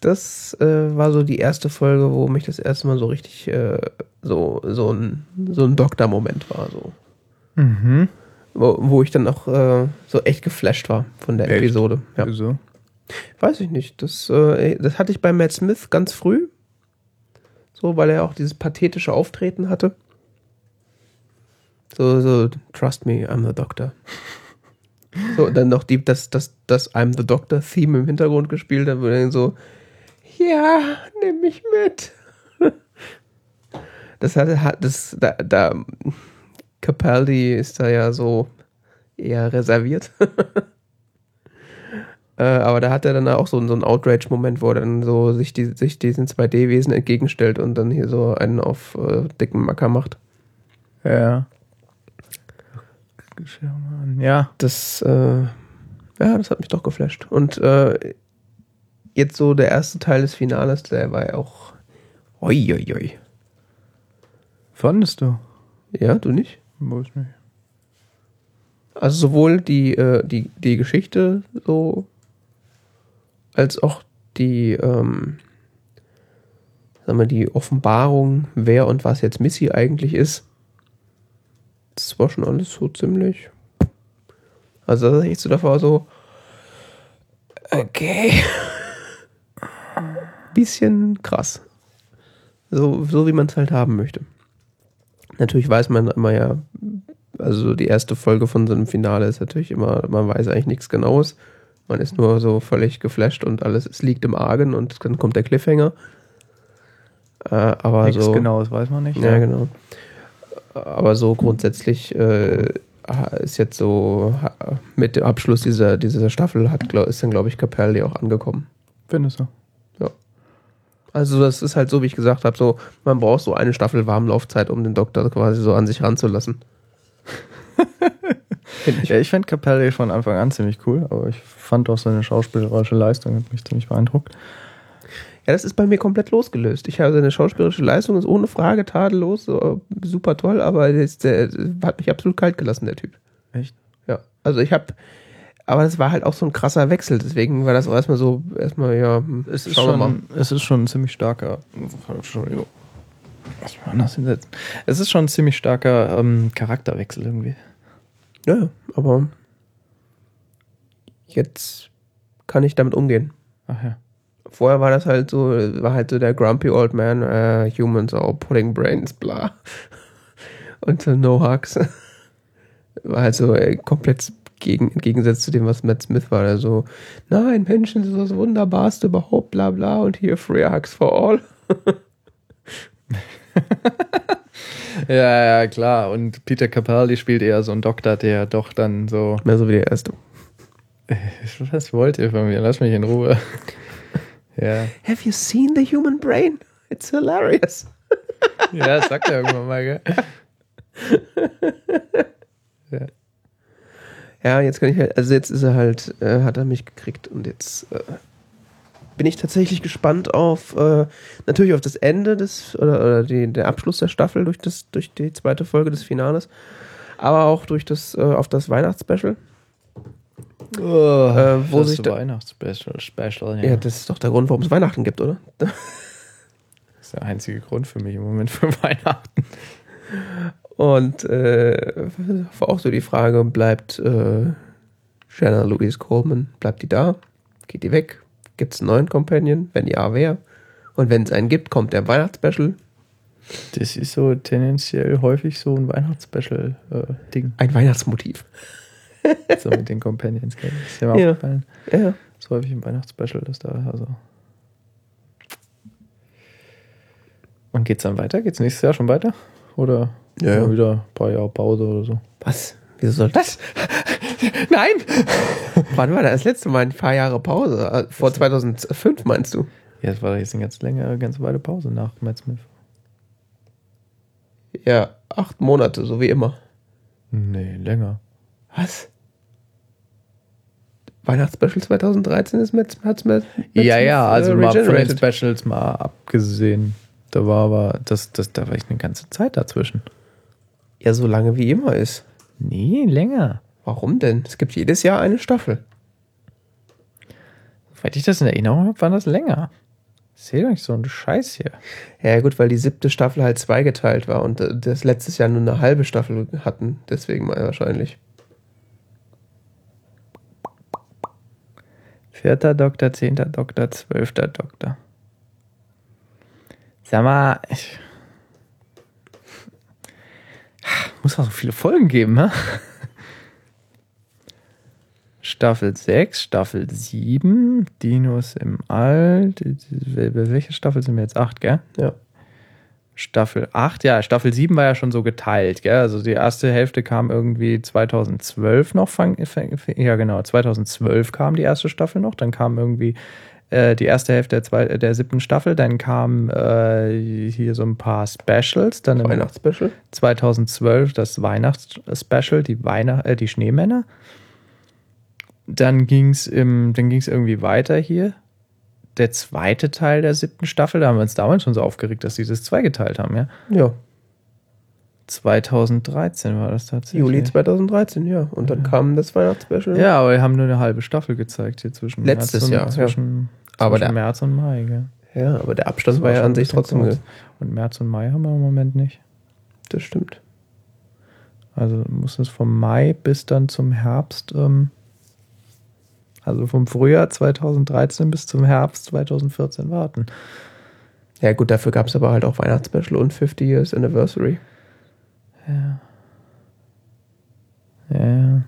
das äh, war so die erste Folge, wo mich das erste Mal so richtig äh, so, so ein, so ein Doktor-Moment war. So. Mhm. Wo, wo ich dann auch äh, so echt geflasht war von der Echt? Episode. Ja. Wieso? Weiß ich nicht. Das, äh, das hatte ich bei Matt Smith ganz früh. So, weil er auch dieses pathetische Auftreten hatte. So, so, trust me, I'm the doctor. *laughs* So, und dann noch die, das, das, das I'm the Doctor Theme im Hintergrund gespielt, dann wurde dann so, ja, nimm mich mit. *laughs* Das hatte, hat, das, da, da, Capaldi ist da ja so eher reserviert. *laughs* Äh, aber da hat er dann auch so, so einen Outrage-Moment, wo er dann so sich, die, sich diesen 2D-Wesen entgegenstellt und dann hier so einen auf äh, dicken Macker macht. Ja. Ja. Das, äh, ja, das hat mich doch geflasht. Und äh, jetzt so der erste Teil des Finales, der war ja auch. Oi, oi, oi. Fandest du? Ja, du nicht? Weiß nicht. Also sowohl die, äh, die, die Geschichte so als auch die, ähm, sagen wir, die Offenbarung, wer und was jetzt Missy eigentlich ist. Das war schon alles so ziemlich. Also das echt so davor so. Okay. *laughs* Bisschen krass. So, so wie man es halt haben möchte. Natürlich weiß man immer ja, also die erste Folge von so einem Finale ist natürlich immer, man weiß eigentlich nichts Genaues. Man ist nur so völlig geflasht und alles, es liegt im Argen und dann kommt der Cliffhanger. Äh, aber Nichts so. Genaues weiß man nicht. Ja, genau. Aber so grundsätzlich äh, ist jetzt so mit dem Abschluss dieser, dieser Staffel hat, glaub, ist dann, glaube ich, Capelli auch angekommen. Findest du? Also das ist halt so, wie ich gesagt habe, so man braucht so eine Staffel Warmlaufzeit, um den Doktor quasi so an sich ranzulassen. *laughs* Finde ich. Ja, ich fand Capelli von Anfang an ziemlich cool, aber ich fand auch seine schauspielerische Leistung hat mich ziemlich beeindruckt. Ja, das ist bei mir komplett losgelöst. Ich habe seine schauspielerische Leistung ist ohne Frage tadellos, so, super toll, aber der, ist- der hat mich absolut kalt gelassen, der Typ. Echt? Ja, also ich habe, aber das war halt auch so ein krasser Wechsel, deswegen war das auch erstmal so, erstmal, ja, hm, Es ist, schon, es ist schon ein ziemlich starker. Entschuldigung. Lass mal anders hinsetzen. Es ist schon ein ziemlich starker ähm, Charakterwechsel irgendwie. Ja, aber jetzt kann ich damit umgehen. Ach ja. Vorher war das halt so, war halt so der grumpy old man, äh, humans are pudding brains, bla. *laughs* Und so no hugs. *laughs* War halt so äh, komplett gegen, im Gegensatz zu dem, was Matt Smith war. Also, nein, Menschen sind das Wunderbarste überhaupt, bla bla. Und hier free hugs for all. *laughs* Ja, ja, klar. Und Peter Capaldi spielt eher so einen Doktor, der doch dann so. Mehr so wie der erste. *laughs* Was wollt ihr von mir? Lass mich in Ruhe. *laughs* Ja. Have you seen the human brain? It's hilarious. *laughs* Ja, das sagt er irgendwann mal, gell? Ja. Ja, jetzt kann ich halt, also jetzt ist er halt, äh, hat er mich gekriegt und jetzt äh, bin ich tatsächlich gespannt auf, äh, natürlich auf das Ende des, oder, oder die, der Abschluss der Staffel durch das, durch die zweite Folge des Finales, aber auch durch das, äh, auf das Weihnachtsspecial. Oh, Äh, wo das sich da- Weihnachtsspecial, Special, Ja. ja. das ist doch der Grund, warum es Weihnachten gibt, oder? *laughs* Das ist der einzige Grund für mich im Moment für *laughs* Weihnachten. Und äh, war auch so die Frage, bleibt äh, Shanna Louise Coleman, bleibt die da? Geht die weg? Gibt es einen neuen Companion? Wenn ja, wer? Und wenn es einen gibt, kommt der Weihnachtsspecial. Das ist so tendenziell häufig so ein Weihnachtsspecial-Ding. Ein Weihnachtsmotiv. So mit den Companions. Gell? Das ist dir mal Ja. aufgefallen. Ja, Das ist häufig ein Weihnachtsspecial, dass da, also. Wann geht's dann weiter? Geht's nächstes Jahr schon weiter? Oder Ja, ja. wieder ein paar Jahre Pause oder so? Was? Wieso soll das? *laughs* Nein! Wann war das letzte Mal ein paar Jahre Pause? Vor 2005 meinst du? Ja, das war jetzt eine ganz längere, ganz weite Pause nach Matt Smith. Ja, acht Monate, so wie immer. Nee, länger. Was? Weihnachtsspecial 2013 ist mit, hat's mit, mit ja, ja, also äh, mal regenerated. Specials mal abgesehen. Da war aber, das, das, da war ich eine ganze Zeit dazwischen. Ja, so lange wie immer ist. Nee, länger. Warum denn? Es gibt jedes Jahr eine Staffel. Soweit ich das in Erinnerung habe, war das länger. Seht doch nicht so ein Scheiß hier. Ja, gut, weil die siebte Staffel halt zweigeteilt war und äh, das letztes Jahr nur eine halbe Staffel hatten. Deswegen mal wahrscheinlich. Vierter Doktor, zehnter Doktor, zwölfter Doktor. Sag mal, ich. Muss auch so viele Folgen geben, ne? Staffel 6, Staffel 7, Dinos im All. Welche Staffel sind wir jetzt? 8, gell? Ja. Staffel 8, ja, Staffel 7 war ja schon so geteilt, gell? Also die erste Hälfte kam irgendwie 2012 noch, fang, fang, ja genau, 2012 kam die erste Staffel noch, dann kam irgendwie äh, die erste Hälfte der, zwei, der siebten Staffel, dann kam äh, hier so ein paar Specials, dann im Weihnachtsspecial. 2012 das Weihnachtsspecial, die, Weihnacht äh, die Schneemänner. Dann ging es dann ging's irgendwie weiter hier. Der zweite Teil der siebten Staffel, da haben wir uns damals schon so aufgeregt, dass sie das zweigeteilt haben, ja. Ja, 2013 war das tatsächlich. Juli 2013, ja. Und dann kam das Weihnachtsspecial. Ja, aber wir haben nur eine halbe Staffel gezeigt hier zwischen Letztes März und, Jahr, ja. zwischen, Aber zwischen der- März und Mai, gell? Ja, aber der Abstand Das war ja an sich trotzdem. ge- Und März und Mai haben wir im Moment nicht. Das stimmt. Also muss es vom Mai bis dann zum Herbst, ähm, also vom Frühjahr 2013 bis zum Herbst 2014 warten. Ja, gut, dafür gab es aber halt auch Weihnachtsspecial und 50 Years Anniversary. Ja. Ja, ja.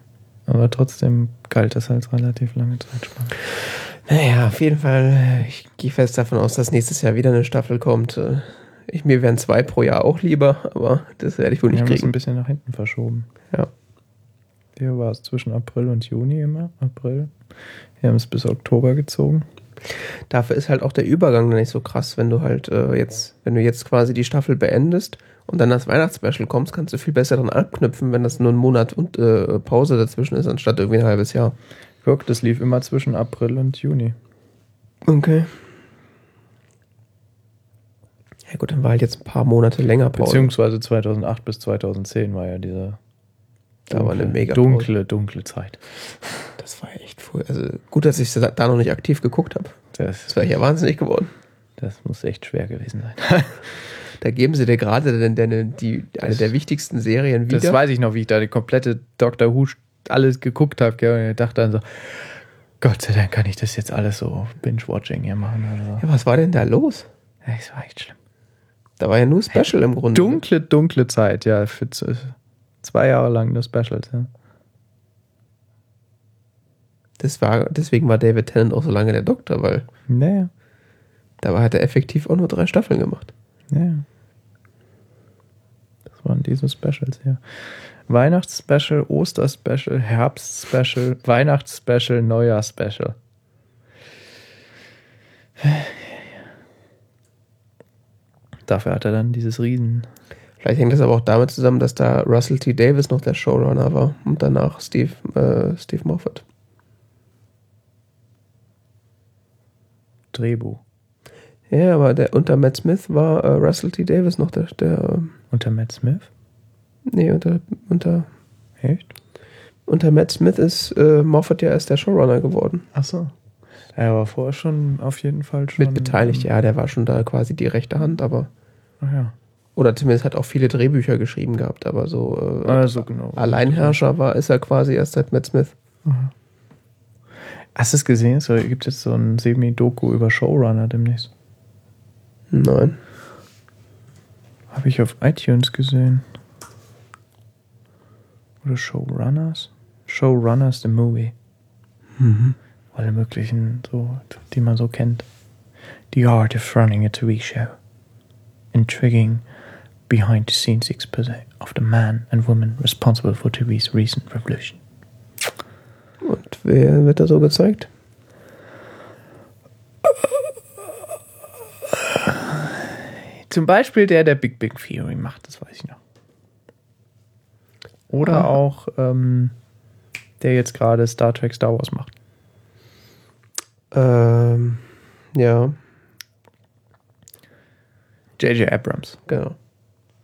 Aber trotzdem galt das als relativ lange Zeitspanne. Naja, auf jeden Fall, ich gehe fest davon aus, dass nächstes Jahr wieder eine Staffel kommt. Ich, mir wären zwei pro Jahr auch lieber, aber das werde ich wohl Wir nicht haben das ein kriegen. bisschen nach hinten verschoben. Ja. Hier war es zwischen April und Juni immer. April. Wir haben es bis Oktober gezogen. Dafür ist halt auch der Übergang dann nicht so krass, wenn du halt äh, jetzt, wenn du jetzt quasi die Staffel beendest und dann das Weihnachtsspecial kommst, kannst du viel besser dran anknüpfen, wenn das nur ein Monat und äh, Pause dazwischen ist, anstatt irgendwie ein halbes Jahr. Guck, das lief immer zwischen April und Juni. Okay. Ja gut, dann war halt jetzt ein paar Monate länger Pause. Beziehungsweise 2008 bis 2010 war ja diese Da war eine mega dunkle, dunkle Zeit. Das war echt früh. Also gut, dass ich da noch nicht aktiv geguckt habe. Das, Das wäre ja wahnsinnig geworden. das muss echt schwer gewesen sein. *laughs* Da geben sie dir gerade denn, denn, die, eine Das- der wichtigsten Serien wieder. Das weiß ich noch, wie ich da die komplette Doctor Who alles geguckt habe. Und ich dachte dann so, Gott sei Dank kann ich das jetzt alles so Binge-Watching hier machen. Oder ja, was war denn da los? so. Ja, Das war echt schlimm. Da war ja nur Special im Grunde. Dunkle, dunkle Zeit, ja. Für zwei Jahre lang nur Specials, ja. Das war, deswegen war David Tennant auch so lange der Doktor, weil Naja, da hat er effektiv auch nur drei Staffeln gemacht. naja. Das waren diese Specials hier. Weihnachtsspecial, Osterspecial, Herbstspecial, Weihnachtsspecial, Neujahrspecial. Dafür hat er dann dieses Riesen. Vielleicht hängt das aber auch damit zusammen, dass da Russell T. Davis noch der Showrunner war und danach Steve, äh, Steve Moffat. Drehbuch. Ja, aber der, unter Matt Smith war äh, Russell T. Davis noch der, der äh, Unter Matt Smith? nee, unter, unter, Echt? unter Matt Smith ist äh, Moffat ja erst der Showrunner geworden. Ach so. Er war vorher schon auf jeden Fall schon. Mit beteiligt, ähm, ja, der war schon da quasi die rechte Hand, aber Ach ja. Oder zumindest hat auch viele Drehbücher geschrieben gehabt, aber so äh, Also genau. Alleinherrscher war, ist er quasi erst seit Matt Smith. Hast du es gesehen? So gibt es so ein Semi-Doku über Showrunner demnächst. Nein. Habe ich auf iTunes gesehen. Oder Showrunners? Showrunners, the movie. Alle möglichen, so, die man so kennt. The Art of Running a TV Show. intriguing behind the scenes expose of the man and woman responsible for TV's recent revolution. Und wer wird da so gezeigt? Zum Beispiel der, der Big Bang Theory macht, das weiß ich noch. Oder Ah. auch ähm, der jetzt gerade Star Trek Star Wars macht. Ähm, ja, J.J. Abrams. genau.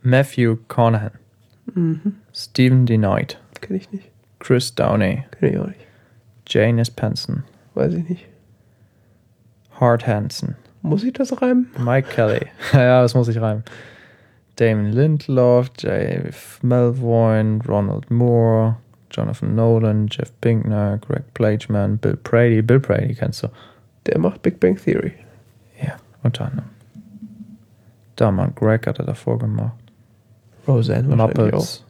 Matthew Conahan. Mhm. Stephen D. Knight. Kenne ich nicht. Chris Downey. Kenne ich auch nicht. Jane Espenson. Weiß ich nicht. Hart Hansen. Muss ich das reimen? Mike Kelly. *laughs* *laughs* ja, das muss ich reimen. Damon Lindelof, Dave Melvoin, Ronald Moore, Jonathan Nolan, Jeff Pinkner, Greg Plageman, Bill Brady. Bill Brady kennst du. Der macht Big Bang Theory. Ja, unter anderem. Daman Greg hat er davor gemacht. Roseanne wahrscheinlich auch. Muppets.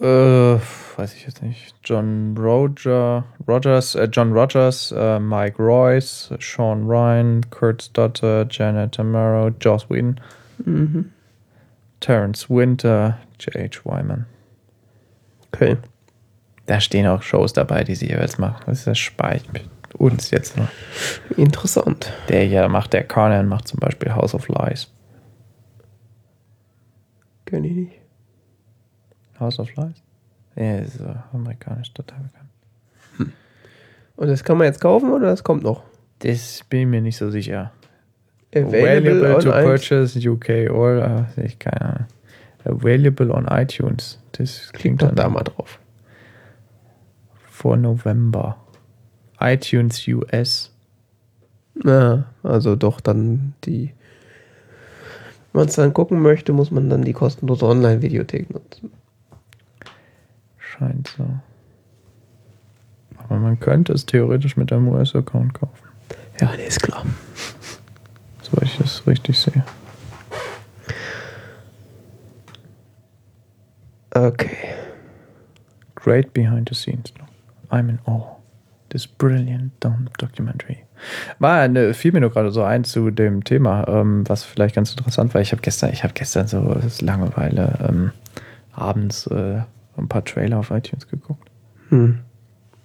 Äh, weiß ich jetzt nicht. John Roger, Rogers, äh, John Rogers, äh, Mike Royce, Sean Ryan, Kurt Stotter, Janet Tamaro, Joss Whedon, Mhm. Terrence Winter, J.H. Wyman. Okay. Da stehen auch Shows dabei, die sie jeweils machen. Das ist mit uns jetzt noch. Interessant. Der hier macht, der Conan macht zum Beispiel House of Lies. Kenne ich nicht. House of Lies? Ja, ist amerikanisch total bekannt. Und das kann man jetzt kaufen oder das kommt noch? Das bin ich mir nicht so sicher. Available Available to purchase UK or äh, ich keine Ahnung. Available on iTunes. Das Klingt klingt doch dann da mal drauf. vor November. iTunes US. Ja, also doch dann die. Wenn man es dann gucken möchte, muss man dann die kostenlose Online-Videothek nutzen. Scheint so. Aber man könnte es theoretisch mit einem US-Account kaufen. Ja, nee, ist klar. Soweit ich das richtig sehe. Okay. Great behind the scenes. I'm in awe. This brilliant dumb documentary. War eine, fiel mir nur gerade so ein zu dem Thema, ähm, was vielleicht ganz interessant war. Ich habe gestern, ich habe gestern so Langeweile ähm, abends äh, ein paar Trailer auf iTunes geguckt. Hm.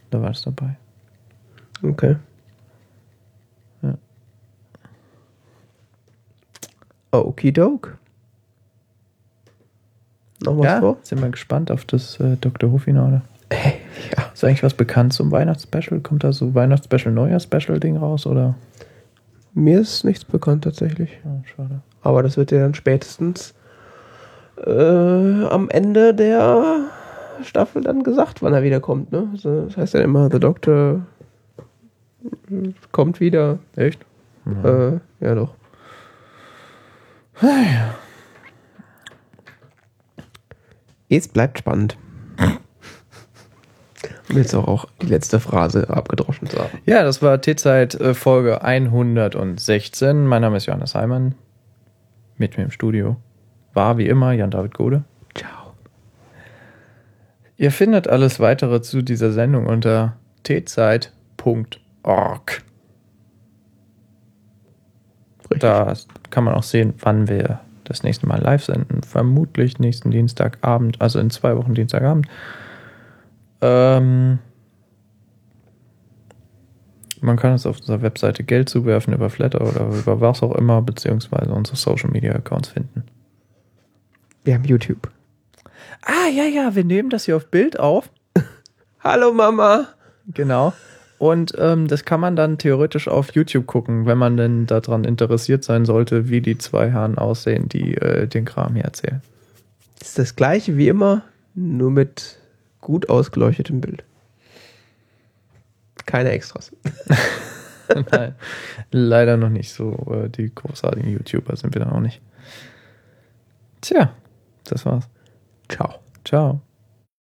Da war es dabei. Okay. Ja. Okidok. Noch was ja, vor? sind wir gespannt auf das äh, Dr. Who-Finale. Ja. Ist eigentlich was bekannt zum Weihnachtsspecial? Kommt da so Weihnachtsspecial, Neujahr-Special-Ding raus oder? Mir ist nichts bekannt tatsächlich. Oh, schade. Aber das wird ja dann spätestens äh, am Ende der Staffel dann gesagt, wann er wiederkommt. Ne? Also, das heißt ja immer, The Doctor kommt wieder. Echt? Äh, ja, doch. Es bleibt spannend. Um jetzt auch, auch die letzte Phrase abgedroschen zu haben. Ja, das war T-Zeit äh, Folge 116. Mein Name ist Johannes Heimann. Mit mir im Studio war wie immer Jan-David Gode. Ciao. Ihr findet alles weitere zu dieser Sendung unter tzeit.org. Da kann man auch sehen, wann wir das nächste Mal live senden. Vermutlich nächsten Dienstagabend, also in zwei Wochen Dienstagabend. Ähm, man kann uns auf unserer Webseite Geld zuwerfen über Flatter oder über was auch immer, beziehungsweise unsere Social Media Accounts finden. Wir haben YouTube. Ah, ja, ja, wir nehmen das hier auf Bild auf. *laughs* Hallo Mama. Genau. Und ähm, das kann man dann theoretisch auf YouTube gucken, wenn man denn daran interessiert sein sollte, wie die zwei Herren aussehen, die äh, den Kram hier erzählen. ist das gleiche wie immer, nur mit gut ausgeleuchtetem Bild. Keine Extras. Nein, *laughs* leider noch nicht so. Äh, die großartigen YouTuber sind wir da auch nicht. Tja, das war's. Ciao. Ciao.